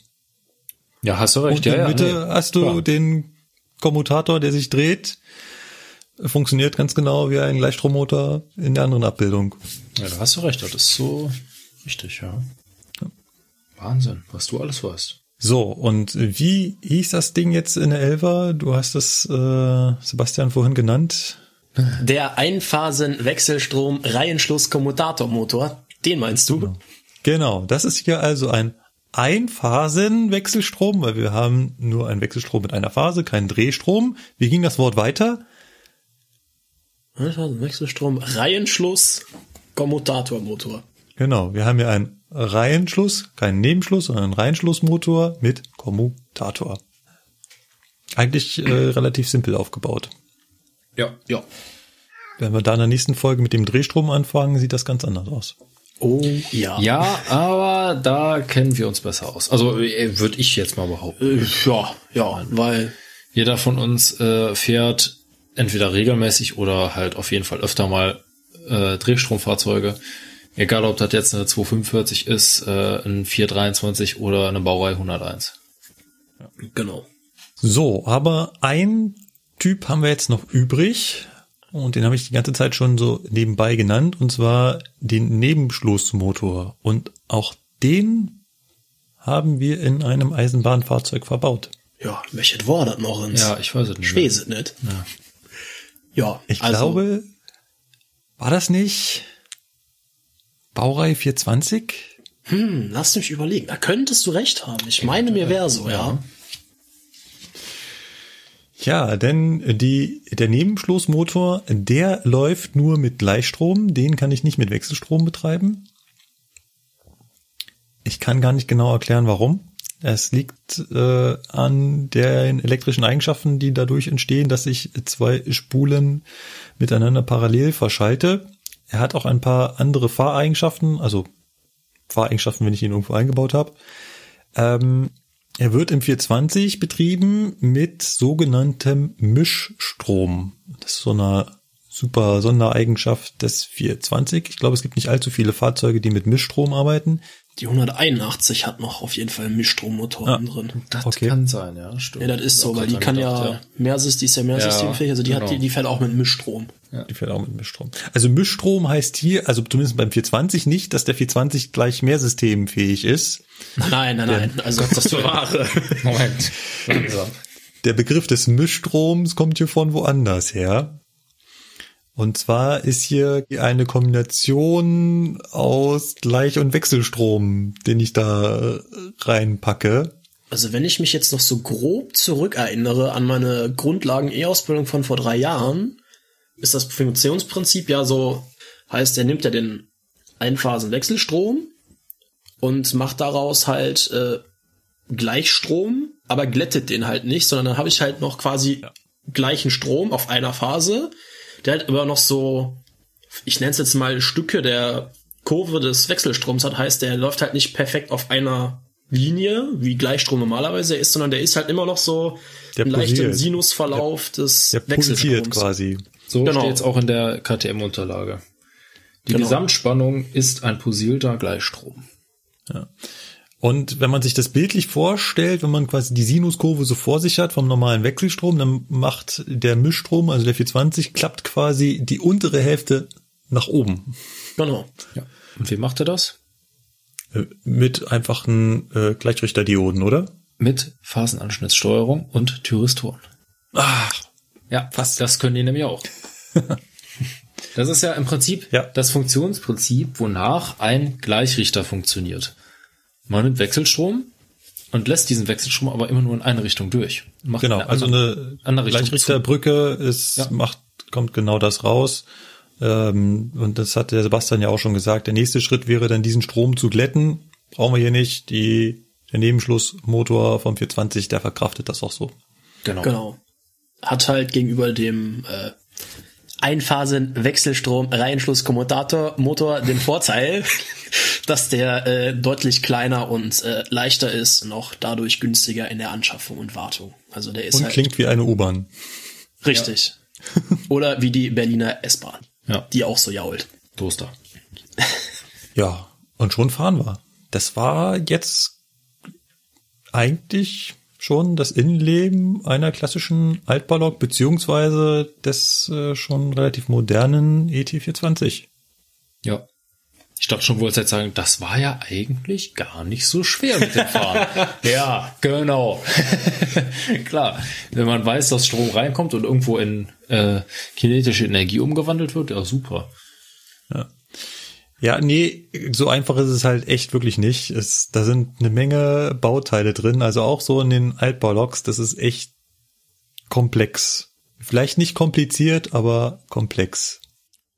Ja, hast du recht. Und in ja, der ja, Mitte nee, hast du klar. den Kommutator, der sich dreht. Funktioniert ganz genau wie ein Gleichstrommotor in der anderen Abbildung. Ja, da hast du recht. Das ist so richtig, ja. Wahnsinn, was du alles weißt. So, und wie hieß das Ding jetzt in der Elva? Du hast es, äh, Sebastian, vorhin genannt. Der Einphasen-Wechselstrom-Reihenschluss-Kommutatormotor, den meinst du? Genau, das ist hier also ein Einphasen-Wechselstrom, weil wir haben nur einen Wechselstrom mit einer Phase, keinen Drehstrom. Wie ging das Wort weiter? Einphasen-Wechselstrom, Reihenschluss, Kommutatormotor. Genau, wir haben hier einen Reihenschluss, keinen Nebenschluss, sondern einen Reihenschlussmotor mit Kommutator. Eigentlich äh, relativ simpel aufgebaut. Ja. Ja. Wenn wir da in der nächsten Folge mit dem Drehstrom anfangen, sieht das ganz anders aus. Oh ja. Ja, aber da kennen wir uns besser aus. Also würde ich jetzt mal behaupten. Äh, Ja, ja, weil Jeder von uns äh, fährt entweder regelmäßig oder halt auf jeden Fall öfter mal äh, Drehstromfahrzeuge. Egal, ob das jetzt eine 245 ist, äh, ein 423 oder eine Baureihe 101. genau. So, aber ein Typ haben wir jetzt noch übrig und den habe ich die ganze Zeit schon so nebenbei genannt und zwar den Nebenschlussmotor und auch den haben wir in einem Eisenbahnfahrzeug verbaut. Ja, welches war das noch ins? Ja, ich weiß es nicht. Ich weiß es nicht. Ja. Ja, Ich also, glaube, war das nicht Baureihe 420? Hm, lass mich überlegen. Da könntest du recht haben. Ich meine, mir wäre so, ja. Ja, denn die, der Nebenschlussmotor, der läuft nur mit Gleichstrom, den kann ich nicht mit Wechselstrom betreiben. Ich kann gar nicht genau erklären, warum. Es liegt äh, an den elektrischen Eigenschaften, die dadurch entstehen, dass ich zwei Spulen miteinander parallel verschalte. Er hat auch ein paar andere Fahreigenschaften, also Fahreigenschaften, wenn ich ihn irgendwo eingebaut habe. Ähm, er wird im 420 betrieben mit sogenanntem Mischstrom. Das ist so eine super Sondereigenschaft des 420. Ich glaube, es gibt nicht allzu viele Fahrzeuge, die mit Mischstrom arbeiten. Die 181 hat noch auf jeden Fall einen Mischstrommotoren drin. Das Okay. kann sein, ja, stimmt. Ja, das ist so, weil die kann dran ja, gedacht, Mehrsys, die ist ja Mehrsystemfähig, also die genau. hat die, die fährt auch mit Mischstrom. Die fährt auch mit Mischstrom. Also Mischstrom heißt hier, also zumindest beim 420 nicht, dass der 420 gleich mehr systemfähig ist. Nein, nein, nein. Also das Bewahre. Moment. Langsam. Der Begriff des Mischstroms kommt hier von woanders her. Und zwar ist hier eine Kombination aus Gleich- und Wechselstrom, den ich da äh, reinpacke. Also wenn ich mich jetzt noch so grob zurückerinnere an meine Grundlagen-E-Ausbildung von vor drei Jahren, ist das Funktionsprinzip ja so, heißt, er nimmt ja den Einphasen-Wechselstrom und macht daraus halt äh, Gleichstrom, aber glättet den halt nicht, sondern dann habe ich halt noch quasi gleichen Strom auf einer Phase, der halt aber noch so, ich nenne es jetzt mal Stücke der Kurve des Wechselstroms hat, heißt, der läuft halt nicht perfekt auf einer Linie, wie Gleichstrom normalerweise ist, sondern der ist halt immer noch so Der ein leichter. Sinusverlauf des Der pulsiert Wechselstroms. quasi. So Genau. steht's auch in der KTM-Unterlage. Die Genau. Gesamtspannung ist ein pulsierter Gleichstrom. Und wenn man sich das bildlich vorstellt, wenn man quasi die Sinuskurve so vor sich hat vom normalen Wechselstrom, dann macht der Mischstrom, also der 420, klappt quasi die untere Hälfte nach oben. Genau. Ja. Und wie macht er das? Äh, Mit einfachen äh, Gleichrichterdioden, oder? Mit Phasenanschnittssteuerung und Thyristoren. Ah, Ja, fast. Das können die nämlich auch. Das ist ja im Prinzip Ja. das Funktionsprinzip, wonach ein Gleichrichter funktioniert. Man nimmt Wechselstrom und lässt diesen Wechselstrom aber immer nur in eine Richtung durch. Macht genau. in Also andere- eine andere Richtung Gleichrichterbrücke ist, Ja. macht, kommt genau das raus. Ähm, und das hat der Sebastian ja auch schon gesagt. Der nächste Schritt wäre dann diesen Strom zu glätten. Brauchen wir hier nicht. Die, der Nebenschlussmotor vom 420, der verkraftet das auch so. Genau. Genau. Hat halt gegenüber dem äh, Einphasen-Wechselstrom-Reihenschluss-Kommutator-Motor den Vorteil, dass der äh, deutlich kleiner und äh, leichter ist, noch dadurch günstiger in der Anschaffung und Wartung. Also der ist Und halt klingt wie eine U-Bahn. richtig. Oder wie die Berliner S-Bahn, Ja, die auch so jault. Toaster. Ja, und schon fahren wir. Das war jetzt eigentlich schon das Innenleben einer klassischen Altbaulock beziehungsweise des äh, schon relativ modernen E ET420. Ja. Ich dachte schon, wolltest jetzt sagen, das war ja eigentlich gar nicht so schwer mit dem Fahren. ja, genau. Klar, wenn man weiß, dass Strom reinkommt und irgendwo in äh, kinetische Energie umgewandelt wird, ja super. Ja, nee, so einfach ist es halt echt wirklich nicht. Es, da sind eine Menge Bauteile drin, also auch so in den Altbauloks, das ist echt komplex. Vielleicht nicht kompliziert, aber komplex.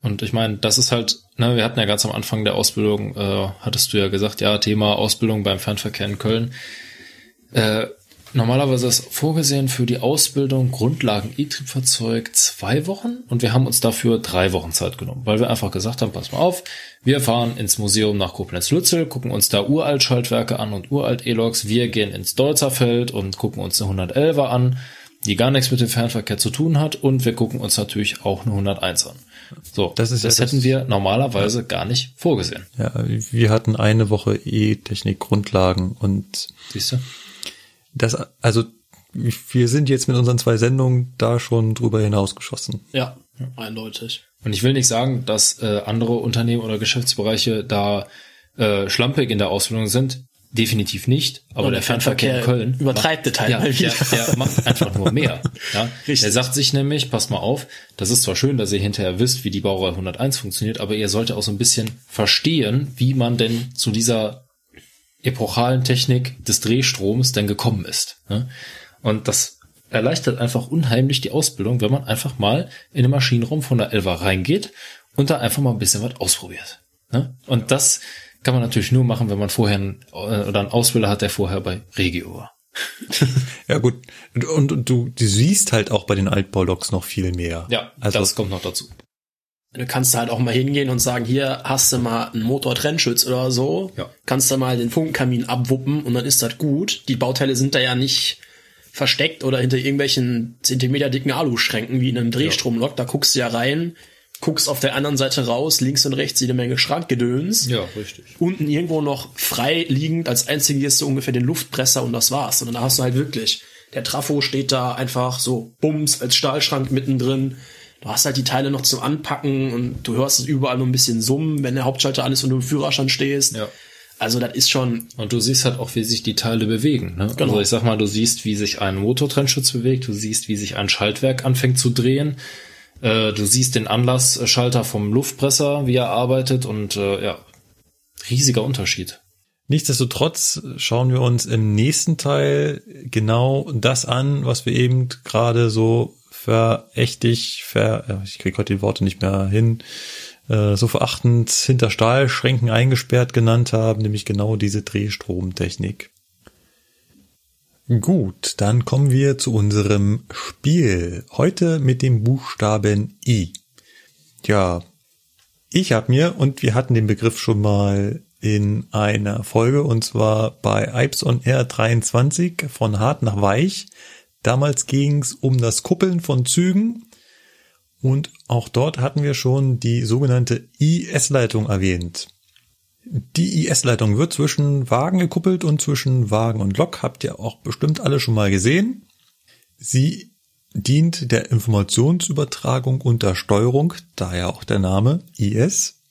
Und ich meine, das ist halt, ne, wir hatten ja ganz am Anfang der Ausbildung, äh, hattest du ja gesagt, ja, Thema Ausbildung beim Fernverkehr in Köln. Äh, normalerweise ist vorgesehen für die Ausbildung Grundlagen E-Triebfahrzeug zwei Wochen und wir haben uns dafür drei Wochen Zeit genommen, weil wir einfach gesagt haben, pass mal auf, wir fahren ins Museum nach Koblenz-Lützel, gucken uns da Uralt-Schaltwerke an und Uralt-E-Loks, wir gehen ins Deutzerfeld und gucken uns eine 111er an, die gar nichts mit dem Fernverkehr zu tun hat und wir gucken uns natürlich auch eine 101 an. So, Das ist ja das das- hätten wir normalerweise gar nicht vorgesehen. Ja, wir hatten eine Woche E-Technik-Grundlagen und Siehst du? Das, also wir sind jetzt mit unseren zwei Sendungen da schon drüber hinausgeschossen. Ja, eindeutig. Und ich will nicht sagen, dass äh, andere Unternehmen oder Geschäftsbereiche da äh, schlampig in der Ausbildung sind. Definitiv nicht. Aber Und der Fernverkehr in Köln übertreibt das halt ja, mal der, wieder. der macht einfach nur mehr. Ja? Richtig. Der sagt sich nämlich, passt mal auf, das ist zwar schön, dass ihr hinterher wisst, wie die Baureihe 101 funktioniert, aber ihr solltet auch so ein bisschen verstehen, wie man denn zu dieser epochalen Technik des Drehstroms denn gekommen ist. Ne? Und das erleichtert einfach unheimlich die Ausbildung, wenn man einfach mal in den Maschinenraum von der Elva reingeht und da einfach mal ein bisschen was ausprobiert. Ne? Und das kann man natürlich nur machen, wenn man vorher einen, äh, oder einen Ausbilder hat, der vorher bei Regio war. Ja gut, und, und, und du, du siehst halt auch bei den Altbauloks noch viel mehr. Ja, also das kommt noch dazu. Du kannst halt auch mal hingehen und sagen, hier hast du mal einen Motortrennschutz oder so. Ja. Kannst du mal den Funkenkamin abwuppen und dann ist das gut. Die Bauteile sind da ja nicht versteckt oder hinter irgendwelchen Zentimeter dicken Aluschränken wie in einem Drehstromlok. Da guckst du ja rein, guckst auf der anderen Seite raus, links und rechts jede Menge Schrankgedöns. Ja, richtig. Unten irgendwo noch frei liegend, als einziges so ungefähr den Luftpresser und das war's. Und dann hast du halt wirklich, der Trafo steht da einfach so bums als Stahlschrank mittendrin. Du hast halt die Teile noch zum Anpacken und du hörst es überall nur ein bisschen summen, wenn der Hauptschalter an ist und du im Führerstand stehst. Ja. Also das ist schon, Und du siehst halt auch, wie sich die Teile bewegen. Ne? Genau. Also ich sag mal, du siehst, wie sich ein Motortrennschutz bewegt, du siehst, wie sich ein Schaltwerk anfängt zu drehen, äh, du siehst den Anlassschalter vom Luftpresser, wie er arbeitet und äh, ja, riesiger Unterschied. Nichtsdestotrotz schauen wir uns im nächsten Teil genau das an, was wir eben gerade so verächtig, ver, ja, ich kriege heute die Worte nicht mehr hin, äh, so verachtend hinter Stahlschränken eingesperrt genannt haben, nämlich genau diese Drehstromtechnik. Gut, dann kommen wir zu unserem Spiel. Heute mit dem Buchstaben I. Ja, ich habe mir, und wir hatten den Begriff schon mal in einer Folge, und zwar bei Ipes on Air 23 von hart nach weich. Damals ging es um das Kuppeln von Zügen und auch dort hatten wir schon die sogenannte IS-Leitung erwähnt. Die IS-Leitung wird zwischen Wagen gekuppelt und zwischen Wagen und Lok, habt ihr auch bestimmt alle schon mal gesehen. Sie dient der Informationsübertragung unter Steuerung, daher auch der Name IS.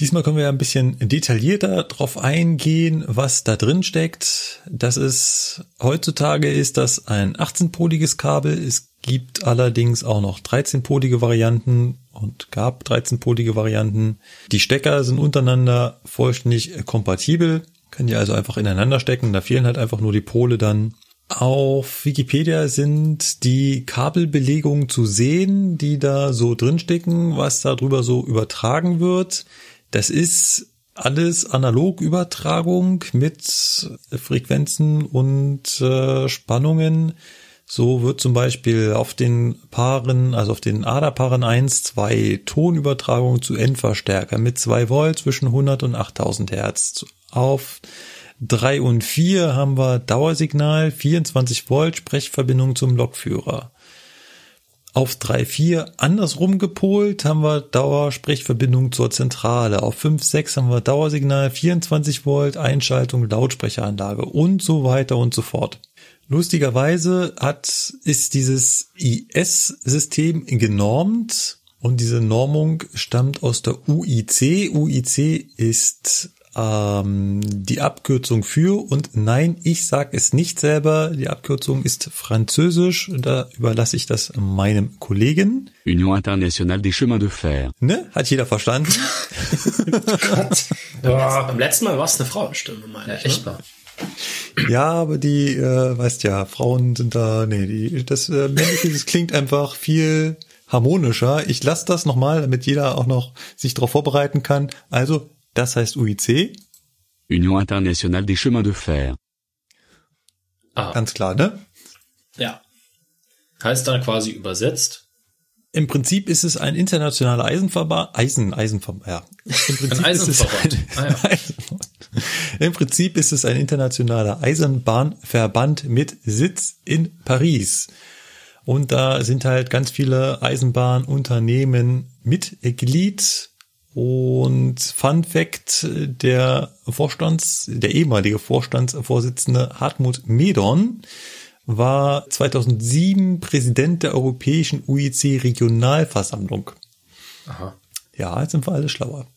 Diesmal können wir ein bisschen detaillierter darauf eingehen, was da drin steckt. Das ist, heutzutage ist das ein 18-poliges Kabel. Es gibt allerdings auch noch 13-polige Varianten und gab 13-polige Varianten. Die Stecker sind untereinander vollständig kompatibel. Können die also einfach ineinander stecken. Da fehlen halt einfach nur die Pole dann. Auf Wikipedia sind die Kabelbelegungen zu sehen, die da so drinstecken, was darüber so übertragen wird. Das ist alles Analogübertragung mit Frequenzen und äh, Spannungen. So wird zum Beispiel auf den Paaren, also auf den Aderpaaren 1, zwei Tonübertragungen zu Endverstärker mit 2 Volt zwischen 100 und 8000 Hertz. Auf 3 und 4 haben wir Dauersignal, 24 Volt Sprechverbindung zum Lokführer. Auf 3.4 andersrum gepolt haben wir Dauersprechverbindung zur Zentrale. Auf 5.6 haben wir Dauersignal 24 Volt, Einschaltung, Lautsprecheranlage und so weiter und so fort. Lustigerweise hat, ist dieses IS-System genormt und diese Normung stammt aus der UIC. UIC ist ähm, die Abkürzung für und nein, ich sag es nicht selber. Die Abkürzung ist französisch. Da überlasse ich das meinem Kollegen. Union internationale des chemins de fer. Ne? Hat jeder verstanden? Ja, beim letzten Mal war es eine Frauenstimme, meine Ja, ich. echt Ne? mal. ja, aber die, äh, weißt ja, Frauen sind da, nee, die, das äh, männliche, das klingt einfach viel harmonischer. Ich lasse das nochmal, damit jeder auch noch sich darauf vorbereiten kann. Also, das heißt UIC, Union internationale des chemins de fer. Ah, ganz klar, ne? Ja. heißt dann quasi übersetzt, Im Prinzip ist es ein internationaler Eisenverband, Eisen, Eisenverband, ja. Im Prinzip Ein ist es Eisenverband. ein- Ah, ja. Eisenverband. Im Prinzip ist es ein internationaler Eisenbahnverband mit Sitz in Paris. Und da sind halt ganz viele Eisenbahnunternehmen Mitglied. Und Fun Fact, der Vorstands, der ehemalige Vorstandsvorsitzende Hartmut Medon war 2007 Präsident der Europäischen UIC Regionalversammlung. aha, Ja, jetzt sind wir alle schlauer.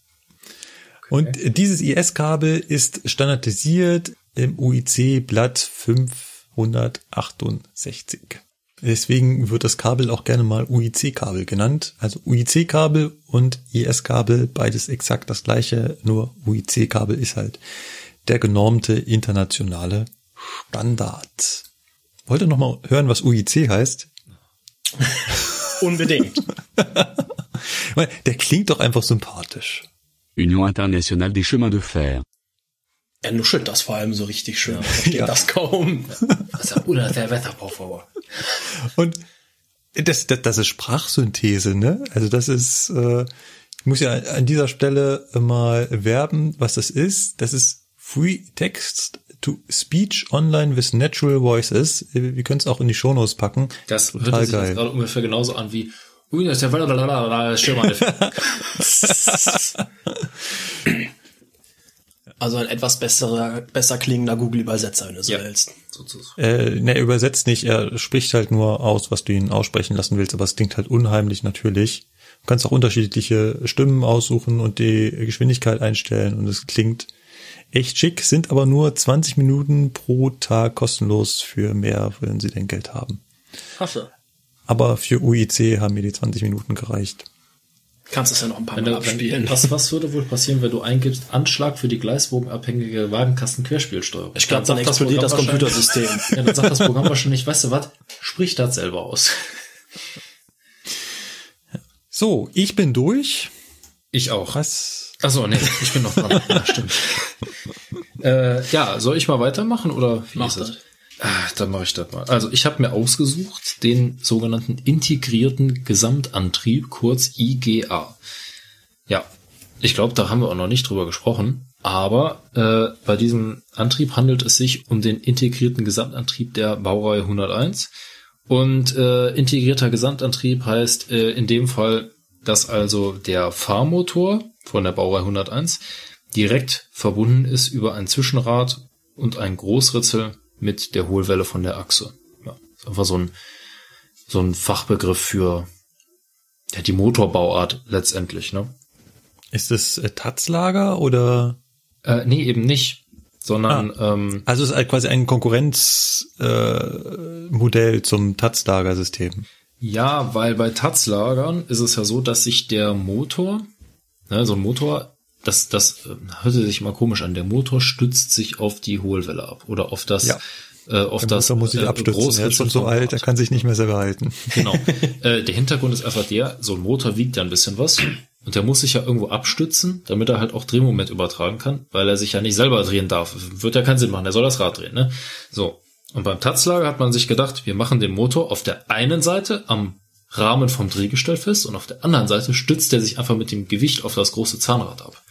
Und dieses IS-Kabel ist standardisiert im UIC-Blatt 568. Deswegen wird das Kabel auch gerne mal UIC-Kabel genannt. Also UIC-Kabel und IS-Kabel, beides exakt das gleiche, nur UIC-Kabel ist halt der genormte internationale Standard. Wollt ihr noch mal hören, was UIC heißt? Unbedingt. Der klingt doch einfach sympathisch. Union internationale des chemins de fer. Er nuschelt das vor allem so richtig schön. Versteht Ja. das kaum. also oder der Wetterbauvorwort. Und das, das, das ist Sprachsynthese, ne? Also das ist, äh, ich muss ja an dieser Stelle mal werben, was das ist. Das ist Free Text to Speech Online with Natural Voices. Wir können es auch in die Shownotes packen. Das hört Total sich jetzt geil. gerade ungefähr genauso an wie Ui, das ist. Schirm Also ein etwas besserer, besser klingender Google-Übersetzer, wenn du so Ja. willst. Äh, ne, er übersetzt nicht, er spricht halt nur aus, was du ihn aussprechen lassen willst, aber es klingt halt unheimlich natürlich. Du kannst auch unterschiedliche Stimmen aussuchen und die Geschwindigkeit einstellen und es klingt echt schick, sind aber nur 20 Minuten pro Tag kostenlos für mehr, wenn sie denn Geld haben. Hasse. Aber für UIC haben mir die 20 Minuten gereicht. Kannst es ja noch ein paar Wenn Mal du, abspielen. wenn, was, was würde wohl passieren, wenn du eingibst, Anschlag für die gleisbogenabhängige Wagenkasten-Querspielsteuerung? ich glaube, dann sagt explodiert das Programm Computersystem. Ja, dann sagt das Programm wahrscheinlich, weißt du was, sprich das selber aus. So, ich bin durch. Ich auch. Was? Achso, nee, ich bin noch dran. Ja, stimmt. äh, ja, soll ich mal weitermachen oder wie Mach ist es? das. Ah, dann mache ich das mal. Also ich habe mir ausgesucht den sogenannten integrierten Gesamtantrieb, kurz IGA. Ja, ich glaube, da haben wir auch noch nicht drüber gesprochen. Aber äh, bei diesem Antrieb handelt es sich um den integrierten Gesamtantrieb der Baureihe 101. Und äh, integrierter Gesamtantrieb heißt äh, in dem Fall, dass also der Fahrmotor von der Baureihe 101 direkt verbunden ist über ein Zwischenrad und ein Großritzel mit der Hohlwelle von der Achse. Ja, ist einfach so ein, so ein Fachbegriff für ja, die Motorbauart letztendlich. Ne? Ist es äh, Taz-Lager oder? Äh, nee, eben nicht, sondern ähm, Also es ist halt quasi ein Konkurrenzmodell äh, Modell zum Taz-Lager-System. Ja, weil bei Taz-Lagern ist es ja so, dass sich der Motor, ne, so ein Motor, das, das äh, hörte sich immer komisch an, der Motor stützt sich auf die Hohlwelle ab oder auf das, Ja. äh, auf Der das Motor muss sich äh, abstützen. Er ist schon so alt, er kann sich nicht mehr selber halten. Genau. äh, der Hintergrund ist einfach der, so ein Motor wiegt ja ein bisschen was und der muss sich ja irgendwo abstützen, damit er halt auch Drehmoment übertragen kann, weil er sich ja nicht selber drehen darf. Wird ja keinen Sinn machen, der soll das Rad drehen, ne? So. Und beim Tatzlager hat man sich gedacht, wir machen den Motor auf der einen Seite am Rahmen vom Drehgestell fest und auf der anderen Seite stützt er sich einfach mit dem Gewicht auf das große Zahnrad ab.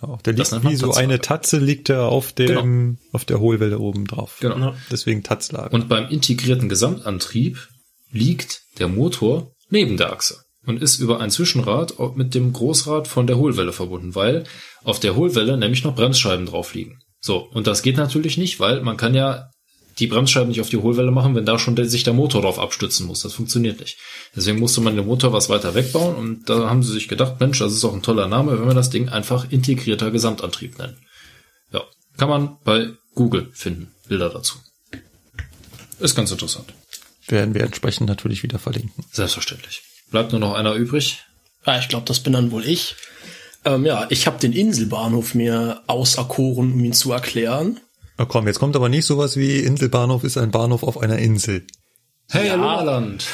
Genau. Der liegt wie so eine Tatze liegt er auf dem, auf der Hohlwelle oben drauf. Genau. Deswegen Tatzlager. Und beim integrierten Gesamtantrieb liegt der Motor neben der Achse und ist über ein Zwischenrad mit dem Großrad von der Hohlwelle verbunden, weil auf der Hohlwelle nämlich noch Bremsscheiben drauf liegen. So, und das geht natürlich nicht, weil man kann ja die Bremsscheiben nicht auf die Hohlwelle machen, wenn da schon der, sich der Motor drauf abstützen muss. Das funktioniert nicht. Deswegen musste man den Motor was weiter wegbauen und da haben sie sich gedacht, Mensch, das ist auch ein toller Name, wenn wir das Ding einfach integrierter Gesamtantrieb nennen. Ja, kann man bei Google finden, Bilder dazu. Ist ganz interessant. Werden wir entsprechend natürlich wieder verlinken. Selbstverständlich. Bleibt nur noch einer übrig. Ja, ich glaube, das bin dann wohl ich. Ähm, ja, ich habe den Inselbahnhof mir auserkoren, um ihn zu erklären. Na komm, jetzt kommt aber nicht sowas wie Inselbahnhof ist ein Bahnhof auf einer Insel. Hey, Ja. Aloha-Land.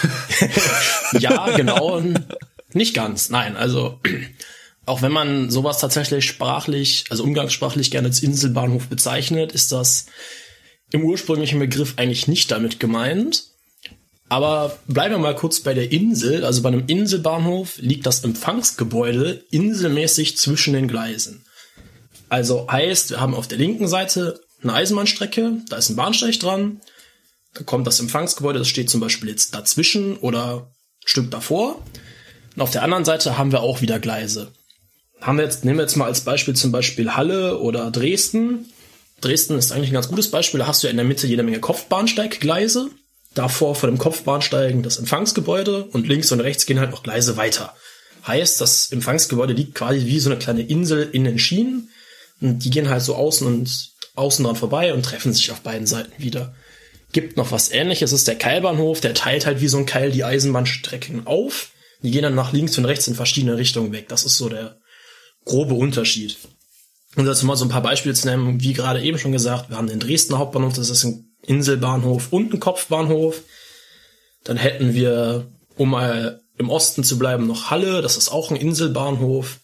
Ja, genau. nicht ganz. Nein, also auch wenn man sowas tatsächlich sprachlich, also umgangssprachlich gerne als Inselbahnhof bezeichnet, ist das im ursprünglichen Begriff eigentlich nicht damit gemeint. Aber bleiben wir mal kurz bei der Insel. Also bei einem Inselbahnhof liegt das Empfangsgebäude inselmäßig zwischen den Gleisen. Also heißt, wir haben auf der linken Seite eine Eisenbahnstrecke, da ist ein Bahnsteig dran, da kommt das Empfangsgebäude, das steht zum Beispiel jetzt dazwischen oder ein Stück davor. Und auf der anderen Seite haben wir auch wieder Gleise. Haben wir jetzt, nehmen wir jetzt mal als Beispiel zum Beispiel Halle oder Dresden. Dresden ist eigentlich ein ganz gutes Beispiel. Da hast du ja in der Mitte jede Menge Kopfbahnsteiggleise. Davor vor dem Kopfbahnsteigen das Empfangsgebäude und links und rechts gehen halt noch Gleise weiter. Heißt, das Empfangsgebäude liegt quasi wie so eine kleine Insel in den Schienen. Und die gehen halt so außen und außen dran vorbei und treffen sich auf beiden Seiten wieder. Gibt noch was ähnliches, ist der Keilbahnhof, der teilt halt wie so ein Keil die Eisenbahnstrecken auf. Die gehen dann nach links und rechts in verschiedene Richtungen weg. Das ist so der grobe Unterschied. Und dazu mal so ein paar Beispiele zu nennen, wie gerade eben schon gesagt, wir haben den Dresdner Hauptbahnhof, das ist ein Inselbahnhof und ein Kopfbahnhof. Dann hätten wir, um mal im Osten zu bleiben, noch Halle, das ist auch ein Inselbahnhof.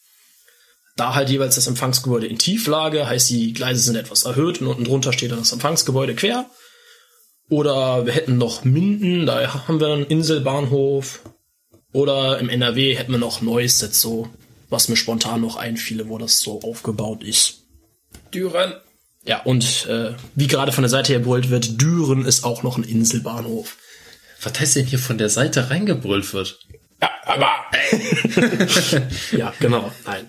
Da halt jeweils das Empfangsgebäude in Tieflage, heißt die Gleise sind etwas erhöht und unten drunter steht dann das Empfangsgebäude quer. Oder wir hätten noch Minden, da haben wir einen Inselbahnhof. Oder im NRW hätten wir noch Neuss, jetzt so, was mir spontan noch einfiele, wo das so aufgebaut ist. Düren. Ja, und äh, wie gerade von der Seite her brüllt wird, Düren ist auch noch ein Inselbahnhof. Was heißt denn hier von der Seite reingebrüllt wird? Ja, aber. ja, genau. Nein.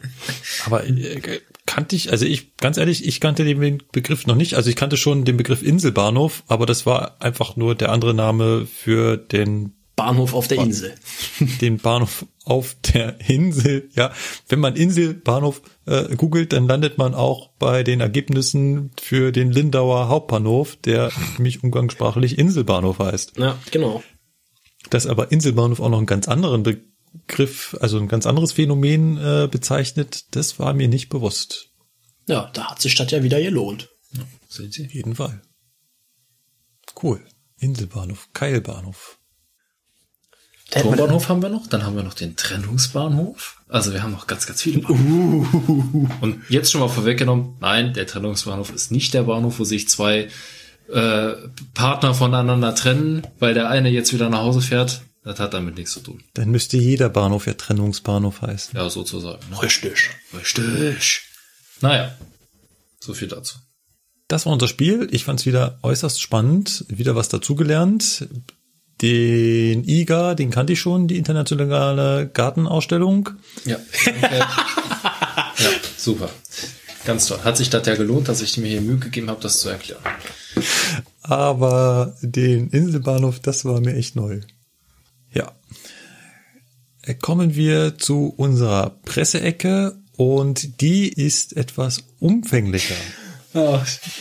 Aber äh, kannte ich, also ich, ganz ehrlich, ich kannte den Begriff noch nicht. Also ich kannte schon den Begriff Inselbahnhof, aber das war einfach nur der andere Name für den Bahnhof auf der Insel. den Bahnhof auf der Insel. Ja, wenn man Inselbahnhof äh, googelt, dann landet man auch bei den Ergebnissen für den Lindauer Hauptbahnhof, der nämlich umgangssprachlich Inselbahnhof heißt. Ja, genau. Dass aber Inselbahnhof auch noch einen ganz anderen Begriff, also ein ganz anderes Phänomen äh, bezeichnet, das war mir nicht bewusst. Ja, da hat sich das ja wieder gelohnt. Sehen Sie? Auf jeden Fall. Cool. Inselbahnhof, Keilbahnhof. Turmbahnhof haben wir noch, dann haben wir noch den Trennungsbahnhof. Also wir haben noch ganz, ganz viele Bahnhöfe. Und jetzt schon mal vorweggenommen, nein, der Trennungsbahnhof ist nicht der Bahnhof, wo sich zwei äh, Partner voneinander trennen, weil der eine jetzt wieder nach Hause fährt. Das hat damit nichts zu tun. Dann müsste jeder Bahnhof ja Trennungsbahnhof heißen. Ja, sozusagen. Richtig. Richtig. Naja, so viel dazu. Das war unser Spiel. Ich fand es wieder äußerst spannend. Wieder was dazugelernt. Den IGA, den kannte ich schon, die internationale Gartenausstellung. Ja. Danke. ja, super. Ganz toll. Hat sich das ja gelohnt, dass ich mir hier Mühe gegeben habe, das zu erklären. Aber den Inselbahnhof, das war mir echt neu. Ja. Kommen wir zu unserer Presseecke und die ist etwas umfänglicher.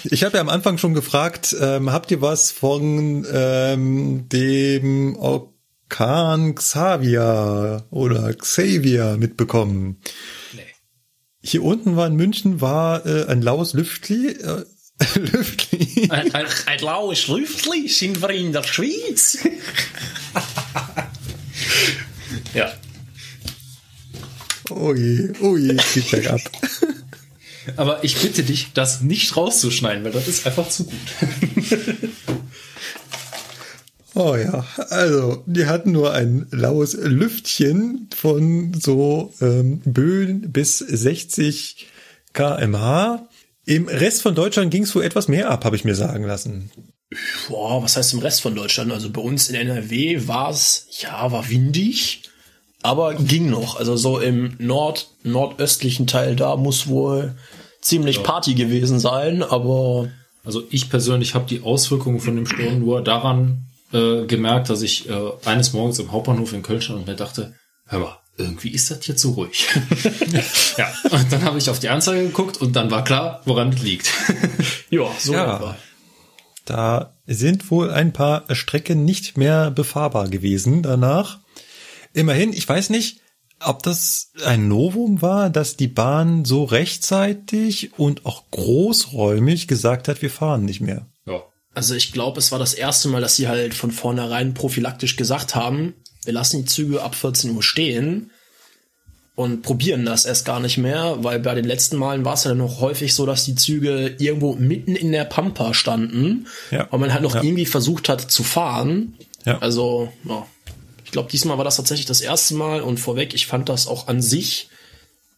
Ich habe ja am Anfang schon gefragt, ähm, habt ihr was von ähm, dem Orkan Xavier oder Xavier mitbekommen? Hier unten war in München war äh, ein laues Lüftli. Äh, Lüftli. Ein, ein, ein laues Lüftli sind wir in der Schweiz. ja. Oh je, oh je, geht bergab. Aber ich bitte dich, das nicht rauszuschneiden, weil das ist einfach zu gut. Oh ja, also die hatten nur ein laues Lüftchen von so ähm, Böen bis 60 kmh. Im Rest von Deutschland ging es wohl etwas mehr ab, habe ich mir sagen lassen. boah, was heißt im Rest von Deutschland? Also bei uns in NRW war es, ja, war windig, aber ging noch. Also so im Nord, nordöstlichen Teil da muss wohl ziemlich Party gewesen sein, aber Also ich persönlich habe die Auswirkungen von dem Sturm nur daran äh, gemerkt, dass ich äh, eines Morgens im Hauptbahnhof in Köln stand und mir dachte, hör mal, irgendwie ist das hier zu ruhig. ja, und dann habe ich auf die Anzeige geguckt und dann war klar, woran es liegt. ja, so Ja. etwa. Da sind wohl ein paar Strecken nicht mehr befahrbar gewesen danach. Immerhin, ich weiß nicht, ob das ein Novum war, dass die Bahn so rechtzeitig und auch großräumig gesagt hat, wir fahren nicht mehr. ja. Also ich glaube, es war das erste Mal, dass sie halt von vornherein prophylaktisch gesagt haben, wir lassen die Züge ab 14 Uhr stehen und probieren das erst gar nicht mehr, weil bei den letzten Malen war es ja dann noch häufig so, dass die Züge irgendwo mitten in der Pampa standen, Ja. weil man halt noch Ja. irgendwie versucht hat zu fahren. Ja. Also, ja. Ich glaube, diesmal war das tatsächlich das erste Mal und vorweg, ich fand das auch an sich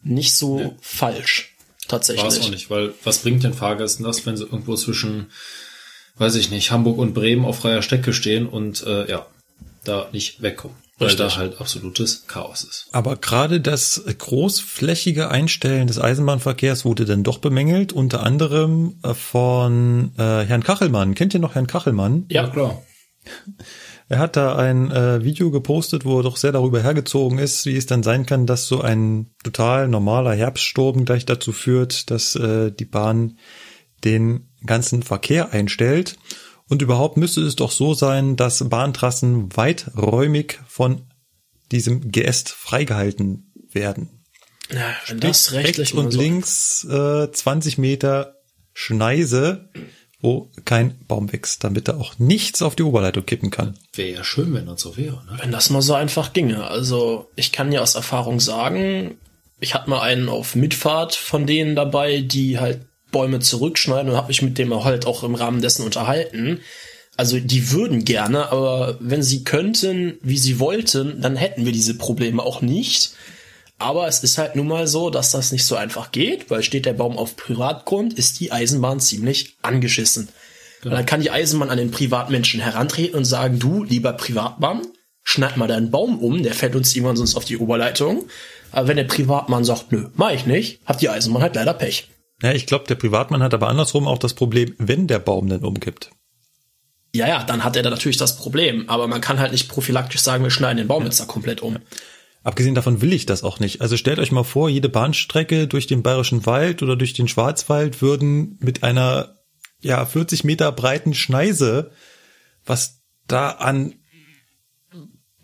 nicht so falsch. Tatsächlich. War es auch nicht, weil was bringt den Fahrgästen das, wenn sie irgendwo zwischen, weiß ich nicht, Hamburg und Bremen auf freier Strecke stehen und äh, ja, da nicht wegkommen. Weil Richtig. da halt absolutes Chaos ist. Aber gerade das großflächige Einstellen des Eisenbahnverkehrs wurde dann doch bemängelt, unter anderem äh, von äh, Herrn Kachelmann. Kennt ihr noch Herrn Kachelmann? Ja, klar. Er hat da ein äh, Video gepostet, wo er doch sehr darüber hergezogen ist, wie es dann sein kann, dass so ein total normaler Herbststurm gleich dazu führt, dass äh, die Bahn den ganzen Verkehr einstellt. Und überhaupt müsste es doch so sein, dass Bahntrassen weiträumig von diesem Geäst freigehalten werden. Ja, wenn das rechts und so- links äh, 20 Meter Schneise, wo kein Baum wächst, damit da auch nichts auf die Oberleitung kippen kann. Wäre ja schön, wenn das so wäre. Ne? Wenn das mal so einfach ginge. Also ich kann ja aus Erfahrung sagen, ich hatte mal einen auf Mitfahrt von denen dabei, die halt Bäume zurückschneiden und habe mich mit dem halt auch im Rahmen dessen unterhalten. Also die würden gerne, aber wenn sie könnten, wie sie wollten, dann hätten wir diese Probleme auch nicht. Aber es ist halt nun mal so, dass das nicht so einfach geht, weil steht der Baum auf Privatgrund, ist die Eisenbahn ziemlich angeschissen. Und dann kann die Eisenbahn an den Privatmenschen herantreten und sagen, du, lieber Privatmann, schneid mal deinen Baum um, der fällt uns irgendwann sonst auf die Oberleitung. Aber wenn der Privatmann sagt, nö, mach ich nicht, hat die Eisenbahn halt leider Pech. Ja, ich glaube, der Privatmann hat aber andersrum auch das Problem, wenn der Baum dann umkippt. Ja, ja, dann hat er da natürlich das Problem. Aber man kann halt nicht prophylaktisch sagen, wir schneiden den Baum jetzt da komplett um. Abgesehen davon will ich das auch nicht. Also stellt euch mal vor, jede Bahnstrecke durch den Bayerischen Wald oder durch den Schwarzwald würden mit einer ja 40 Meter breiten Schneise, was da an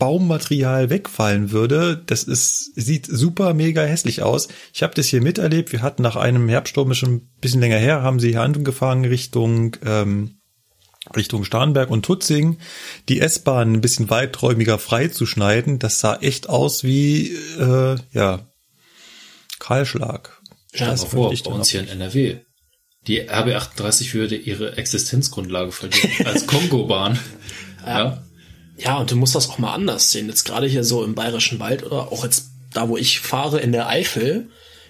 Baummaterial wegfallen würde, das ist sieht super mega hässlich aus. Ich habe das hier miterlebt. Wir hatten nach einem Herbststurm ist schon ein bisschen länger her, haben sie hier angefangen Richtung ähm, Richtung Starnberg und Tutzing die S-Bahn ein bisschen weiträumiger freizuschneiden. Das sah echt aus wie äh, ja Kahlschlag. Stell dir Das mal vor, bei uns hier in NRW. Die RB38 würde ihre Existenzgrundlage verlieren als Kongo-Bahn. ja. Ja, und du musst das auch mal anders sehen. Jetzt gerade hier so im Bayerischen Wald oder auch jetzt da, wo ich fahre in der Eifel,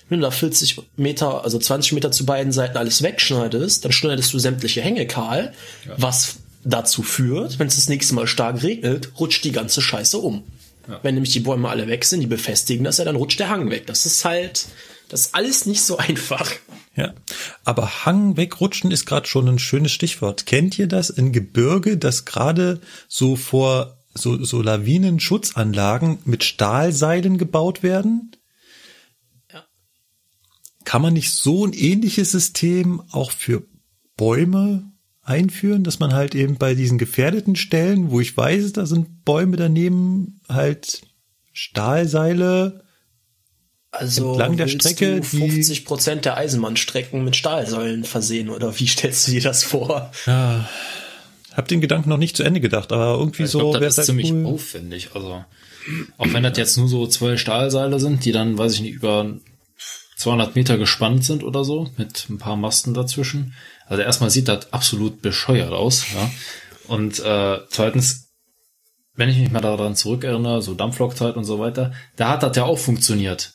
wenn du da 40 Meter, also 20 Meter zu beiden Seiten alles wegschneidest, dann schneidest du sämtliche Hänge kahl, was dazu führt, wenn es das nächste Mal stark regnet, rutscht die ganze Scheiße um. Wenn nämlich die Bäume alle weg sind, die befestigen das ja, dann rutscht der Hang weg. Das ist halt, das ist alles nicht so einfach. Ja, aber Hang wegrutschen ist gerade schon ein schönes Stichwort. Kennt ihr das in Gebirge, dass gerade so vor so, so Lawinenschutzanlagen mit Stahlseilen gebaut werden? Ja. Kann man nicht so ein ähnliches System auch für Bäume einführen, dass man halt eben bei diesen gefährdeten Stellen, wo ich weiß, da sind Bäume daneben, halt Stahlseile Also Entlang der Strecke, du die- 50 Prozent der Eisenbahnstrecken mit Stahlsäulen versehen oder wie stellst du dir das vor? Ja, hab den Gedanken noch nicht zu Ende gedacht, aber irgendwie Ich so glaube, wäre das es ist halt ziemlich cool. aufwendig. Also, auch wenn das jetzt nur so zwei Stahlseile sind, die dann, weiß ich nicht, über 200 Meter gespannt sind oder so, mit ein paar Masten dazwischen. Also erstmal sieht das absolut bescheuert aus, ja. Und äh, zweitens, wenn ich mich mal daran zurückerinnere, so Dampflokzeit und so weiter, da hat das ja auch funktioniert.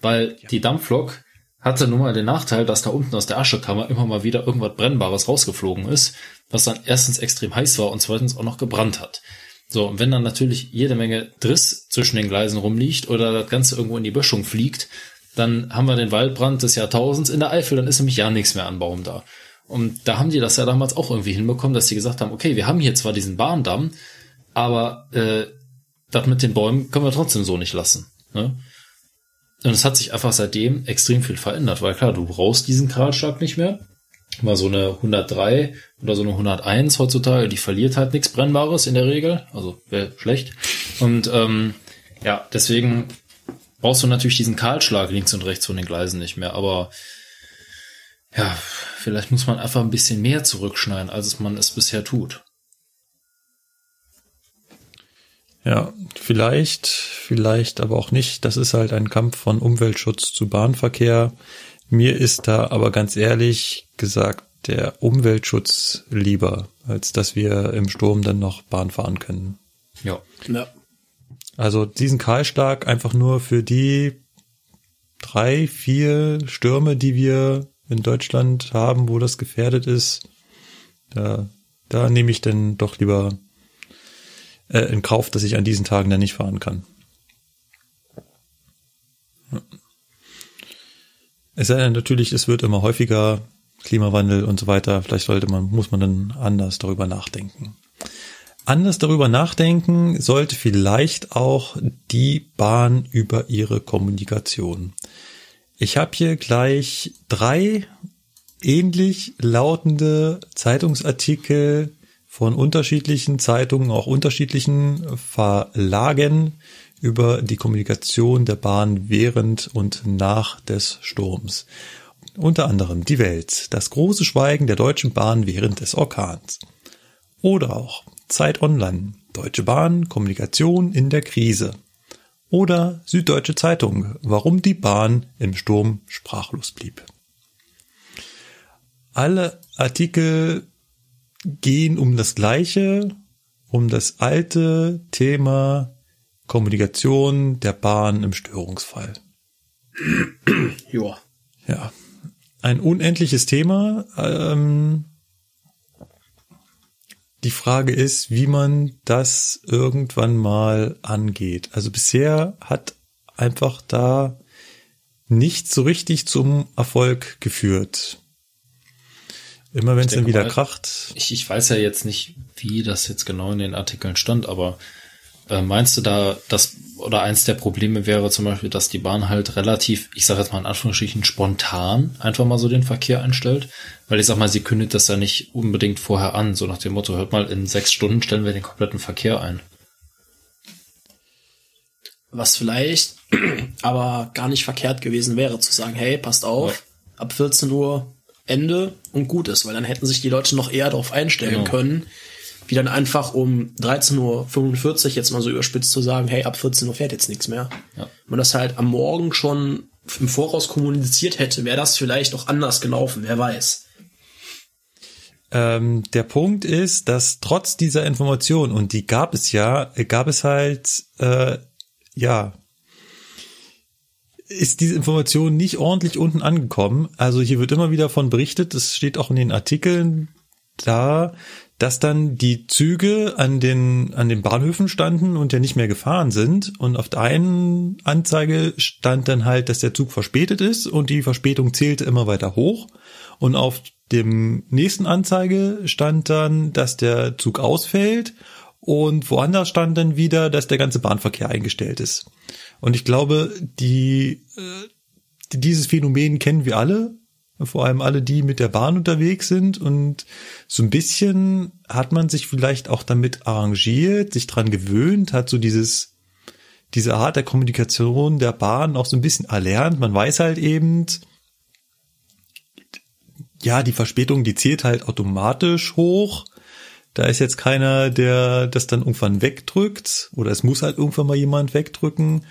Weil die Dampflok hatte nun mal den Nachteil, dass da unten aus der Aschekammer immer mal wieder irgendwas Brennbares rausgeflogen ist. was dann erstens extrem heiß war und zweitens auch noch gebrannt hat. So, und wenn dann natürlich jede Menge Driss zwischen den Gleisen rumliegt oder das Ganze irgendwo in die Böschung fliegt, dann haben wir den Waldbrand des Jahrtausends in der Eifel, dann ist nämlich ja nichts mehr an Baum da. Und da haben die das ja damals auch irgendwie hinbekommen, dass sie gesagt haben, okay, wir haben hier zwar diesen Bahndamm, aber äh, das mit den Bäumen können wir trotzdem so nicht lassen. Ne? Und es hat sich einfach seitdem extrem viel verändert, weil klar, du brauchst diesen Kahlschlag nicht mehr. Mal so eine 103 oder so eine 101 heutzutage, die verliert halt nichts Brennbares in der Regel, also wäre schlecht. Und ähm, ja, deswegen brauchst du natürlich diesen Kahlschlag links und rechts von den Gleisen nicht mehr. Aber ja, vielleicht muss man einfach ein bisschen mehr zurückschneiden, als man es bisher tut. Ja, vielleicht, vielleicht aber auch nicht. Das ist halt ein Kampf von Umweltschutz zu Bahnverkehr. Mir ist da aber ganz ehrlich gesagt der Umweltschutz lieber, als dass wir im Sturm dann noch Bahn fahren können. Ja. Ja. Also diesen Kahlschlag einfach nur für die drei, vier Stürme, die wir in Deutschland haben, wo das gefährdet ist, da, da nehme ich dann doch lieber äh, in Kauf, dass ich an diesen Tagen dann nicht fahren kann. Es sei denn natürlich, es wird immer häufiger Klimawandel und so weiter. Vielleicht sollte man, muss man dann anders darüber nachdenken. Anders darüber nachdenken sollte vielleicht auch die Bahn über ihre Kommunikation. Ich habe hier gleich drei ähnlich lautende Zeitungsartikel von unterschiedlichen Zeitungen, auch unterschiedlichen Verlagen über die Kommunikation der Bahn während und nach des Sturms. Unter anderem die Welt, das große Schweigen der Deutschen Bahn während des Orkans. Oder auch Zeit Online, Deutsche Bahn, Kommunikation in der Krise. Oder Süddeutsche Zeitung, warum die Bahn im Sturm sprachlos blieb. Alle Artikel gehen um das Gleiche, um das alte Thema Kommunikation der Bahn im Störungsfall. Joa. Ja, ein unendliches Thema. Ähm, die Frage ist, wie man das irgendwann mal angeht. Also bisher hat einfach da nicht so richtig zum Erfolg geführt. Immer wenn es dann wieder mal, kracht. Ich, ich weiß ja jetzt nicht, wie das jetzt genau in den Artikeln stand, aber äh, meinst du da, dass, oder eins der Probleme wäre zum Beispiel, dass die Bahn halt relativ, ich sage jetzt mal in Anführungsstrichen, spontan einfach mal so den Verkehr einstellt? Weil ich sag mal, sie kündigt das ja nicht unbedingt vorher an, so nach dem Motto, hört mal, in sechs Stunden stellen wir den kompletten Verkehr ein. Was vielleicht aber gar nicht verkehrt gewesen wäre, zu sagen, hey, passt auf, ja. ab 14 Uhr Ende und gut ist, weil dann hätten sich die Leute noch eher darauf einstellen genau. können, wie dann einfach um 13.45 Uhr jetzt mal so überspitzt zu sagen, hey, ab 14 Uhr fährt jetzt nichts mehr. Ja. Man das halt am Morgen schon im Voraus kommuniziert hätte, wäre das vielleicht auch anders gelaufen, wer weiß. Ähm, der Punkt ist, dass trotz dieser Information, und die gab es ja, gab es halt, äh, ja, ist diese Information nicht ordentlich unten angekommen. Also hier wird immer wieder von berichtet, es steht auch in den Artikeln da, dass dann die Züge an den, an den Bahnhöfen standen und ja nicht mehr gefahren sind. Und auf der einen Anzeige stand dann halt, dass der Zug verspätet ist und die Verspätung zählte immer weiter hoch. Und auf dem nächsten Anzeige stand dann, dass der Zug ausfällt und woanders stand dann wieder, dass der ganze Bahnverkehr eingestellt ist. Und ich glaube, die, äh, dieses Phänomen kennen wir alle, vor allem alle, die mit der Bahn unterwegs sind. Und so ein bisschen hat man sich vielleicht auch damit arrangiert, sich dran gewöhnt, hat so dieses, diese Art der Kommunikation der Bahn auch so ein bisschen erlernt. Man weiß halt eben, ja, die Verspätung, die zählt halt automatisch hoch. Da ist jetzt keiner, der das dann irgendwann wegdrückt oder es muss halt irgendwann mal jemand wegdrücken.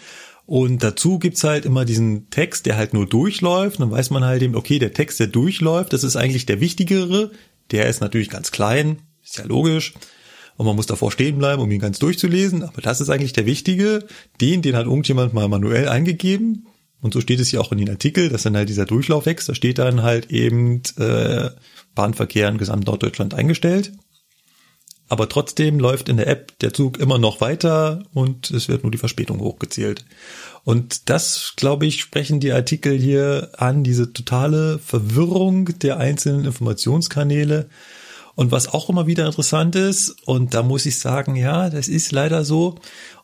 Und dazu gibt's halt immer diesen Text, der halt nur durchläuft. Dann weiß man halt eben, okay, der Text, der durchläuft, das ist eigentlich der wichtigere. Der ist natürlich ganz klein, ist ja logisch. Und man muss davor stehen bleiben, um ihn ganz durchzulesen. Aber das ist eigentlich der wichtige. Den, den hat irgendjemand mal manuell eingegeben. Und so steht es ja auch in den Artikel, dass dann halt dieser Durchlauf wächst. Da steht dann halt eben äh, Bahnverkehr in gesamt Norddeutschland eingestellt. Aber trotzdem läuft in der App der Zug immer noch weiter und es wird nur die Verspätung hochgezählt. Und das, glaube ich, sprechen die Artikel hier an, diese totale Verwirrung der einzelnen Informationskanäle. Und was auch immer wieder interessant ist, und da muss ich sagen, ja, das ist leider so,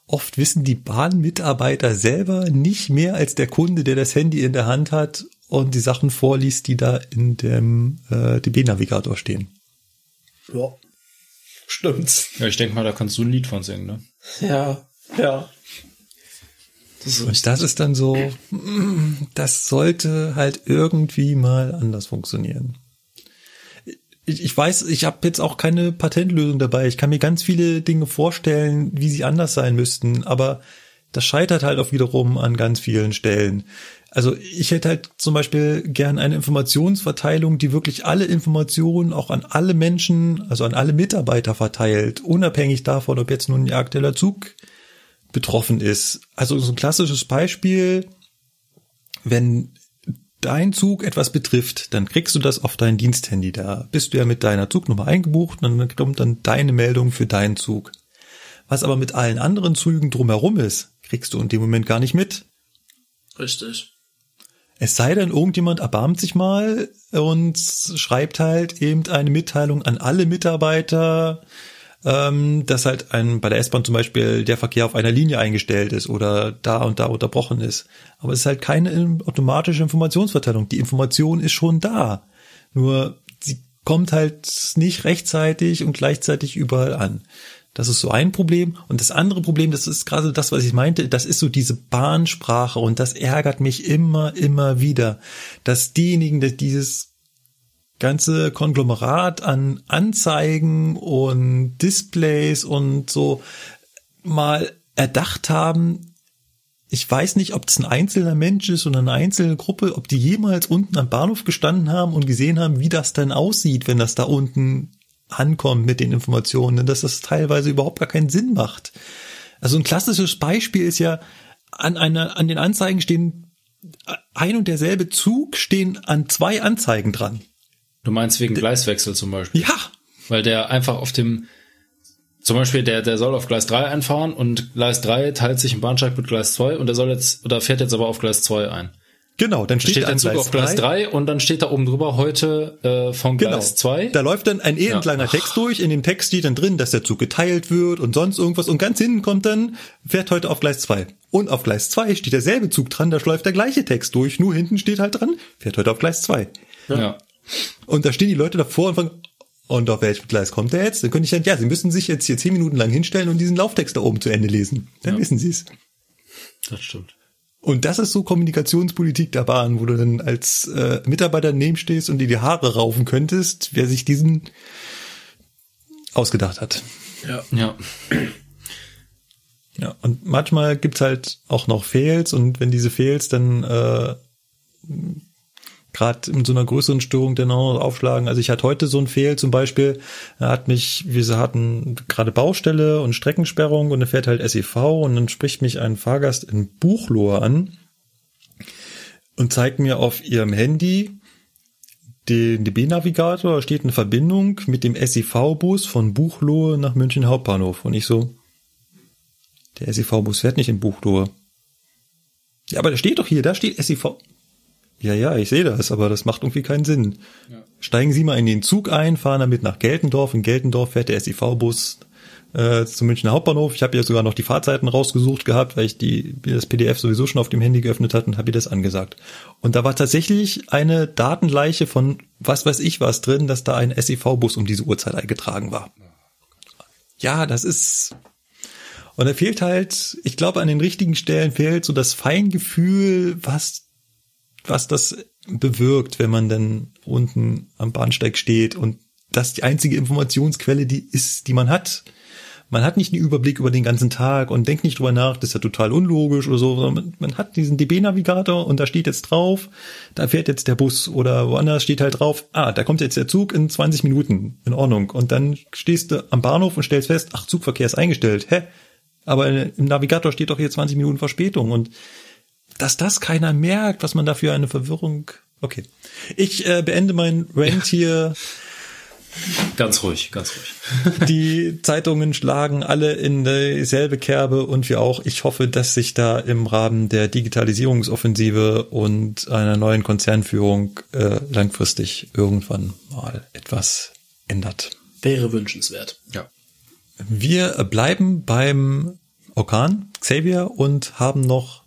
oft wissen die Bahnmitarbeiter selber nicht mehr als der Kunde, der das Handy in der Hand hat und die Sachen vorliest, die da in dem äh, DB-Navigator stehen. Ja. Stimmt's. Ja, ich denke mal, da kannst du ein Lied von singen, ne? Ja, ja. Das Und das ist dann so, das sollte halt irgendwie mal anders funktionieren. Ich, ich weiß, ich habe jetzt auch keine Patentlösung dabei. Ich kann mir ganz viele Dinge vorstellen, wie sie anders sein müssten, aber das scheitert halt auch wiederum an ganz vielen Stellen. Also ich hätte halt zum Beispiel gern eine Informationsverteilung, die wirklich alle Informationen auch an alle Menschen, also an alle Mitarbeiter verteilt, unabhängig davon, ob jetzt nun ein aktueller Zug betroffen ist. Also so ein klassisches Beispiel, wenn dein Zug etwas betrifft, dann kriegst du das auf dein Diensthandy. Da bist du ja mit deiner Zugnummer eingebucht und dann kommt dann deine Meldung für deinen Zug. Was aber mit allen anderen Zügen drumherum ist, kriegst du in dem Moment gar nicht mit. richtig. Es sei denn, irgendjemand erbarmt sich mal und schreibt halt eben eine Mitteilung an alle Mitarbeiter, ähm, dass halt ein, bei der S-Bahn zum Beispiel der Verkehr auf einer Linie eingestellt ist oder da und da unterbrochen ist. Aber es ist halt keine automatische Informationsverteilung. Die Information ist schon da. Nur sie kommt halt nicht rechtzeitig und gleichzeitig überall an. Das ist so ein Problem. Und das andere Problem, das ist gerade das, was ich meinte, das ist so diese Bahnsprache und das ärgert mich immer, immer wieder, dass diejenigen, die dieses ganze Konglomerat an Anzeigen und Displays und so mal erdacht haben, ich weiß nicht, ob das ein einzelner Mensch ist oder eine einzelne Gruppe, ob die jemals unten am Bahnhof gestanden haben und gesehen haben, wie das dann aussieht, wenn das da unten ankommt mit den Informationen, dass das teilweise überhaupt gar keinen Sinn macht. Also ein klassisches Beispiel ist ja, an einer, an den Anzeigen stehen ein und derselbe Zug stehen an zwei Anzeigen dran. Du meinst wegen Gleiswechsel zum Beispiel? Ja, Weil der einfach auf dem, zum Beispiel der, der soll auf Gleis 3 einfahren und Gleis 3 teilt sich im Bahnsteig mit Gleis 2 und der soll jetzt, oder fährt jetzt aber auf Gleis 2 ein. Genau. Dann Da steht, steht der Zug auf Gleis 3 und dann steht da oben drüber heute äh, von Genau. Gleis 2. Da läuft dann ein elend Ja. langer Text durch. In dem Text steht dann drin, dass der Zug geteilt wird und sonst irgendwas. Und ganz hinten kommt dann, fährt heute auf Gleis 2. Und auf Gleis 2 steht derselbe Zug dran, da läuft der gleiche Text durch. Nur hinten steht halt dran, fährt heute auf Gleis 2. Ja. Und da stehen die Leute davor und fragen, und auf welchem Gleis kommt der jetzt? Dann könnte ich dann, ja, sie müssen sich jetzt hier zehn Minuten lang hinstellen und diesen Lauftext da oben zu Ende lesen. Dann wissen sie es. Das stimmt. Und das ist so Kommunikationspolitik der Bahn, wo du dann als äh, Mitarbeiter daneben stehst und dir die Haare raufen könntest, wer sich diesen ausgedacht hat. Ja. Ja. Ja, und manchmal gibt's halt auch noch Fails und wenn diese Fails dann äh, gerade in so einer größeren Störung dann auch aufschlagen. Also ich hatte heute so ein Fail zum Beispiel, er hat mich, wir hatten gerade Baustelle und Streckensperrung und er fährt halt SEV und dann spricht mich ein Fahrgast in Buchlohe an und zeigt mir auf ihrem Handy den DB-Navigator, da steht eine Verbindung mit dem SEV-Bus von Buchlohe nach München Hauptbahnhof. Und ich so, der SEV-Bus fährt nicht in Buchlohe. Ja, aber da steht doch hier, da steht SEV. Ja, ja, ich sehe das, aber das macht irgendwie keinen Sinn. Steigen Sie mal in den Zug ein, fahren damit nach Geltendorf. In Geltendorf fährt der SEV-Bus äh, zum Münchner Hauptbahnhof. Ich habe ja sogar noch die Fahrzeiten rausgesucht gehabt, weil ich die das PDF sowieso schon auf dem Handy geöffnet hat und habe ihr das angesagt. Und da war tatsächlich eine Datenleiche von was weiß ich was drin, dass da ein SEV-Bus um diese Uhrzeit eingetragen war. Ja, das ist und da fehlt halt, ich glaube, an den richtigen Stellen fehlt so das Feingefühl, was, was das bewirkt, wenn man dann unten am Bahnsteig steht und das die einzige Informationsquelle, die ist, die man hat. Man hat nicht einen Überblick über den ganzen Tag und denkt nicht drüber nach, das ist ja total unlogisch oder so, sondern man, man hat diesen DB-Navigator und da steht jetzt drauf, da fährt jetzt der Bus oder woanders steht halt drauf, ah, da kommt jetzt der Zug in 20 Minuten, in Ordnung. Und dann stehst du am Bahnhof und stellst fest, ach, Zugverkehr ist eingestellt, hä? Aber im Navigator steht doch hier 20 Minuten Verspätung und dass das keiner merkt, was man dafür eine Verwirrung. Okay. Ich äh, beende mein Rant hier. Ganz ruhig, ganz ruhig. Die Zeitungen schlagen alle in dieselbe Kerbe und wir auch. Ich hoffe, dass sich da im Rahmen der Digitalisierungsoffensive und einer neuen Konzernführung äh, langfristig irgendwann mal etwas ändert. Wäre wünschenswert. Ja. Wir bleiben beim Orkan Xavier und haben noch,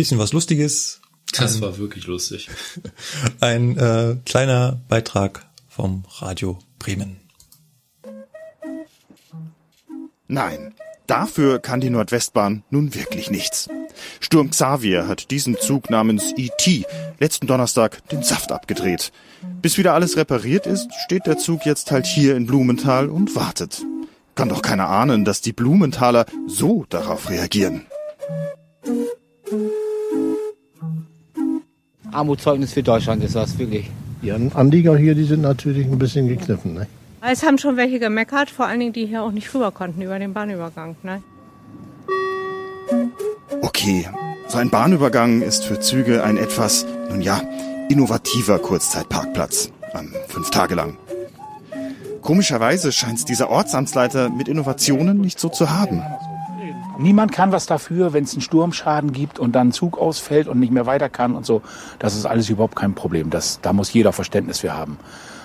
bisschen was Lustiges. Das war wirklich lustig. Ein äh, kleiner Beitrag vom Radio Bremen. Nein, dafür kann die Nordwestbahn nun wirklich nichts. Sturm Xavier hat diesem Zug namens ET letzten Donnerstag den Saft abgedreht. Bis wieder alles repariert ist, steht der Zug jetzt halt hier in Blumenthal und wartet. Kann doch keiner ahnen, dass die Blumenthaler so darauf reagieren. Armutszeugnis für Deutschland ist das wirklich. Die Anlieger hier, die sind natürlich ein bisschen gekniffen. Ne? Es haben schon welche gemeckert, vor allen Dingen, die hier auch nicht rüber konnten über den Bahnübergang. Ne? Okay, so ein Bahnübergang ist für Züge ein etwas, nun ja, innovativer Kurzzeitparkplatz. Ähm, fünf Tage lang. Komischerweise scheint es dieser Ortsamtsleiter mit Innovationen nicht so zu haben. Niemand kann was dafür, wenn es einen Sturmschaden gibt und dann ein Zug ausfällt und nicht mehr weiter kann und so. Das ist alles überhaupt kein Problem. Das, da muss jeder Verständnis für haben.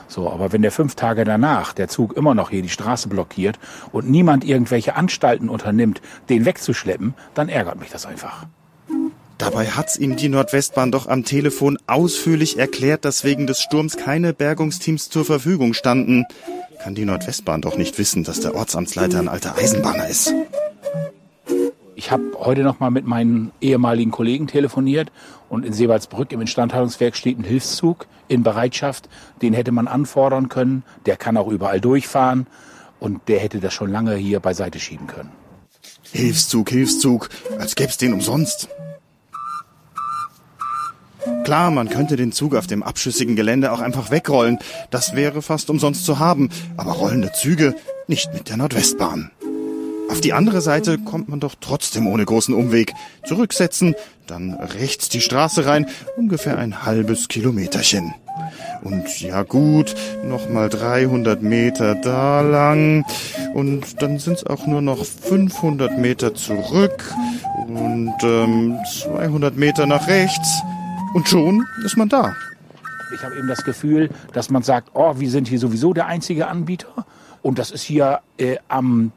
So, aber wenn der fünf Tage danach der Zug immer noch hier die Straße blockiert und niemand irgendwelche Anstalten unternimmt, den wegzuschleppen, dann ärgert mich das einfach. Dabei hat's ihm die Nordwestbahn doch am Telefon ausführlich erklärt, dass wegen des Sturms keine Bergungsteams zur Verfügung standen. Kann die Nordwestbahn doch nicht wissen, dass der Ortsamtsleiter ein alter Eisenbahner ist. Ich habe heute noch mal mit meinen ehemaligen Kollegen telefoniert und in Seewaldsbrück im Instandhaltungswerk steht ein Hilfszug in Bereitschaft. Den hätte man anfordern können. Der kann auch überall durchfahren und der hätte das schon lange hier beiseite schieben können. Hilfszug, Hilfszug, als gäb's den umsonst. Klar, man könnte den Zug auf dem abschüssigen Gelände auch einfach wegrollen. Das wäre fast umsonst zu haben. Aber rollende Züge nicht mit der Nordwestbahn. Auf die andere Seite kommt man doch trotzdem ohne großen Umweg. Zurücksetzen, dann rechts die Straße rein, ungefähr ein halbes Kilometerchen. Und ja gut, nochmal 300 Meter da lang. Und dann sind's auch nur noch 500 Meter zurück. Und ähm, 200 Meter nach rechts. Und schon ist man da. Ich habe eben das Gefühl, dass man sagt, oh, wir sind hier sowieso der einzige Anbieter. Und das ist hier äh, am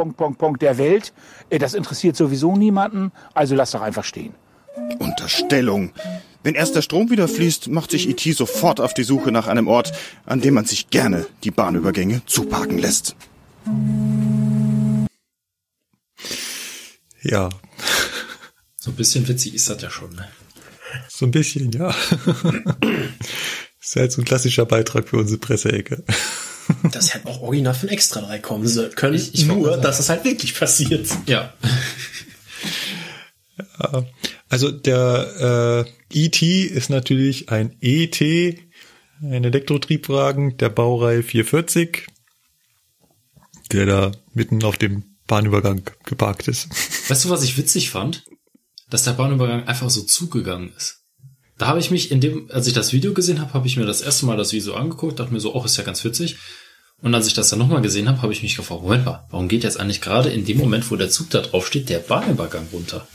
Punkt, Punkt, Punkt der Welt. Äh, das interessiert sowieso niemanden. Also lass doch einfach stehen. Unterstellung. Wenn erst der Strom wieder fließt, macht sich IT sofort auf die Suche nach einem Ort, an dem man sich gerne die Bahnübergänge zuparken lässt. Ja, So ein bisschen witzig ist das ja schon, ne? so ein bisschen, ja. ist halt so ein klassischer Beitrag für unsere Presseecke. Das hätte auch original von Extra 3 kommen so- können. Ich- ich nur, dass es halt wirklich passiert. Ja. Also der äh, ET ist natürlich ein ET, ein Elektrotriebwagen der Baureihe 440, der da mitten auf dem Bahnübergang geparkt ist. Weißt du, was ich witzig fand? Dass der Bahnübergang einfach so zugegangen ist. Da habe ich mich in dem, als ich das Video gesehen habe, habe ich mir das erste Mal das Video angeguckt, dachte mir so, oh, ist ja ganz witzig. Und als ich das dann nochmal gesehen habe, habe ich mich gefragt, Moment mal, warum geht jetzt eigentlich gerade in dem Moment, wo der Zug da drauf steht, der Bahnübergang runter?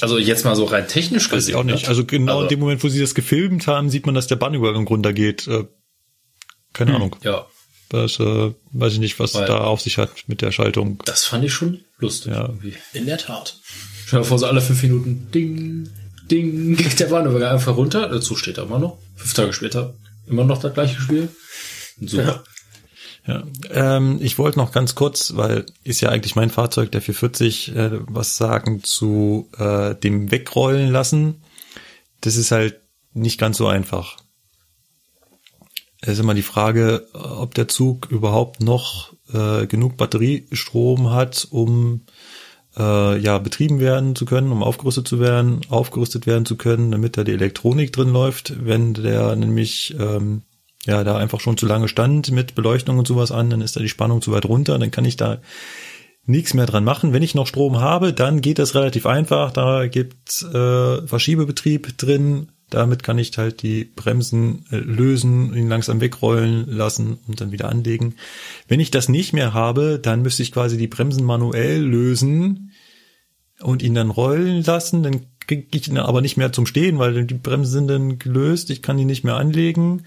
also jetzt mal so rein technisch Weiß ich auch nicht. ne? Also genau Also- in dem Moment, wo sie das gefilmt haben, sieht man, dass der Bahnübergang runtergeht. Äh, keine Ahnung. Ja, Das äh, weiß ich nicht, was Weil- da auf sich hat mit der Schaltung. das fand ich schon lustig Ja. irgendwie. In der Tat. Stell dir vor, so alle fünf Minuten, ding, ding, geht der Bahnübergang einfach runter. Der Zug steht da immer noch. Fünf Tage später immer noch das gleiche Spiel. Super. Ja, ähm, ich wollte noch ganz kurz, weil ist ja eigentlich mein Fahrzeug, der 440, äh, was sagen zu äh, dem Wegrollen lassen. Das ist halt nicht ganz so einfach. Es ist immer die Frage, ob der Zug überhaupt noch äh, genug Batteriestrom hat, um äh, ja betrieben werden zu können, um aufgerüstet zu werden, aufgerüstet werden zu können, damit da die Elektronik drin läuft. Wenn der nämlich ähm, ja da einfach schon zu lange stand mit Beleuchtung und sowas an, dann ist da die Spannung zu weit runter, dann kann ich da nichts mehr dran machen. Wenn ich noch Strom habe, dann geht das relativ einfach. Da gibt's äh, Verschiebebetrieb drin. Damit kann ich halt die Bremsen äh, lösen, ihn langsam wegrollen lassen und dann wieder anlegen. Wenn ich das nicht mehr habe, dann müsste ich quasi die Bremsen manuell lösen und ihn dann rollen lassen. Dann kriege ich ihn aber nicht mehr zum Stehen, weil die Bremsen sind dann gelöst. Ich kann die nicht mehr anlegen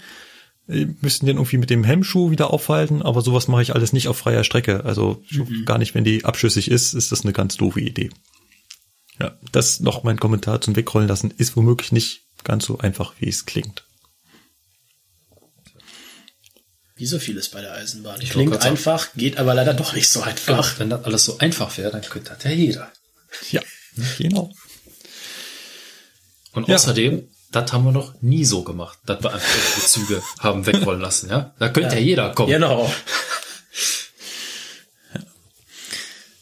müssten den irgendwie mit dem Hemmschuh wieder aufhalten, aber sowas mache ich alles nicht auf freier Strecke. Also mhm. gar nicht, wenn die abschüssig ist, ist das eine ganz doofe Idee. Ja, das noch mein Kommentar zum Wegrollen lassen ist womöglich nicht ganz so einfach, wie es klingt. Wie so vieles bei der Eisenbahn. Ich Klingt einfach, geht aber leider doch nicht so einfach. Ja, wenn das alles so einfach wäre, dann könnte das ja jeder. Ja, genau. Und außerdem, das haben wir noch nie so gemacht, dass wir einfach die Züge haben wegrollen lassen, ja? Da könnte ja, ja jeder kommen. Genau.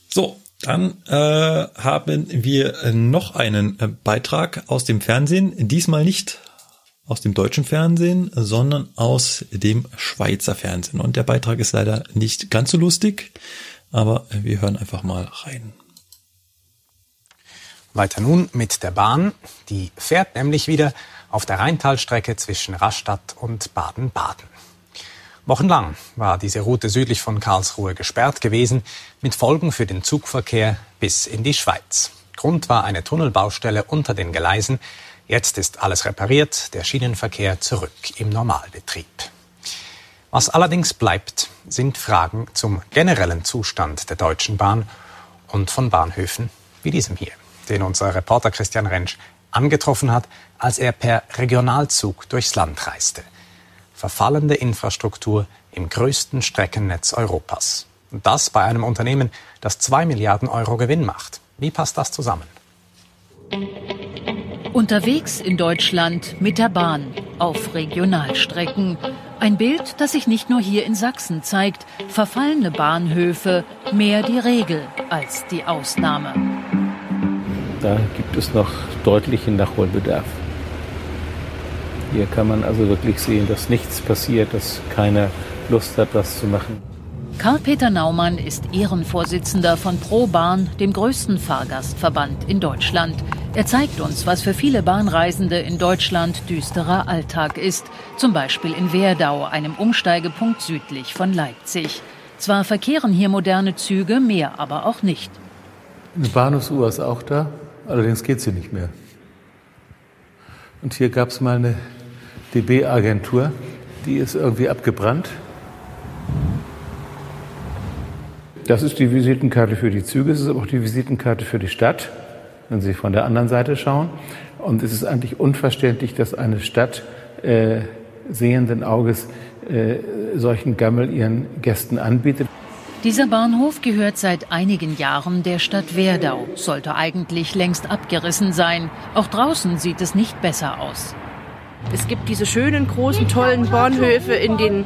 So, dann äh, haben wir noch einen äh, Beitrag aus dem Fernsehen, diesmal nicht aus dem deutschen Fernsehen, sondern aus dem Schweizer Fernsehen. Und der Beitrag ist leider nicht ganz so lustig, aber wir hören einfach mal rein. Weiter nun mit der Bahn. Die fährt nämlich wieder auf der Rheintalstrecke zwischen Rastatt und Baden-Baden. Wochenlang war diese Route südlich von Karlsruhe gesperrt gewesen, mit Folgen für den Zugverkehr bis in die Schweiz. Grund war eine Tunnelbaustelle unter den Gleisen. Jetzt ist alles repariert, der Schienenverkehr zurück im Normalbetrieb. Was allerdings bleibt, sind Fragen zum generellen Zustand der Deutschen Bahn und von Bahnhöfen wie diesem hier den unser Reporter Christian Rentsch angetroffen hat, als er per Regionalzug durchs Land reiste. Verfallende Infrastruktur im größten Streckennetz Europas. Und das bei einem Unternehmen, das zwei Milliarden Euro Gewinn macht. Wie passt das zusammen? Unterwegs in Deutschland mit der Bahn auf Regionalstrecken. Ein Bild, das sich nicht nur hier in Sachsen zeigt. Verfallene Bahnhöfe, mehr die Regel als die Ausnahme. Da gibt es noch deutlichen Nachholbedarf. Hier kann man also wirklich sehen, dass nichts passiert, dass keiner Lust hat, was zu machen. Karl-Peter Naumann ist Ehrenvorsitzender von ProBahn, dem größten Fahrgastverband in Deutschland. Er zeigt uns, was für viele Bahnreisende in Deutschland düsterer Alltag ist. Zum Beispiel in Werdau, einem Umsteigepunkt südlich von Leipzig. Zwar verkehren hier moderne Züge, mehr aber auch nicht. Eine Bahnhofsuhr ist auch da. Allerdings geht sie nicht mehr. Und hier gab es mal eine DB-Agentur, die ist irgendwie abgebrannt. Das ist die Visitenkarte für die Züge, es ist aber auch die Visitenkarte für die Stadt, wenn Sie von der anderen Seite schauen. Und es ist eigentlich unverständlich, dass eine Stadt äh, sehenden Auges äh, solchen Gammel ihren Gästen anbietet. Dieser Bahnhof gehört seit einigen Jahren der Stadt Werdau, sollte eigentlich längst abgerissen sein. Auch draußen sieht es nicht besser aus. Es gibt diese schönen, großen, tollen Bahnhöfe in den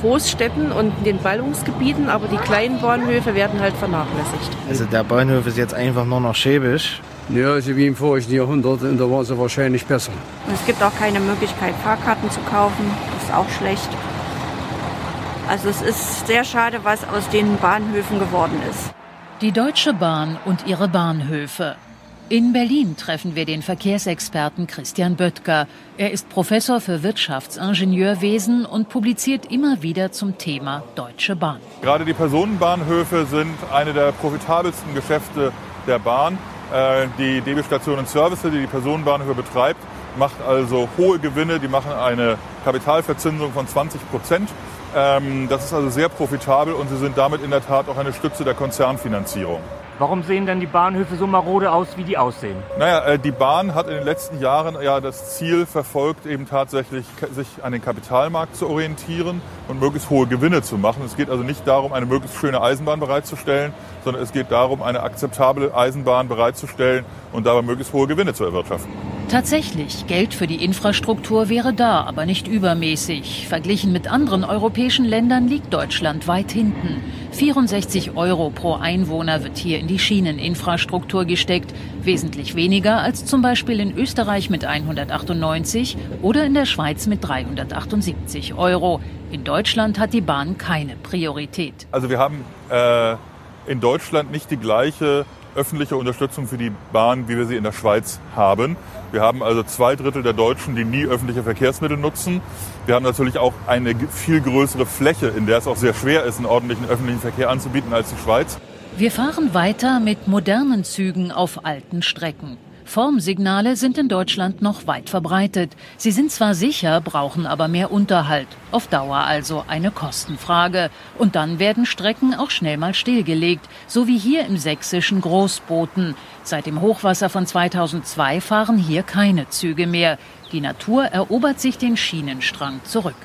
Großstädten und in den Ballungsgebieten, aber die kleinen Bahnhöfe werden halt vernachlässigt. Also der Bahnhof ist jetzt einfach nur noch schäbisch. Ja, also wie im vorigen Jahrhundert, da war sie wahrscheinlich besser. Es gibt auch keine Möglichkeit, Fahrkarten zu kaufen. Das ist auch schlecht. Also es ist sehr schade, was aus den Bahnhöfen geworden ist. Die Deutsche Bahn und ihre Bahnhöfe. In Berlin treffen wir den Verkehrsexperten Christian Böttger. Er ist Professor für Wirtschaftsingenieurwesen und publiziert immer wieder zum Thema Deutsche Bahn. Gerade die Personenbahnhöfe sind eine der profitabelsten Geschäfte der Bahn. Äh, die DB Station Service, die die Personenbahnhöfe betreibt, macht also hohe Gewinne. Die machen eine Kapitalverzinsung von 20 Prozent ähm, das ist also sehr profitabel und sie sind damit in der Tat auch eine Stütze der Konzernfinanzierung. Warum sehen denn die Bahnhöfe so marode aus, wie die aussehen? Naja, äh, die Bahn hat in den letzten Jahren ja das Ziel verfolgt, eben tatsächlich sich an den Kapitalmarkt zu orientieren und möglichst hohe Gewinne zu machen. Es geht also nicht darum, eine möglichst schöne Eisenbahn bereitzustellen, sondern es geht darum, eine akzeptable Eisenbahn bereitzustellen und dabei möglichst hohe Gewinne zu erwirtschaften. Tatsächlich, Geld für die Infrastruktur wäre da, aber nicht übermäßig. Verglichen mit anderen europäischen Ländern liegt Deutschland weit hinten. 64 Euro pro Einwohner wird hier in die Schieneninfrastruktur gesteckt, wesentlich weniger als zum Beispiel in Österreich mit 198 oder in der Schweiz mit 378 Euro. In Deutschland hat die Bahn keine Priorität. Also wir haben äh, in Deutschland nicht die gleiche öffentliche Unterstützung für die Bahn, wie wir sie in der Schweiz haben. Wir haben also zwei Drittel der Deutschen, die nie öffentliche Verkehrsmittel nutzen. Wir haben natürlich auch eine viel größere Fläche, in der es auch sehr schwer ist, einen ordentlichen öffentlichen Verkehr anzubieten als die Schweiz. Wir fahren weiter mit modernen Zügen auf alten Strecken. Formsignale sind in Deutschland noch weit verbreitet. Sie sind zwar sicher, brauchen aber mehr Unterhalt. Auf Dauer also eine Kostenfrage. Und dann werden Strecken auch schnell mal stillgelegt, so wie hier im sächsischen Großboten. Seit dem Hochwasser von 2002 fahren hier keine Züge mehr. Die Natur erobert sich den Schienenstrang zurück.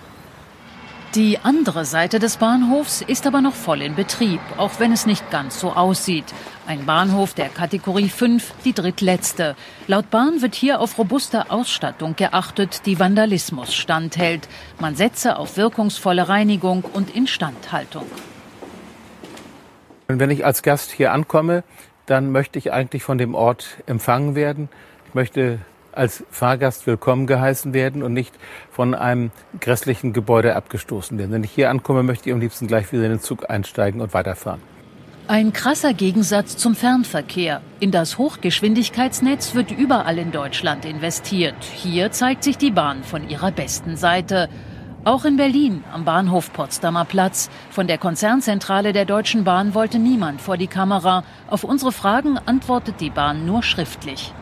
Die andere Seite des Bahnhofs ist aber noch voll in Betrieb, auch wenn es nicht ganz so aussieht. Ein Bahnhof der Kategorie 5, die drittletzte. Laut Bahn wird hier auf robuste Ausstattung geachtet, die Vandalismus standhält. Man setze auf wirkungsvolle Reinigung und Instandhaltung. Wenn ich als Gast hier ankomme, dann möchte ich eigentlich von dem Ort empfangen werden. Ich möchte als Fahrgast willkommen geheißen werden und nicht von einem grässlichen Gebäude abgestoßen werden. Wenn ich hier ankomme, möchte ich am liebsten gleich wieder in den Zug einsteigen und weiterfahren. Ein krasser Gegensatz zum Fernverkehr. In das Hochgeschwindigkeitsnetz wird überall in Deutschland investiert. Hier zeigt sich die Bahn von ihrer besten Seite. Auch in Berlin am Bahnhof Potsdamer Platz. Von der Konzernzentrale der Deutschen Bahn wollte niemand vor die Kamera. Auf unsere Fragen antwortet die Bahn nur schriftlich.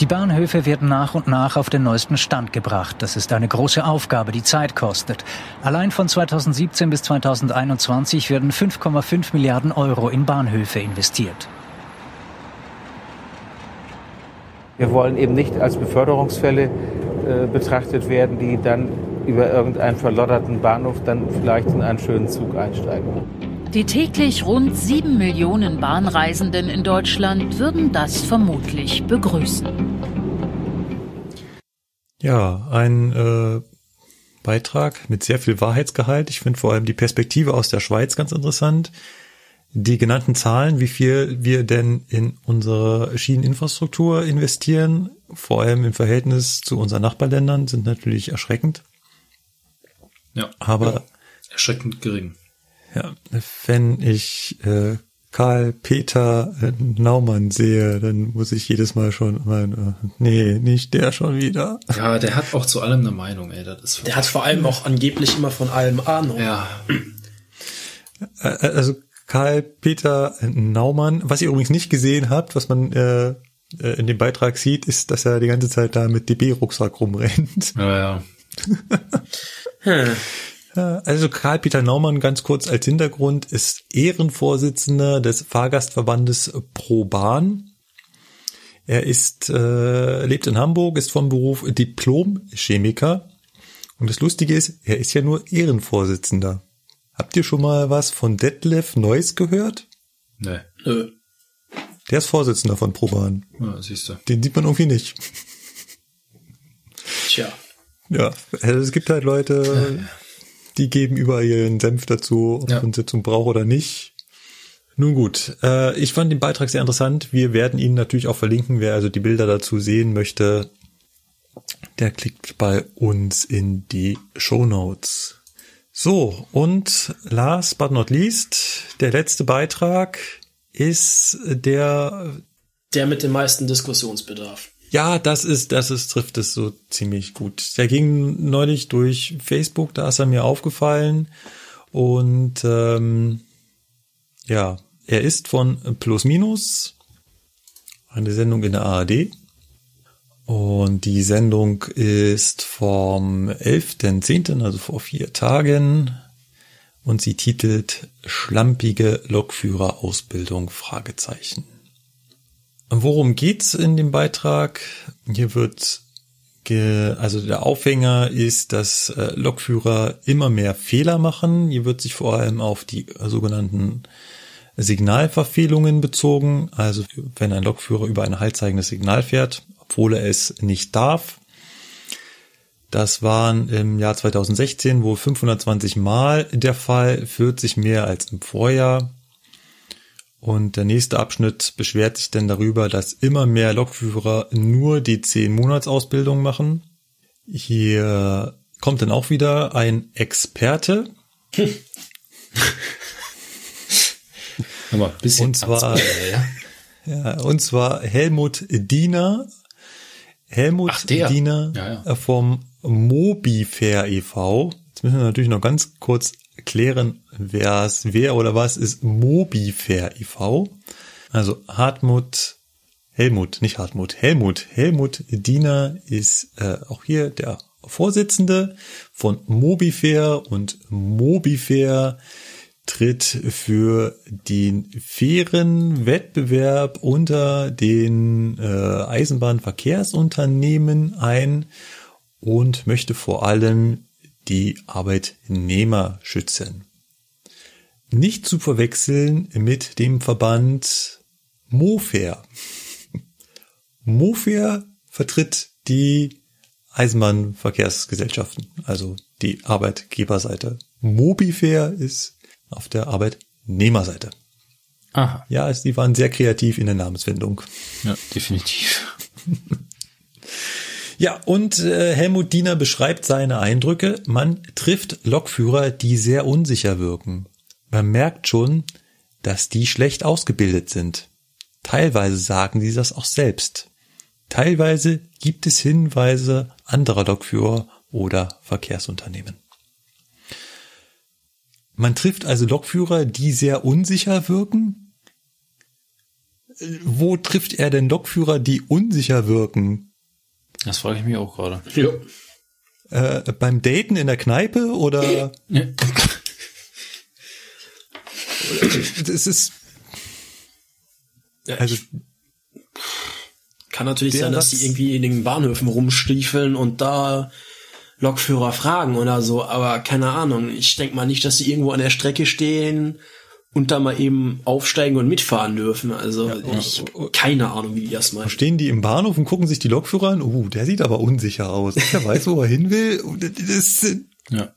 Die Bahnhöfe werden nach und nach auf den neuesten Stand gebracht. Das ist eine große Aufgabe, die Zeit kostet. Allein von 2017 bis 2021 werden 5,5 Milliarden Euro in Bahnhöfe investiert. Wir wollen eben nicht als Beförderungsfälle äh, betrachtet werden, die dann über irgendeinen verlodderten Bahnhof dann vielleicht in einen schönen Zug einsteigen. Die täglich rund sieben Millionen Bahnreisenden in Deutschland würden das vermutlich begrüßen. Ja, ein äh, Beitrag mit sehr viel Wahrheitsgehalt. Ich finde vor allem die Perspektive aus der Schweiz ganz interessant. Die genannten Zahlen, wie viel wir denn in unsere Schieneninfrastruktur investieren, vor allem im Verhältnis zu unseren Nachbarländern, sind natürlich erschreckend. Ja. Aber ja, erschreckend gering. Ja, wenn ich äh, Karl Peter äh, Naumann sehe, dann muss ich jedes Mal schon meinen, äh, nee, nicht der schon wieder. Ja, der hat auch zu allem eine Meinung, ey. Das ist der hat vor allem auch angeblich immer von allem Ahnung. Ja. Äh, Also Karl Peter Naumann, was ihr übrigens nicht gesehen habt, was man äh, in dem Beitrag sieht, ist, dass er die ganze Zeit da mit DB-Rucksack rumrennt. Ja, ja. hm. Also Karl-Peter Naumann ganz kurz als Hintergrund ist Ehrenvorsitzender des Fahrgastverbandes Pro Bahn. Er ist äh, lebt in Hamburg, ist vom Beruf Diplom-Chemiker. Und das Lustige ist, er ist ja nur Ehrenvorsitzender. Habt ihr schon mal was von Detlef Neuss gehört? Nee. Nö. Der ist Vorsitzender von Pro Bahn. Ja, siehst du. Den sieht man irgendwie nicht. Tja. Ja, also es gibt halt Leute, ja die geben überall ihren Senf dazu, ob ja. man Sitzung braucht oder nicht. Nun gut, äh, ich fand den Beitrag sehr interessant. Wir werden ihn natürlich auch verlinken. Wer also die Bilder dazu sehen möchte, der klickt bei uns in die Show Notes. So, und last but not least, der letzte Beitrag ist der... Der mit dem meisten Diskussionsbedarf. Ja, das ist, das ist, trifft es so ziemlich gut. Der ging neulich durch Facebook, da ist er mir aufgefallen. Und ähm, ja, er ist von Plus Minus, eine Sendung in der ARD. Und die Sendung ist vom 11.10., also vor vier Tagen. Und sie titelt Schlampige Lokführerausbildung? Fragezeichen. Worum geht's in dem Beitrag? Hier wird also der Aufhänger ist, dass äh, Lokführer immer mehr Fehler machen. Hier wird sich vor allem auf die sogenannten Signalverfehlungen bezogen. Also wenn ein Lokführer über ein haltzeigendes Signal fährt, obwohl er es nicht darf. Das waren im Jahr 2016 wohl 520 Mal der Fall, 40 mehr als im Vorjahr. Und der nächste Abschnitt beschwert sich denn darüber, dass immer mehr Lokführer nur die 10 Monatsausbildung machen. Hier kommt dann auch wieder ein Experte. Hör mal, bisschen und zwar, ja? ja, und zwar Helmut Diener. Helmut Ach. Diener Ja, äh, vom Mobifair e.V. Jetzt müssen wir natürlich noch ganz kurz klären, wer es, wer oder was ist Mobifair e.V. Also Hartmut, Helmut, nicht Hartmut, Helmut, Helmut Diener ist äh, auch hier der Vorsitzende von Mobifair und Mobifair tritt für den fairen Wettbewerb unter den äh, Eisenbahnverkehrsunternehmen ein und möchte vor allem die Arbeitnehmer schützen. Nicht zu verwechseln mit dem Verband Mofair. Mofair vertritt die Eisenbahnverkehrsgesellschaften, also die Arbeitgeberseite. Mobifair ist auf der Arbeitnehmerseite. Aha. Ja, es- die waren sehr kreativ in der Namensfindung. Ja, definitiv. Ja, und äh, Helmut Diener beschreibt seine Eindrücke. Man trifft Lokführer, die sehr unsicher wirken. Man merkt schon, dass die schlecht ausgebildet sind. Teilweise sagen sie das auch selbst. Teilweise gibt es Hinweise anderer Lokführer oder Verkehrsunternehmen. Man trifft also Lokführer, die sehr unsicher wirken. Äh, Wo trifft er denn Lokführer, die unsicher wirken? Das frage ich mich auch gerade. Ja. Äh, beim Daten in der Kneipe oder? Ja. Es ist also Kann natürlich sein, dass die irgendwie in den Bahnhöfen rumstiefeln und da Lokführer fragen oder so, aber keine Ahnung. Ich denke mal nicht, dass sie irgendwo an der Strecke stehen und da mal eben aufsteigen und mitfahren dürfen. Also ich keine Ahnung, wie die das meinen. stehen die im Bahnhof und gucken sich die Lokführer an. Uh, der sieht aber unsicher aus. Der weiß, wo er hin will. Und das, Ja.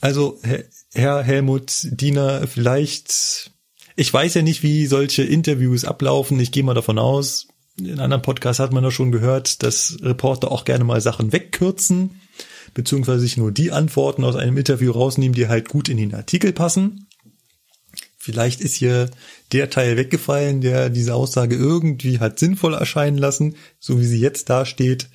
also Herr- Herr Helmut Diener, vielleicht. Ich weiß ja nicht, wie solche Interviews ablaufen. Ich gehe mal davon aus. In anderen Podcasts hat man ja schon gehört, dass Reporter auch gerne mal Sachen wegkürzen, beziehungsweise sich nur die Antworten aus einem Interview rausnehmen, die halt gut in den Artikel passen. Vielleicht ist hier der Teil weggefallen, der diese Aussage irgendwie hat sinnvoll erscheinen lassen. So wie sie jetzt dasteht,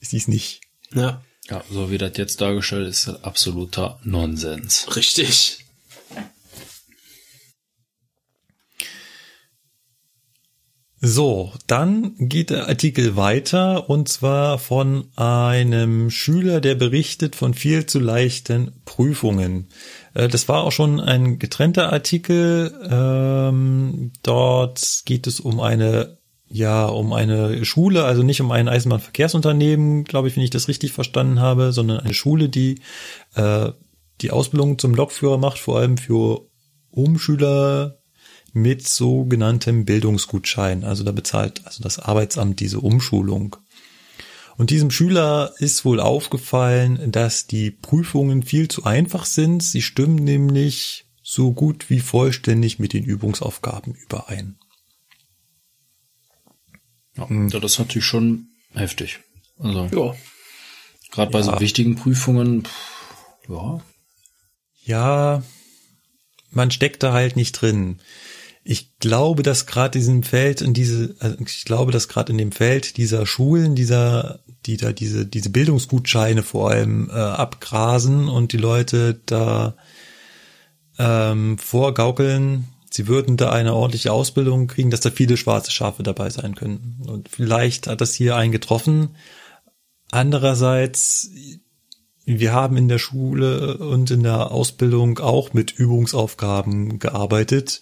ist dies nicht. Ja, Ja, so wie das jetzt dargestellt ist, ist absoluter Nonsens. richtig. So, dann geht der Artikel weiter und zwar von einem Schüler, der berichtet von viel zu leichten Prüfungen. Äh, Das war auch schon ein getrennter Artikel. Ähm, Dort geht es um eine ja, um eine Schule, also nicht um ein Eisenbahnverkehrsunternehmen, glaube ich, wenn ich das richtig verstanden habe, sondern eine Schule, die äh, die Ausbildung zum Lokführer macht, vor allem für Umschüler mit sogenanntem Bildungsgutschein. Also da bezahlt also das Arbeitsamt diese Umschulung. Und diesem Schüler ist wohl aufgefallen, dass die Prüfungen viel zu einfach sind. Sie stimmen nämlich so gut wie vollständig mit den Übungsaufgaben überein. Ja, das ist natürlich schon heftig. Also, Ja. gerade bei so Ja. wichtigen Prüfungen, pff, ja, Ja, man steckt da halt nicht drin. Ich glaube, dass gerade diesem Feld in diese, also ich glaube, dass gerade in dem Feld dieser Schulen, dieser, die da diese diese Bildungsgutscheine vor allem äh, abgrasen und die Leute da ähm, vorgaukeln, sie würden da eine ordentliche Ausbildung kriegen, dass da viele schwarze Schafe dabei sein können. Und vielleicht hat das hier einen getroffen. Andererseits wir haben in der Schule und in der Ausbildung auch mit Übungsaufgaben gearbeitet.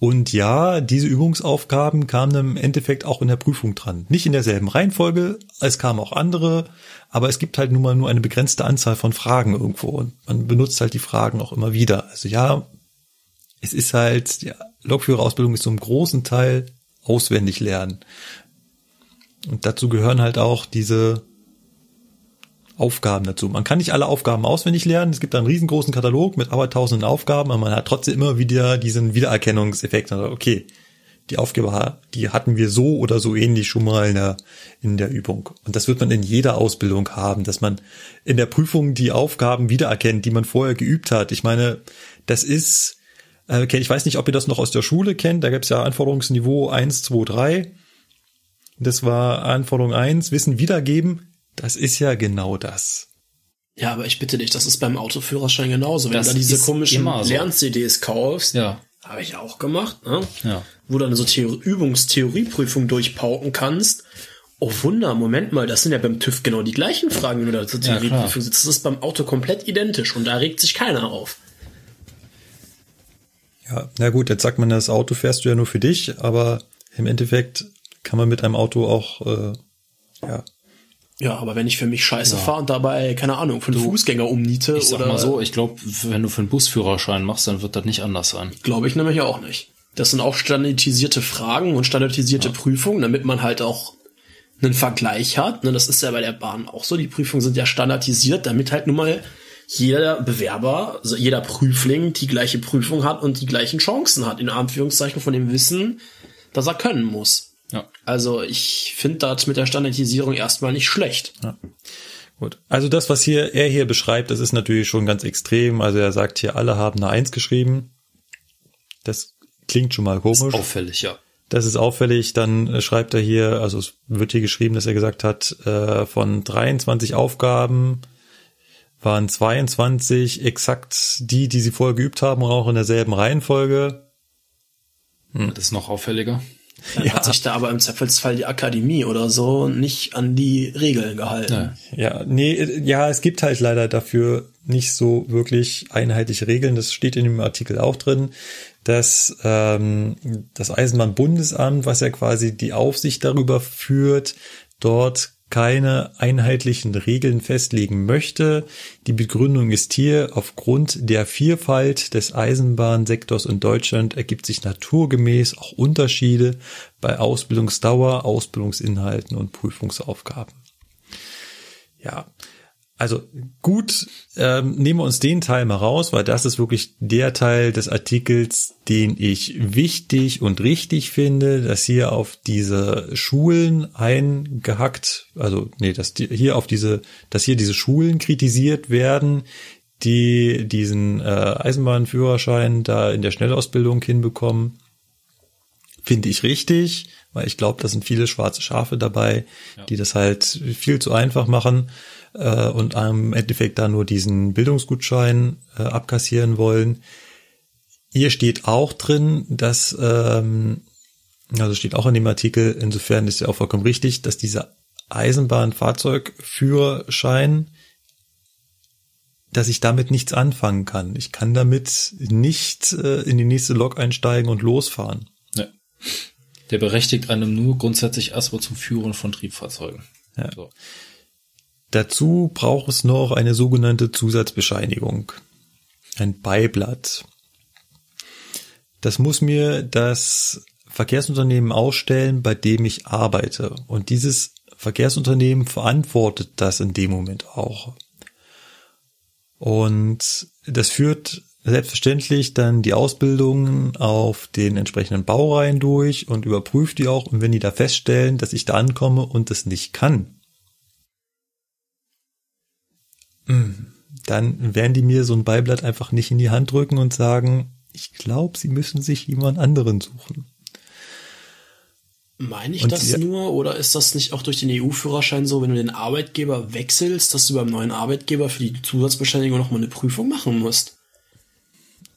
Und ja, diese Übungsaufgaben kamen im Endeffekt auch in der Prüfung dran. Nicht in derselben Reihenfolge, es kamen auch andere, aber es gibt halt nun mal nur eine begrenzte Anzahl von Fragen irgendwo und man benutzt halt die Fragen auch immer wieder. Also ja, es ist halt, ja, Lokführerausbildung ist zum großen Teil auswendig lernen. Und dazu gehören halt auch diese Aufgaben dazu. Man kann nicht alle Aufgaben auswendig lernen. Es gibt einen riesengroßen Katalog mit abertausenden Aufgaben, aber man hat trotzdem immer wieder diesen Wiedererkennungseffekt. Also, okay, die Aufgabe, die hatten wir so oder so ähnlich schon mal in der, in der Übung. Und das wird man in jeder Ausbildung haben, dass man in der Prüfung die Aufgaben wiedererkennt, die man vorher geübt hat. Ich meine, das ist Äh, okay, ich weiß nicht, ob ihr das noch aus der Schule kennt. Da gab es ja Anforderungsniveau 1, 2, 3. Das war Anforderung 1, Wissen wiedergeben. Das ist ja genau das. Ja, aber ich bitte dich, das ist beim Autoführerschein genauso. Wenn Das du da diese komischen so. Lern-CDs kaufst, Ja. habe ich auch gemacht, ne? Ja. wo du dann so Theor Übungstheorieprüfung durchpauken kannst. Oh Wunder, Moment mal, das sind ja beim TÜV genau die gleichen Fragen, wenn du da zur Ja, Theorieprüfung klar. sitzt. Das ist beim Auto komplett identisch und da regt sich keiner auf. Ja, na gut, jetzt sagt man, das Auto fährst du ja nur für dich, aber im Endeffekt kann man mit einem Auto auch, äh, ja, Ja, aber wenn ich für mich scheiße Ja. fahre und dabei, keine Ahnung, für einen Fußgänger umniete Ich sag oder mal so, ich glaube, wenn du für einen Busführerschein machst, dann wird das nicht anders sein. Glaube ich nämlich auch nicht. Das sind auch standardisierte Fragen und standardisierte Prüfungen, damit man halt auch einen Vergleich hat. Ne, Das ist ja bei der Bahn auch so. Die Prüfungen sind ja standardisiert, damit halt nun mal jeder Bewerber, also jeder Prüfling die gleiche Prüfung hat und die gleichen Chancen hat, in Anführungszeichen von dem Wissen, das er können muss. Ja. Also ich finde das mit der Standardisierung erstmal nicht schlecht. Gut. Also das, was hier er hier beschreibt, das ist natürlich schon ganz extrem. Also er sagt hier, alle haben eine Eins geschrieben. Das klingt schon mal komisch. Ist auffällig, ja. Das ist auffällig. Dann äh, schreibt er hier, also es wird hier geschrieben, dass er gesagt hat, äh, von 23 Aufgaben waren 22 exakt die, die sie vorher geübt haben und auch in derselben Reihenfolge. Hm. Das ist noch auffälliger. Dann hat sich da aber im Zweifelsfall die Akademie oder so nicht an die Regeln gehalten. Ja, nee, äh, ja, es gibt halt leider dafür nicht so wirklich einheitliche Regeln. Das steht in dem Artikel auch drin, dass ähm, das Eisenbahnbundesamt, was ja quasi die Aufsicht darüber führt, dort keine einheitlichen Regeln festlegen möchte. Die Begründung ist hier, aufgrund der Vielfalt des Eisenbahnsektors in Deutschland ergibt sich naturgemäß auch Unterschiede bei Ausbildungsdauer, Ausbildungsinhalten und Prüfungsaufgaben. Ja, also gut, ähm, nehmen wir uns den Teil mal raus, weil das ist wirklich der Teil des Artikels, den ich wichtig und richtig finde, dass hier auf diese Schulen eingehackt, also nee, dass die, hier auf diese, dass hier diese Schulen kritisiert werden, die diesen äh, Eisenbahnführerschein da in der Schnellausbildung hinbekommen, finde ich richtig, weil ich glaube, da sind viele schwarze Schafe dabei, die das halt viel zu einfach machen äh, und im Endeffekt da nur diesen Bildungsgutschein äh, abkassieren wollen. Hier steht auch drin, dass, ähm, also steht auch in dem Artikel, insofern ist ja auch vollkommen richtig, dass dieser Eisenbahnfahrzeugführerschein, dass ich damit nichts anfangen kann. Ich kann damit nicht äh, in die nächste Lok einsteigen und losfahren. Ja. Der berechtigt einem nur grundsätzlich erstmal zum Führen von Triebfahrzeugen. Ja. Dazu braucht es noch eine sogenannte Zusatzbescheinigung. Ein Beiblatt. Das muss mir das Verkehrsunternehmen ausstellen, bei dem ich arbeite. Und dieses Verkehrsunternehmen verantwortet das in dem Moment auch. Und das führt selbstverständlich dann die Ausbildungen auf den entsprechenden Baureihen durch und überprüft die auch. Und wenn die da feststellen, dass ich da ankomme und das nicht kann, dann werden die mir so ein Beiblatt einfach nicht in die Hand drücken und sagen, ich glaube, sie müssen sich jemand anderen suchen. Meine ich Und das nur oder ist das nicht auch durch den EU-Führerschein so, wenn du den Arbeitgeber wechselst, dass du beim neuen Arbeitgeber für die Zusatzbescheinigung nochmal eine Prüfung machen musst?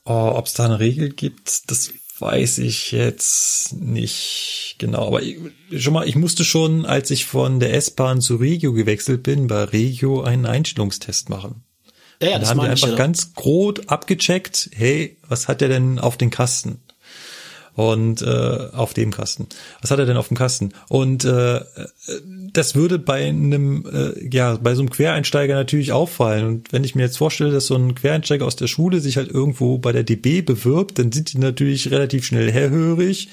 Oh, Ob es da eine Regel gibt, das weiß ich jetzt nicht genau. Aber ich, schon mal, ich musste schon, als ich von der S-Bahn zu Regio gewechselt bin, bei Regio einen Einstellungstest machen. Ja, ja, da haben die einfach ja. ganz grob abgecheckt, hey, was hat er denn auf den Kasten? Und äh, auf dem Kasten. Was hat er denn auf dem Kasten? Und äh, das würde bei einem, äh, ja, bei so einem Quereinsteiger natürlich auffallen. Und wenn ich mir jetzt vorstelle, dass so ein Quereinsteiger aus der Schule sich halt irgendwo bei der DB bewirbt, dann sind die natürlich relativ schnell hellhörig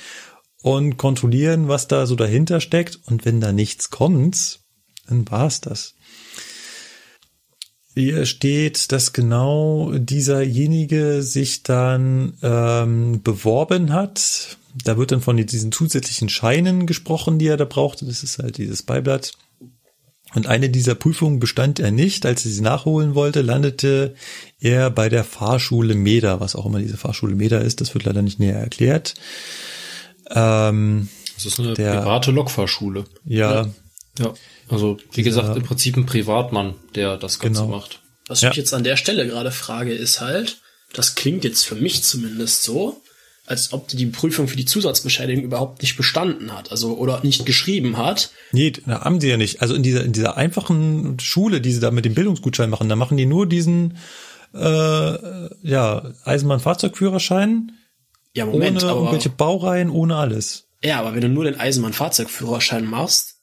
und kontrollieren, was da so dahinter steckt. Und wenn da nichts kommt, dann war's das. Hier steht, dass genau dieserjenige sich dann ähm, beworben hat. Da wird dann von diesen zusätzlichen Scheinen gesprochen, die er da brauchte. Das ist halt dieses Beiblatt. Und eine dieser Prüfungen bestand er nicht. Als er sie nachholen wollte, landete er bei der Fahrschule Meda, was auch immer diese Fahrschule Meda ist. Das wird leider nicht näher erklärt. Ähm, Das ist eine der- private Lokfahrschule. Ja. Ja. Also, wie gesagt, Ja. im Prinzip ein Privatmann, der das Ganze Genau. macht. Was ich mich jetzt an der Stelle gerade frage, ist halt, das klingt jetzt für mich zumindest so, als ob die Prüfung für die Zusatzbescheinigung überhaupt nicht bestanden hat, also oder nicht geschrieben hat. Nee, da haben sie ja nicht. Also in dieser, in dieser einfachen Schule, die sie da mit dem Bildungsgutschein machen, da machen die nur diesen äh, ja, Eisenbahnfahrzeugführerschein Ja, Moment, ohne aber irgendwelche Baureihen, ohne alles. ja, aber wenn du nur den Eisenbahnfahrzeugführerschein machst,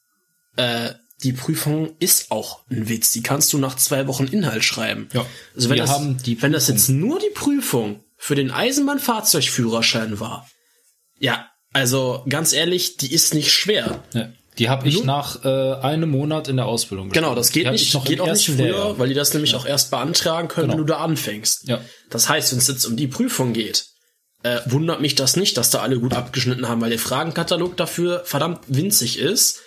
äh, die Prüfung ist auch ein Witz. Die kannst du nach zwei Wochen Inhalt schreiben. Ja. Also wenn das, wenn das jetzt nur die Prüfung für den Eisenbahnfahrzeugführerschein war, ja, also ganz ehrlich, die ist nicht schwer. Ja. Die habe ich nach äh, einem Monat in der Ausbildung Genau, das geht nicht, geht auch nicht früher, Lehrjahr. weil die das nämlich auch erst beantragen können, Genau. wenn du da anfängst. Ja. Das heißt, wenn es jetzt um die Prüfung geht, äh, wundert mich das nicht, dass da alle gut abgeschnitten haben, weil der Fragenkatalog dafür verdammt winzig ist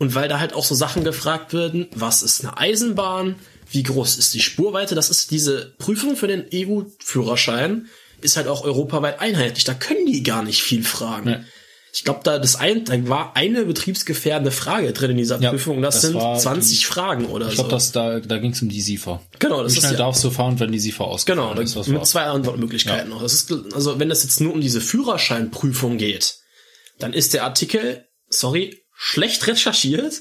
und weil da halt auch so Sachen gefragt werden, was ist eine Eisenbahn, wie groß ist die Spurweite, das ist diese Prüfung für den EU-Führerschein, ist halt auch europaweit einheitlich, da können die gar nicht viel fragen. Nee. Ich glaube, da, das ein, da war eine betriebsgefährdende Frage drin in dieser Ja, Prüfung. Das, das sind war 20 die- Fragen oder Ich so. glaube, das da, da ging es um die SIFA. Genau, das Wie ist schnell ja- darfst du fahren, wenn die SIFA ausgefallen Genau, da, ist? Was mit zwei Antwortmöglichkeiten noch. Das ist, also wenn es jetzt nur um diese Führerscheinprüfung geht, dann ist der Artikel, sorry, schlecht recherchiert,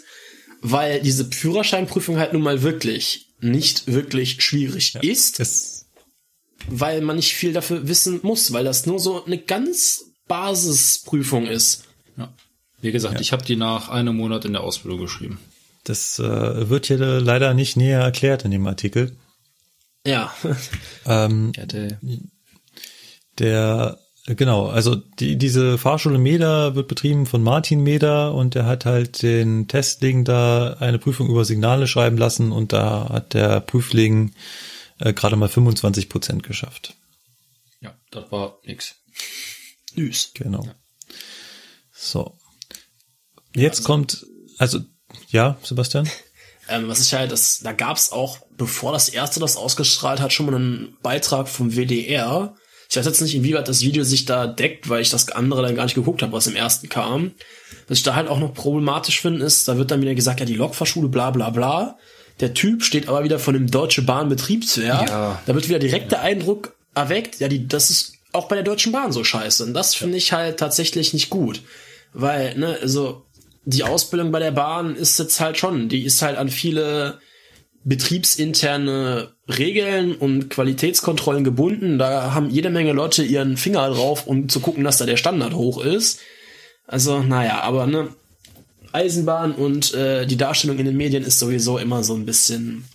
weil diese Führerscheinprüfung halt nun mal wirklich nicht wirklich schwierig ist, weil man nicht viel dafür wissen muss, weil das nur so eine ganz Basisprüfung ist. Ja. Wie gesagt, ich habe die nach einem Monat in der Ausbildung geschrieben. Das äh, wird hier leider nicht näher erklärt in dem Artikel. Ja. Ähm, der, genau, also die, diese Fahrschule Meda wird betrieben von Martin Meda und der hat halt den Testling da eine Prüfung über Signale schreiben lassen und da hat der Prüfling äh, gerade mal 25 Prozent geschafft. Ja, das war nix. Nüs. Genau. So. Jetzt kommt, also, ja, Sebastian? Ähm, was ich halt, das, da gab's auch, bevor das erste das ausgestrahlt hat, schon mal einen Beitrag vom WDR. Ich weiß jetzt nicht, inwieweit das Video sich da deckt, weil ich das andere dann gar nicht geguckt habe, was im ersten kam. Was ich da halt auch noch problematisch finde, ist, da wird dann wieder gesagt, ja, die Lokfahrschule, bla bla bla. Der Typ steht aber wieder von dem Deutsche Bahn Betriebswehr. Ja. Da wird wieder direkt der Eindruck erweckt, ja, die, das ist auch bei der Deutschen Bahn so scheiße. Und das finde ich halt tatsächlich nicht gut. Weil, ne, also, die Ausbildung bei der Bahn ist jetzt halt schon, die ist halt an viele betriebsinterne Regeln und Qualitätskontrollen gebunden. Da haben jede Menge Leute ihren Finger drauf, um zu gucken, dass da der Standard hoch ist. Also, naja, aber ne, Eisenbahn und äh, die Darstellung in den Medien ist sowieso immer so ein bisschen,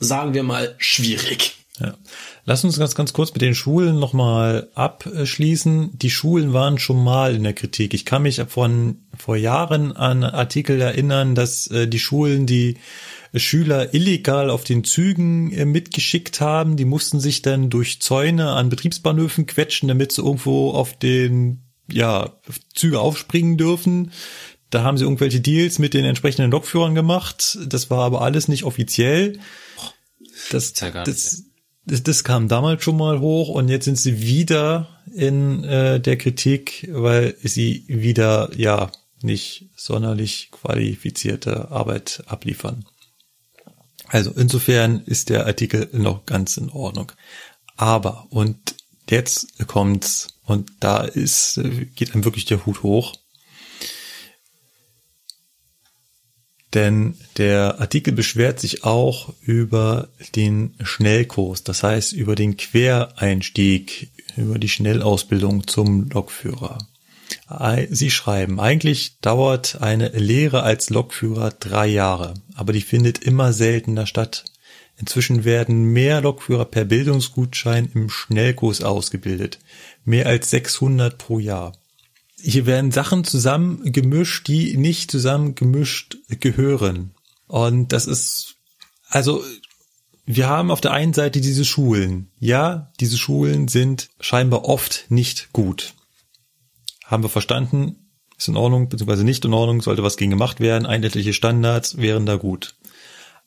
sagen wir mal, schwierig. Ja. Lass uns ganz, ganz kurz mit den Schulen nochmal abschließen. Die Schulen waren schon mal in der Kritik. Ich kann mich von vor Jahren an Artikel erinnern, dass äh, die Schulen die Schüler illegal auf den Zügen äh, mitgeschickt haben. Die mussten sich dann durch Zäune an Betriebsbahnhöfen quetschen, damit sie irgendwo auf den ja, Züge aufspringen dürfen. Da haben sie irgendwelche Deals mit den entsprechenden Lokführern gemacht. Das war aber alles nicht offiziell. Das, nicht, das, das, das kam damals schon mal hoch und jetzt sind sie wieder in äh, der Kritik, weil sie wieder ja nicht sonderlich qualifizierte Arbeit abliefern. Also insofern ist der Artikel noch ganz in Ordnung. Aber und jetzt kommt's und da ist geht einem wirklich der Hut hoch. Denn der Artikel beschwert sich auch über den Schnellkurs, das heißt über den Quereinstieg, über die Schnellausbildung zum Lokführer. Sie schreiben, eigentlich dauert eine Lehre als Lokführer drei Jahre, aber die findet immer seltener statt. Inzwischen werden mehr Lokführer per Bildungsgutschein im Schnellkurs ausgebildet. Mehr als 600 pro Jahr. Hier werden Sachen zusammengemischt, die nicht zusammengemischt gehören. Und das ist, also, wir haben auf der einen Seite diese Schulen. Ja, diese Schulen sind scheinbar oft nicht gut. Haben wir verstanden. ist in Ordnung, beziehungsweise nicht in Ordnung, sollte was gegen gemacht werden, einheitliche Standards wären da gut.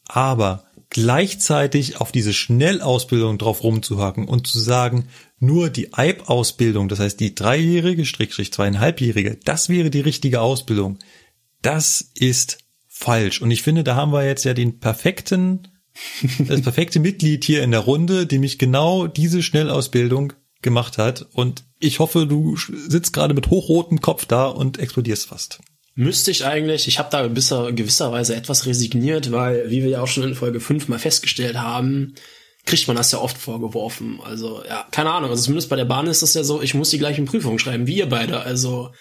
Aber gleichzeitig auf diese Schnellausbildung drauf rumzuhacken und zu sagen, nur die EIB-Ausbildung, das heißt die dreijährige, Strickstrich zweieinhalbjährige, das wäre die richtige Ausbildung. Das ist falsch. Und ich finde, da haben wir jetzt ja den perfekten, das perfekte Mitglied hier in der Runde, dem ich genau diese Schnellausbildung gemacht hat. Und ich hoffe, du sitzt gerade mit hochrotem Kopf da und explodierst fast. Müsste ich eigentlich, ich habe da bisher gewisserweise etwas resigniert, weil, wie wir ja auch schon in Folge 5 mal festgestellt haben, kriegt man das ja oft vorgeworfen. Also, ja, keine Ahnung. Also zumindest bei der Bahn ist es ja so, ich muss die gleichen Prüfungen schreiben wie ihr beide. Also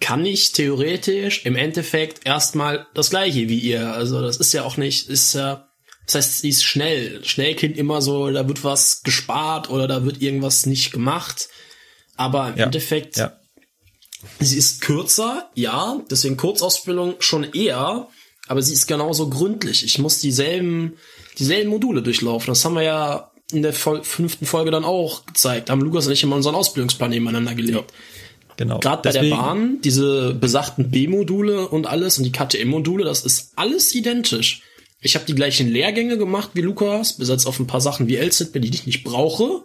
kann ich theoretisch im Endeffekt erstmal das gleiche wie ihr. Also das ist ja auch nicht, ist ja, das heißt, sie ist schnell. Schnell klingt immer so, da wird was gespart oder da wird irgendwas nicht gemacht. Aber im Ja, Endeffekt ja. Sie ist kürzer, ja, deswegen Kurzausbildung schon eher, aber sie ist genauso gründlich. Ich muss dieselben, dieselben Module durchlaufen. Das haben wir ja in der Fol fünften Folge dann auch gezeigt. Da haben Lukas und ich immer unseren Ausbildungsplan nebeneinander gelegt. Genau. Gerade bei der Bahn, diese besagten B-Module und alles und die KTM-Module, das ist alles identisch. Ich habe die gleichen Lehrgänge gemacht wie Lukas, besetzt auf ein paar Sachen wie LZB, die ich nicht brauche.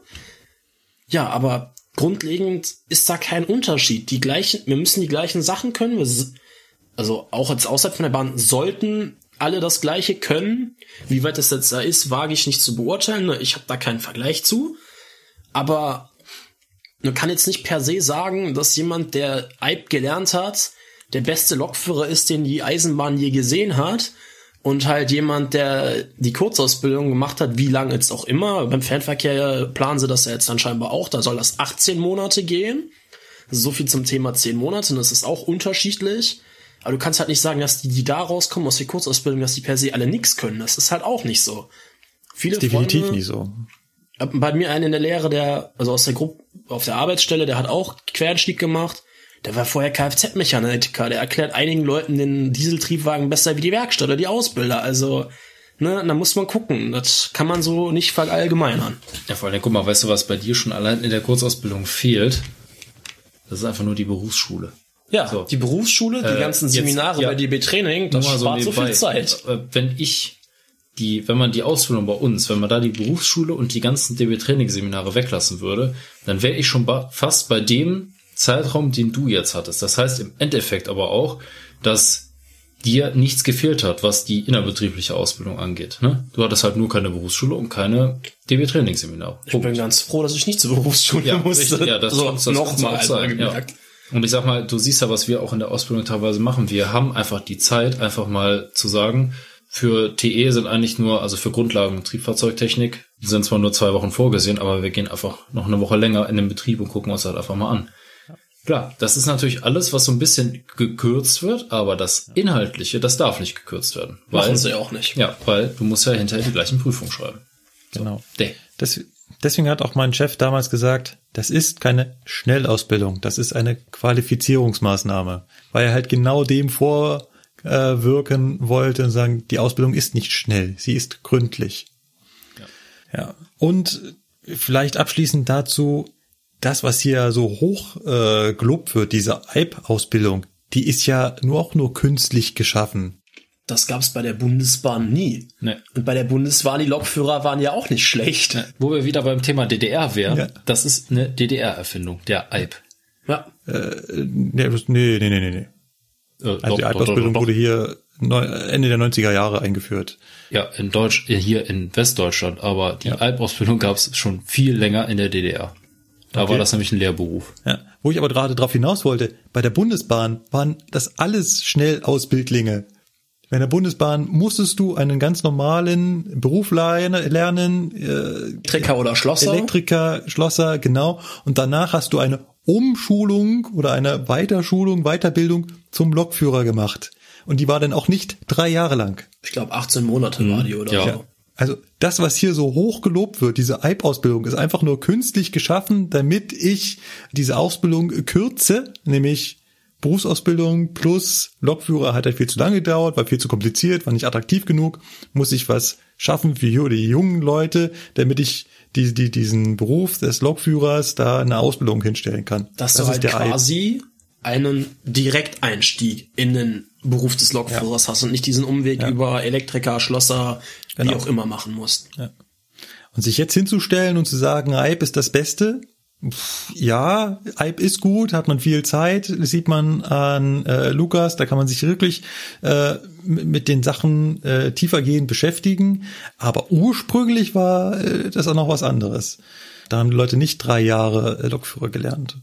Ja, aber grundlegend ist da kein Unterschied. Die gleichen, wir müssen die gleichen Sachen können. Wir, also auch jetzt außerhalb von der Bahn sollten alle das Gleiche können. Wie weit das jetzt da ist, wage ich nicht zu beurteilen. ne? Ich habe da keinen Vergleich zu. Aber man kann jetzt nicht per se sagen, dass jemand, der EIB gelernt hat, der beste Lokführer ist, den die Eisenbahn je gesehen hat. Und halt jemand, der die Kurzausbildung gemacht hat, wie lange jetzt auch immer. Beim Fernverkehr planen sie das ja jetzt dann scheinbar auch. Da soll das 18 Monate gehen. So viel zum Thema 10 Monate. Und das ist auch unterschiedlich. Aber du kannst halt nicht sagen, dass die, die da rauskommen aus der Kurzausbildung, dass die per se alle nix können. Das ist halt auch nicht so. Viele Ist definitiv Freunde- nicht so. bei mir einen in der Lehre, der, also aus der Gruppe, auf der Arbeitsstelle, der hat auch Quereinstieg gemacht. Der war vorher Kfz-Mechaniker. Der erklärt einigen Leuten den Dieseltriebwagen besser wie die Werkstatt oder die Ausbilder. Also, ne, da muss man gucken. Das kann man so nicht verallgemeinern. Ja, vor allem, guck mal, weißt du, was bei dir schon allein in der Kurzausbildung fehlt? Das ist einfach nur die Berufsschule. Ja, die Berufsschule, die Äh, ganzen jetzt- Seminare ja, bei DB Training, das spart so nebenbei. viel Zeit. Äh, Wenn ich die, wenn man die Ausbildung bei uns, wenn man da die Berufsschule und die ganzen DB Training Seminare weglassen würde, dann wäre ich schon fast bei dem Zeitraum, den du jetzt hattest. Das heißt im Endeffekt aber auch, dass dir nichts gefehlt hat, was die innerbetriebliche Ausbildung angeht. Ne? Du hattest halt nur keine Berufsschule und keine DB Training Seminare. Ich bin ganz froh, dass ich nicht zur Berufsschule Ja, musste. richtig, ja, das, so, das, das noch kannst du mal auch einmal sagen, ja. Und ich sag mal, du siehst ja, was wir auch in der Ausbildung teilweise machen. Wir haben einfach die Zeit, einfach mal zu sagen, für TE sind eigentlich nur, also für Grundlagen Triebfahrzeugtechnik, sind zwar nur zwei Wochen vorgesehen, aber wir gehen einfach noch eine Woche länger in den Betrieb und gucken uns halt einfach mal an. Klar, das ist natürlich alles, was so ein bisschen gekürzt wird, aber das Inhaltliche, das darf nicht gekürzt werden. Machen sie auch nicht. Ja, weil du musst ja hinterher die gleichen Prüfungen schreiben. Genau. Nee. Das, deswegen hat auch mein Chef damals gesagt, das ist keine Schnellausbildung, das ist eine Qualifizierungsmaßnahme, weil er halt genau dem vorwirken wollte und sagen, die Ausbildung ist nicht schnell, sie ist gründlich. Ja. Und vielleicht abschließend dazu, das, was hier so hoch äh, gelobt wird, diese EIB-Ausbildung, die ist ja nur auch nur künstlich geschaffen. Das gab's bei der Bundesbahn nie. Nee. Und bei der Bundesbahn, die Lokführer waren ja auch nicht schlecht. Wo wir wieder beim Thema DDR wären, das ist eine DDR-Erfindung, der EIB. Ja. Äh, nee, nee, nee, nee, nee. Äh, Also doch, die doch. wurde hier neu, Ende der 90er Jahre eingeführt. Ja, in Deutsch, hier in Westdeutschland, aber die Alpausbildung gab es schon viel länger in der DDR. Da Okay. war das nämlich ein Lehrberuf. Ja. Wo ich aber gerade drauf hinaus wollte, bei der Bundesbahn waren das alles Schnellausbildlinge. Bei der Bundesbahn musstest du einen ganz normalen Beruf lernen, äh, Elektriker oder Schlosser. Elektriker, Schlosser, genau. Und danach hast du eine Umschulung oder eine Weiterschulung, Weiterbildung zum Lokführer gemacht. Und die war dann auch nicht drei Jahre lang. Ich glaube 18 Monate war die oder Ja. so. Also das, was hier so hoch gelobt wird, diese EIB-Ausbildung, ist einfach nur künstlich geschaffen, damit ich diese Ausbildung kürze, nämlich Berufsausbildung plus Lokführer hat halt viel zu lange gedauert, war viel zu kompliziert, war nicht attraktiv genug, muss ich was schaffen für die jungen Leute, damit ich die, die, diesen Beruf des Lokführers da eine Ausbildung hinstellen kann. Dass du halt quasi einen Direkteinstieg in den Beruf des Lokführers hast und nicht diesen Umweg über Elektriker, Schlosser, wie Genau. auch immer machen musst. Ja. Und sich jetzt hinzustellen und zu sagen, Eib ist das Beste, ja, Eib ist gut, hat man viel Zeit, das sieht man an äh, Lukas, da kann man sich wirklich äh, mit den Sachen äh, tiefergehend beschäftigen. Aber ursprünglich war äh, das auch noch was anderes. Da haben die Leute nicht drei Jahre äh, Lokführer gelernt,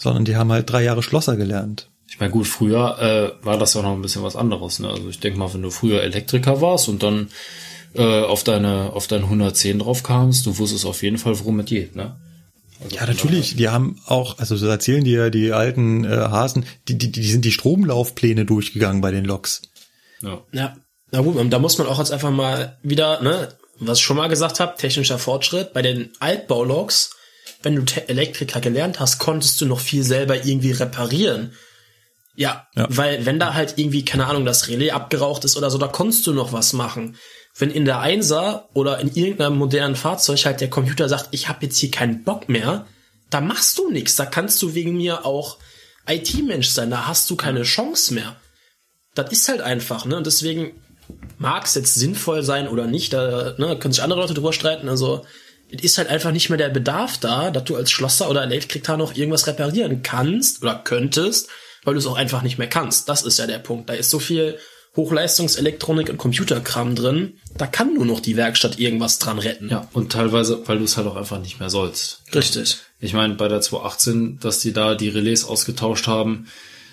sondern die haben halt drei Jahre Schlosser gelernt. Ich meine, gut, früher äh, war das ja noch ein bisschen was anderes. Ne? Also ich denke mal, wenn du früher Elektriker warst und dann äh, auf deine auf deine 110 drauf kamst, du wusstest auf jeden Fall, worum es geht. Ne? Also Ja, natürlich. Die haben auch, also so erzählen die ja die alten äh, Hasen, die, die, die sind die Stromlaufpläne durchgegangen bei den Loks. Ja. Ja, na gut, und da muss man auch jetzt einfach mal wieder, ne, was ich schon mal gesagt habe, technischer Fortschritt. Bei den Altbauloks, wenn du Te- Elektriker gelernt hast, konntest du noch viel selber irgendwie reparieren. Ja, Ja. weil wenn da halt irgendwie, keine Ahnung, das Relais abgeraucht ist oder so, da konntest du noch was machen. Wenn in der Einser oder in irgendeinem modernen Fahrzeug halt der Computer sagt, ich habe jetzt hier keinen Bock mehr, da machst du nichts. Da kannst du wegen mir auch IT-Mensch sein, da hast du keine Chance mehr. Das ist halt einfach, ne? Und deswegen mag es jetzt sinnvoll sein oder nicht, da ne, können sich andere Leute drüber streiten. Also, es ist halt einfach nicht mehr der Bedarf da, dass du als Schlosser oder Elektriker noch irgendwas reparieren kannst oder könntest, weil du es auch einfach nicht mehr kannst. Das ist ja der Punkt. Da ist so viel Hochleistungselektronik und Computerkram drin, da kann nur noch die Werkstatt irgendwas dran retten. Ja, und teilweise, weil du es halt auch einfach nicht mehr sollst. Richtig. Ich meine, bei der 218, dass die da die Relais ausgetauscht haben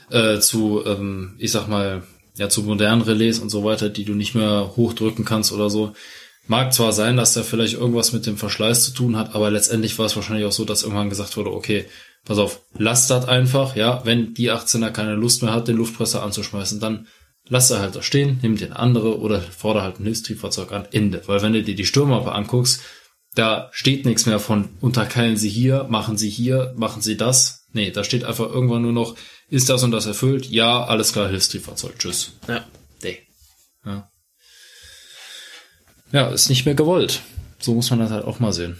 äh, zu, ähm, ich sag mal, ja, zu modernen Relais und so weiter, die du nicht mehr hochdrücken kannst oder so. Mag zwar sein, dass da vielleicht irgendwas mit dem Verschleiß zu tun hat, aber letztendlich war es wahrscheinlich auch so, dass irgendwann gesagt wurde, okay, pass auf, lass das einfach, ja, wenn die 18er keine Lust mehr hat, den Luftpresser anzuschmeißen, dann lass er halt da stehen, nimm den andere oder fordere halt ein Hilfstriebfahrzeug an, Ende. Weil wenn du dir die Stürmappe anguckst, da steht nichts mehr von unterkeilen Sie hier, machen Sie hier, machen Sie das. Nee, da steht einfach irgendwann nur noch, ist das und das erfüllt? Ja, alles klar, Hilfstriebfahrzeug, tschüss. Ja. Nee. Ja. ja, ist nicht mehr gewollt. So muss man das halt auch mal sehen.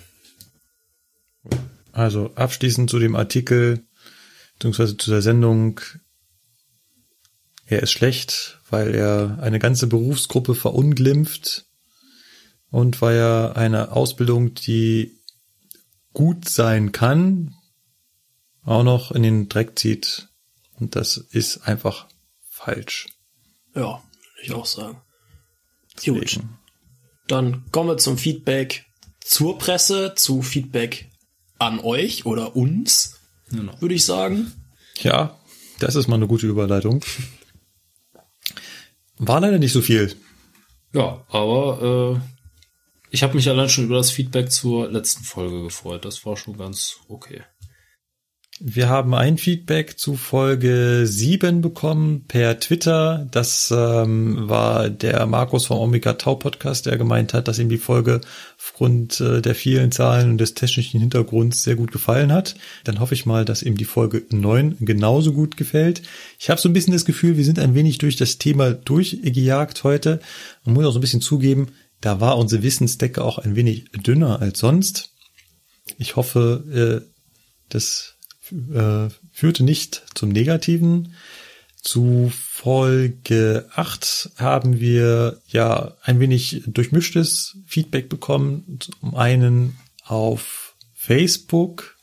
Also abschließend zu dem Artikel, beziehungsweise zu der Sendung, er ist schlecht, weil er eine ganze Berufsgruppe verunglimpft und weil er eine Ausbildung, die gut sein kann, auch noch in den Dreck zieht. Und das ist einfach falsch. Ja, würde ich auch sagen. Gut. Dann kommen wir zum Feedback zur Presse, zu Feedback an euch oder uns, Genau. würde ich sagen. Ja, das ist mal eine gute Überleitung. War leider nicht so viel. Ja, aber äh, ich habe mich allein schon über das Feedback zur letzten Folge gefreut. Das war schon ganz okay. Wir haben ein Feedback zu Folge 7 bekommen per Twitter. Das ähm, war der Markus vom Omega Tau Podcast, der gemeint hat, dass ihm die Folge aufgrund äh, der vielen Zahlen und des technischen Hintergrunds sehr gut gefallen hat. Dann hoffe ich mal, dass ihm die Folge 9 genauso gut gefällt. Ich habe so ein bisschen das Gefühl, wir sind ein wenig durch das Thema durchgejagt heute. Man muss auch so ein bisschen zugeben, da war unsere Wissensdecke auch ein wenig dünner als sonst. Ich hoffe, äh, das äh, führte nicht zum Negativen. Zu Folge 8 haben wir ja ein wenig durchmischtes Feedback bekommen. Zum einen auf Facebook.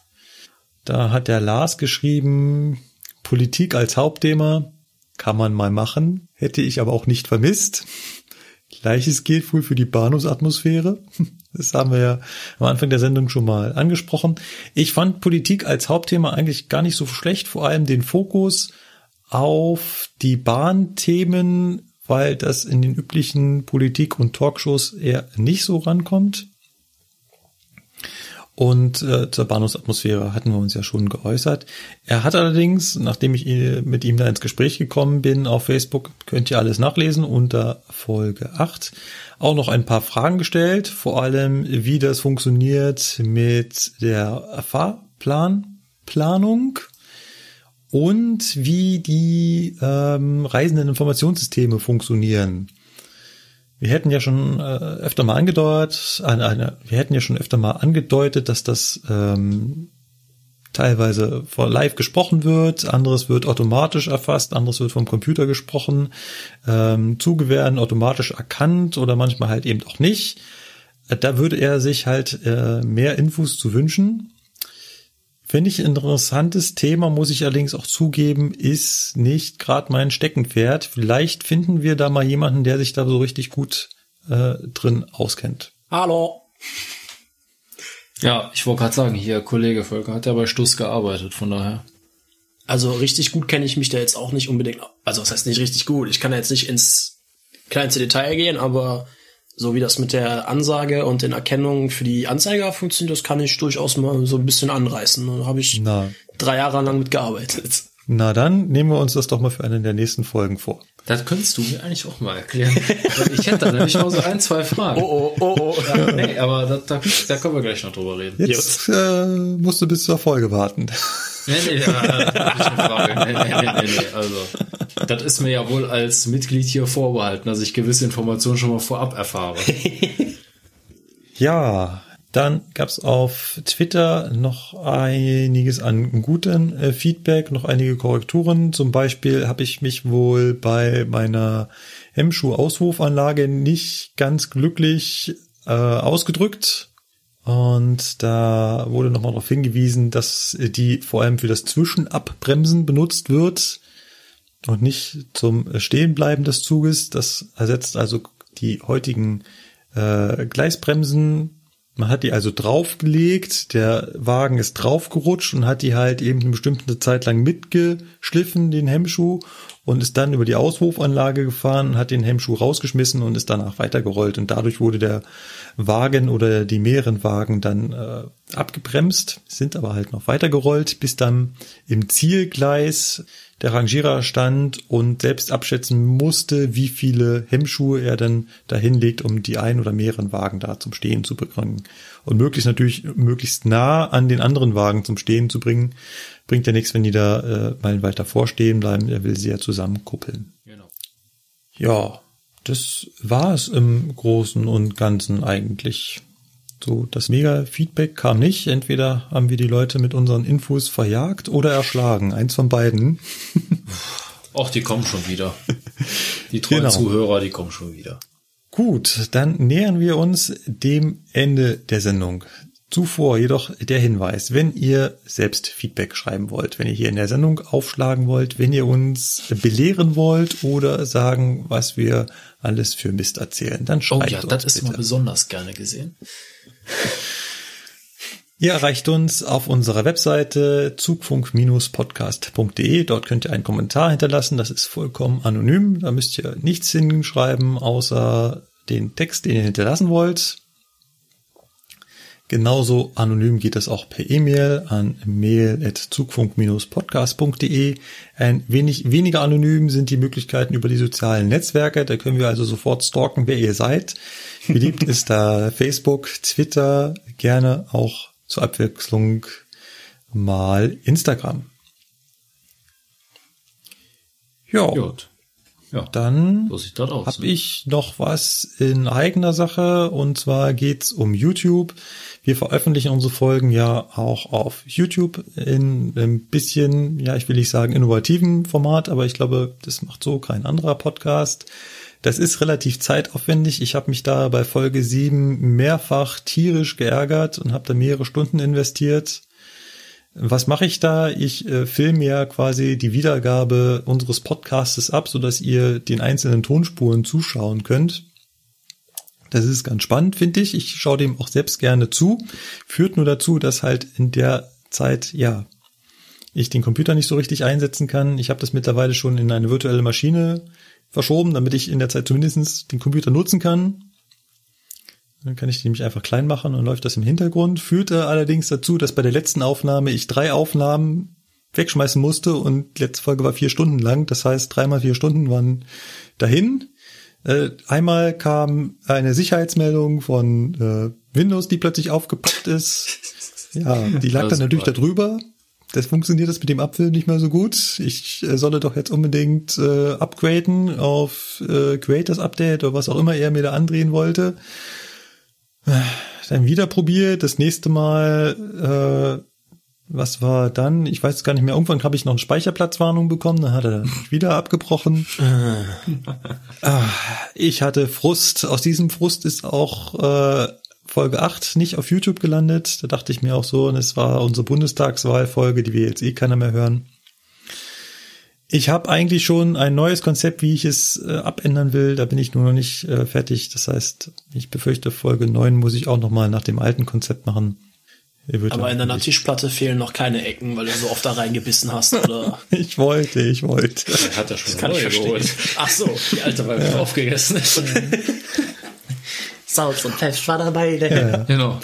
Da hat der Lars geschrieben, Politik als Hauptthema kann man mal machen, hätte ich aber auch nicht vermisst. Gleiches gilt wohl für die Bahnhofsatmosphäre. Das haben wir ja am Anfang der Sendung schon mal angesprochen. Ich fand Politik als Hauptthema eigentlich gar nicht so schlecht, vor allem den Fokus auf die Bahnthemen, weil das in den üblichen Politik- und Talkshows eher nicht so rankommt. Und äh, zur Bahnhofsatmosphäre hatten wir uns ja schon geäußert. Er hat allerdings, nachdem ich äh, mit ihm da ins Gespräch gekommen bin auf Facebook, könnt ihr alles nachlesen unter Folge 8, auch noch ein paar Fragen gestellt, vor allem wie das funktioniert mit der Fahrplanplanung und wie die ähm, reisenden Informationssysteme funktionieren. Wir hätten ja schon äh, öfter mal angedeutet, äh, äh, wir hätten ja schon öfter mal angedeutet, dass das ähm, teilweise vor live gesprochen wird, anderes wird automatisch erfasst, anderes wird vom Computer gesprochen, ähm, Zugewähren automatisch erkannt oder manchmal halt eben auch nicht. Äh, da würde er sich halt äh, mehr Infos zu wünschen. Finde ich ein interessantes Thema, muss ich allerdings auch zugeben, ist nicht gerade mein Steckenpferd. Vielleicht finden wir da mal jemanden, der sich da so richtig gut äh, drin auskennt. Hallo. Ja, ich wollte gerade sagen, hier Kollege Volker hat ja bei Stuss gearbeitet, von daher. Also richtig gut kenne ich mich da jetzt auch nicht unbedingt. Also was heißt nicht richtig gut? Ich kann da jetzt nicht ins kleinste Detail gehen, aber so wie das mit der Ansage und den Erkennungen für die Anzeiger funktioniert, das kann ich durchaus mal so ein bisschen anreißen. Da habe ich Na. drei Jahre lang mitgearbeitet. Na dann nehmen wir uns das doch mal für eine der nächsten Folgen vor. Das könntest du mir eigentlich auch mal erklären. ich hätte da nämlich noch so ein, zwei Fragen. Oh, oh, oh, oh. Ja, nee, aber da, da, da können wir gleich noch drüber reden. Jetzt äh, musst du bis zur Folge warten. Nee, nee. Nee, nee, nee, nee, nee. Also, das ist mir ja wohl als Mitglied hier vorbehalten, dass ich gewisse Informationen schon mal vorab erfahre. Ja, dann gab's auf Twitter noch einiges an guten äh, Feedback, noch einige Korrekturen. Zum Beispiel habe ich mich wohl bei meiner Hemmschuh-Auswurfanlage nicht ganz glücklich äh, ausgedrückt. Und da wurde nochmal darauf hingewiesen, dass die vor allem für das Zwischenabbremsen benutzt wird und nicht zum Stehenbleiben des Zuges. Das ersetzt also die heutigen äh, Gleisbremsen man hat die also draufgelegt, der Wagen ist draufgerutscht und hat die halt eben eine bestimmte Zeit lang mitgeschliffen, den Hemmschuh, und ist dann über die Auswurfanlage gefahren hat den Hemmschuh rausgeschmissen und ist danach weitergerollt. Und dadurch wurde der Wagen oder die mehreren Wagen dann äh, abgebremst, sind aber halt noch weitergerollt, bis dann im Zielgleis der Rangierer stand und selbst abschätzen musste, wie viele Hemmschuhe er dann dahin legt, um die ein oder mehreren Wagen da zum Stehen zu bringen. Und möglichst natürlich möglichst nah an den anderen Wagen zum Stehen zu bringen. Bringt ja nichts, wenn die da äh, mal weiter vorstehen bleiben. Er will sie ja zusammenkuppeln. Genau. Ja, das war es im Großen und Ganzen eigentlich. So, das Mega-Feedback kam nicht. Entweder haben wir die Leute mit unseren Infos verjagt oder erschlagen. Eins von beiden. Och, die kommen schon wieder. Die treuen Genau. Zuhörer, die kommen schon wieder. Gut, dann nähern wir uns dem Ende der Sendung. Zuvor jedoch der Hinweis, wenn ihr selbst Feedback schreiben wollt, wenn ihr hier in der Sendung aufschlagen wollt, wenn ihr uns belehren wollt oder sagen, was wir alles für Mist erzählen, dann Oh schreibt ja, uns das ist bitte. mal besonders gerne gesehen. Ihr erreicht uns auf unserer Webseite zugfunk-podcast.de. Dort könnt ihr einen Kommentar hinterlassen. Das ist vollkommen anonym. Da müsst ihr nichts hinschreiben, außer den Text, den ihr hinterlassen wollt. Genauso anonym geht es auch per E-Mail an mail.zugfunk-podcast.de. Ein wenig weniger anonym sind die Möglichkeiten über die sozialen Netzwerke. Da können wir also sofort stalken, wer ihr seid. Beliebt ist da Facebook, Twitter, gerne auch zur Abwechslung mal Instagram. Ja. Gut. Ja. Dann habe ne? ich noch was in eigener Sache und zwar geht's um YouTube. Wir veröffentlichen unsere Folgen ja auch auf YouTube in ein bisschen, ja, ich will nicht sagen innovativen Format, aber ich glaube, das macht so kein anderer Podcast. Das ist relativ zeitaufwendig. Ich habe mich da bei Folge 7 mehrfach tierisch geärgert und habe da mehrere Stunden investiert. Was mache ich da? Ich äh, filme ja quasi die Wiedergabe unseres Podcastes ab, so dass ihr den einzelnen Tonspuren zuschauen könnt. Das ist ganz spannend, finde ich. Ich schaue dem auch selbst gerne zu. Führt nur dazu, dass halt in der Zeit, ja, ich den Computer nicht so richtig einsetzen kann. Ich habe das mittlerweile schon in eine virtuelle Maschine verschoben, damit ich in der Zeit zumindest den Computer nutzen kann. Dann kann ich die nämlich einfach klein machen und läuft das im Hintergrund. Führte allerdings dazu, dass bei der letzten Aufnahme ich drei Aufnahmen wegschmeißen musste und die letzte Folge war vier Stunden lang. Das heißt, dreimal vier Stunden waren dahin. Äh, einmal kam eine Sicherheitsmeldung von äh, Windows, die plötzlich aufgepoppt ist. Ja, die lag dann natürlich darüber. Das funktioniert das mit dem Abfilm nicht mehr so gut. Ich äh, solle doch jetzt unbedingt äh, upgraden auf äh, Creators Update oder was auch immer er mir da andrehen wollte. Äh, Dann wieder probiert, das nächste Mal äh, was war dann? Ich weiß gar nicht mehr. Irgendwann habe ich noch eine Speicherplatzwarnung bekommen, dann hat er wieder abgebrochen. Ah, ich hatte Frust. Aus diesem Frust ist auch äh, Folge 8 nicht auf YouTube gelandet. Da dachte ich mir auch so, und es war unsere Bundestagswahlfolge, die wir jetzt eh keiner mehr hören. Ich habe eigentlich schon ein neues Konzept, wie ich es äh, abändern will. Da bin ich nur noch nicht äh, fertig. Das heißt, ich befürchte, Folge 9 muss ich auch noch mal nach dem alten Konzept machen. Aber in deiner Tischplatte fehlen noch keine Ecken, weil du so oft da reingebissen hast, oder? ich wollte, ich wollte. Er hat ja schon Das kann ich verstehen. geholt. Ach so, Die alte war ja aufgegessen. Salz und Pfeffer war dabei. Ne? Ja. Genau.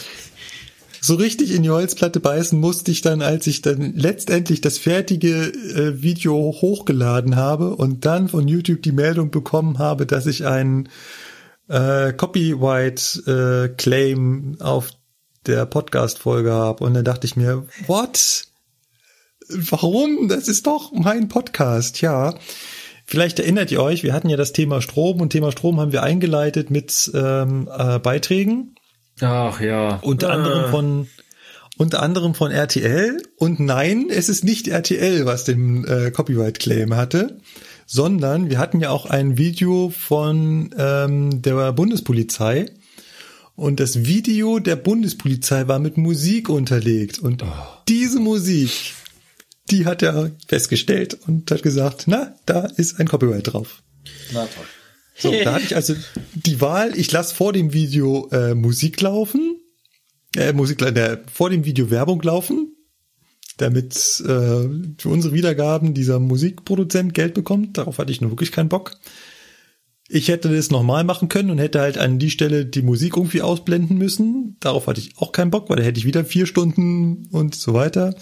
So richtig in die Holzplatte beißen musste ich dann, als ich dann letztendlich das fertige äh, Video hochgeladen habe und dann von YouTube die Meldung bekommen habe, dass ich einen äh, Copyright-Claim auf der Podcast-Folge habe. Und dann dachte ich mir, what? Warum? Das ist doch mein Podcast, ja. Vielleicht erinnert ihr euch, wir hatten ja das Thema Strom und Thema Strom haben wir eingeleitet mit ähm, äh, Beiträgen. Ach ja. Unter Ah. anderem von unter anderem von RTL und nein, es ist nicht RTL, was den äh, Copyright Claim hatte, sondern wir hatten ja auch ein Video von ähm, der Bundespolizei und das Video der Bundespolizei war mit Musik unterlegt und diese Musik, die hat er festgestellt und hat gesagt, na, da ist ein Copyright drauf. Na toll. So, da hatte ich also die Wahl, ich lasse vor dem Video äh, Musik laufen, äh, Musik, äh, vor dem Video Werbung laufen, damit äh, für unsere Wiedergaben dieser Musikproduzent Geld bekommt. Darauf hatte ich nur wirklich keinen Bock. Ich hätte das nochmal machen können und hätte halt an die Stelle die Musik irgendwie ausblenden müssen. Darauf hatte ich auch keinen Bock, weil da hätte ich wieder vier Stunden und so weiter.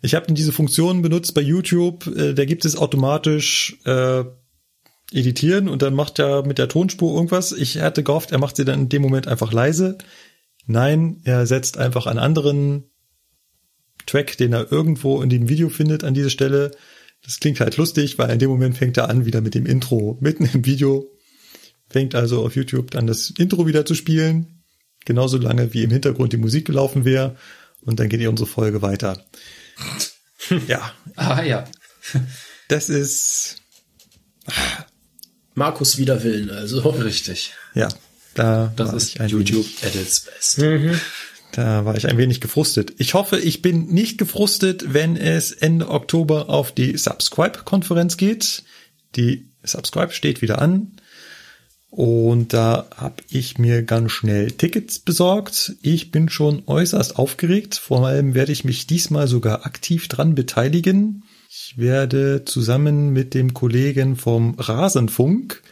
Ich habe dann diese Funktion benutzt bei YouTube. Äh, da gibt es automatisch äh, editieren und dann macht er mit der Tonspur irgendwas. Ich hatte gehofft, er macht sie dann in dem Moment einfach leise. Nein, er setzt einfach einen anderen Track, den er irgendwo in dem Video findet, an diese Stelle. Das klingt halt lustig, weil in dem Moment fängt er an wieder mit dem Intro mitten im Video. Fängt also auf YouTube dann das Intro wieder zu spielen. Genauso lange wie im Hintergrund die Musik gelaufen wäre. Und dann geht ihr unsere Folge weiter. Ja. Ah ja. Das ist Markus Widerwillen, also. Richtig. Ja, da Das war ist ich ein YouTube wenig, at its best. Mhm. da war ich ein wenig gefrustet. Ich hoffe, ich bin nicht gefrustet, wenn es Ende Oktober auf die Subscribe-Konferenz geht. Die Subscribe steht wieder an. Und da habe ich mir ganz schnell Tickets besorgt. Ich bin schon äußerst aufgeregt. Vor allem werde ich mich diesmal sogar aktiv dran beteiligen. Ich werde zusammen mit dem Kollegen vom Rasenfunk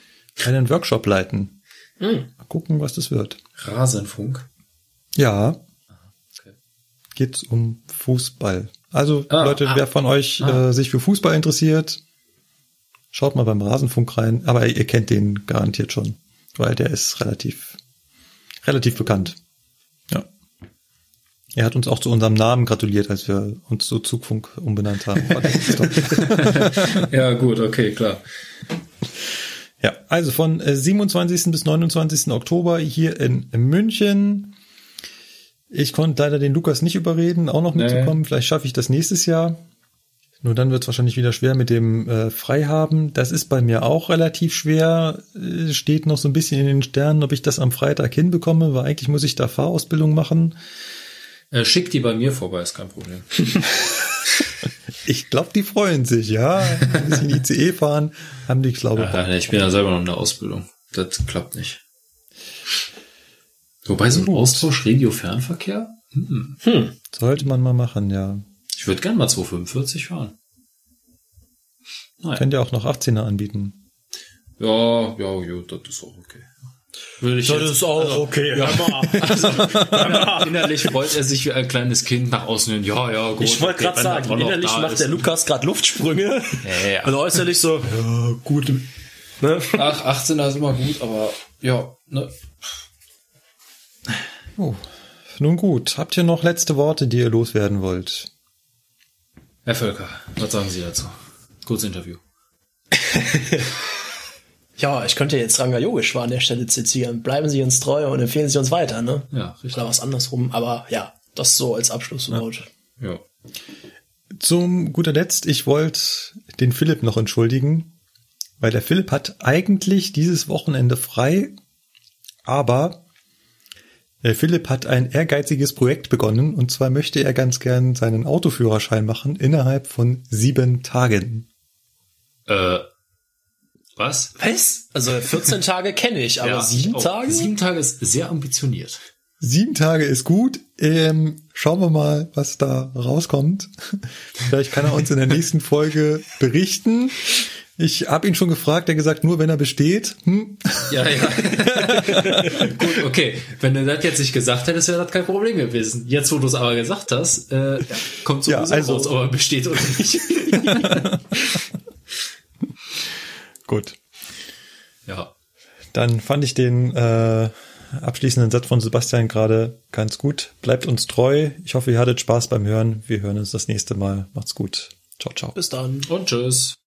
einen Workshop leiten. Hm. Mal gucken, was das wird. Rasenfunk. Ja. Geht's um Fußball. Also Ah, Leute, ah, wer von euch ah. äh, sich für Fußball interessiert, schaut mal beim Rasenfunk rein. Aber ihr kennt den garantiert schon, weil der ist relativ, relativ bekannt. Ja. Er hat uns auch zu unserem Namen gratuliert, als wir uns zu Zugfunk umbenannt haben. Ja, gut, okay, klar. Ja, also von äh, 27. bis 29. Oktober hier in München. Ich konnte leider den Lukas nicht überreden, auch noch Nee. mitzukommen. Vielleicht schaffe ich das nächstes Jahr. Nur dann wird es wahrscheinlich wieder schwer mit dem äh, Freihaben. Das ist bei mir auch relativ schwer. Äh, steht noch so ein bisschen in den Sternen, ob ich das am Freitag hinbekomme, weil eigentlich muss ich da Fahrausbildung machen. Äh, schick die bei mir vorbei, ist kein Problem. Ich glaube, die freuen sich, ja. Ein bisschen ICE fahren, haben die, glaube ich. Äh, ich bin ja selber noch in der Ausbildung. Das klappt nicht. Wobei so ein Austausch Radio-Fernverkehr? Hm. Hm. Sollte man mal machen, ja. Ich würde gern mal 245 fahren. Nein. Könnt ihr auch noch 18er anbieten. Ja, ja, ja, das ist auch okay. Würde ich Das jetzt- ist auch okay, Ja, also, inner- innerlich freut er sich wie ein kleines Kind nach außen hin. Ja, ja, gut. Ich wollte okay, gerade sagen, innerlich macht ist. der Lukas gerade Luftsprünge. Ja, ja. Und äußerlich so, ja, gut. Ne? Ach, 18er ist immer gut, aber ja, ne. Oh. Nun gut, habt ihr noch letzte Worte, die ihr loswerden wollt? Herr Völker, was sagen Sie dazu? Kurz Interview. Ja, ich könnte jetzt Ranga Yogeshwar an der Stelle zitieren. Bleiben Sie uns treu und empfehlen Sie uns weiter, ne? Ja, richtig. Oder was andersrum, aber ja, das so als Abschlusswort. Ja. Zum guter Letzt, ich wollte den Philipp noch entschuldigen, weil der Philipp hat eigentlich dieses Wochenende frei, aber Philipp hat ein ehrgeiziges Projekt begonnen und zwar möchte er ganz gern seinen Autoführerschein machen innerhalb von sieben Tagen. Äh, was? Was? Also 14 Tage kenne ich, aber Ja, sieben auch Tage? Sieben Tage ist sehr ambitioniert. Sieben Tage ist gut. Ähm, schauen wir mal, was da rauskommt. Vielleicht kann er uns in der nächsten Folge berichten. Ich habe ihn schon gefragt, er hat gesagt, nur wenn er besteht. Hm? Ja, ja. Gut, okay. Wenn du das jetzt nicht gesagt hättest, wäre das kein Problem gewesen. Jetzt, wo du es aber gesagt hast, äh, kommt sowieso Ja, also- raus, ob er besteht oder nicht. Gut. Ja. Dann fand ich den äh, abschließenden Satz von Sebastian gerade ganz gut. Bleibt uns treu. Ich hoffe, ihr hattet Spaß beim Hören. Wir hören uns das nächste Mal. Macht's gut. Ciao, ciao. Bis dann. Und tschüss.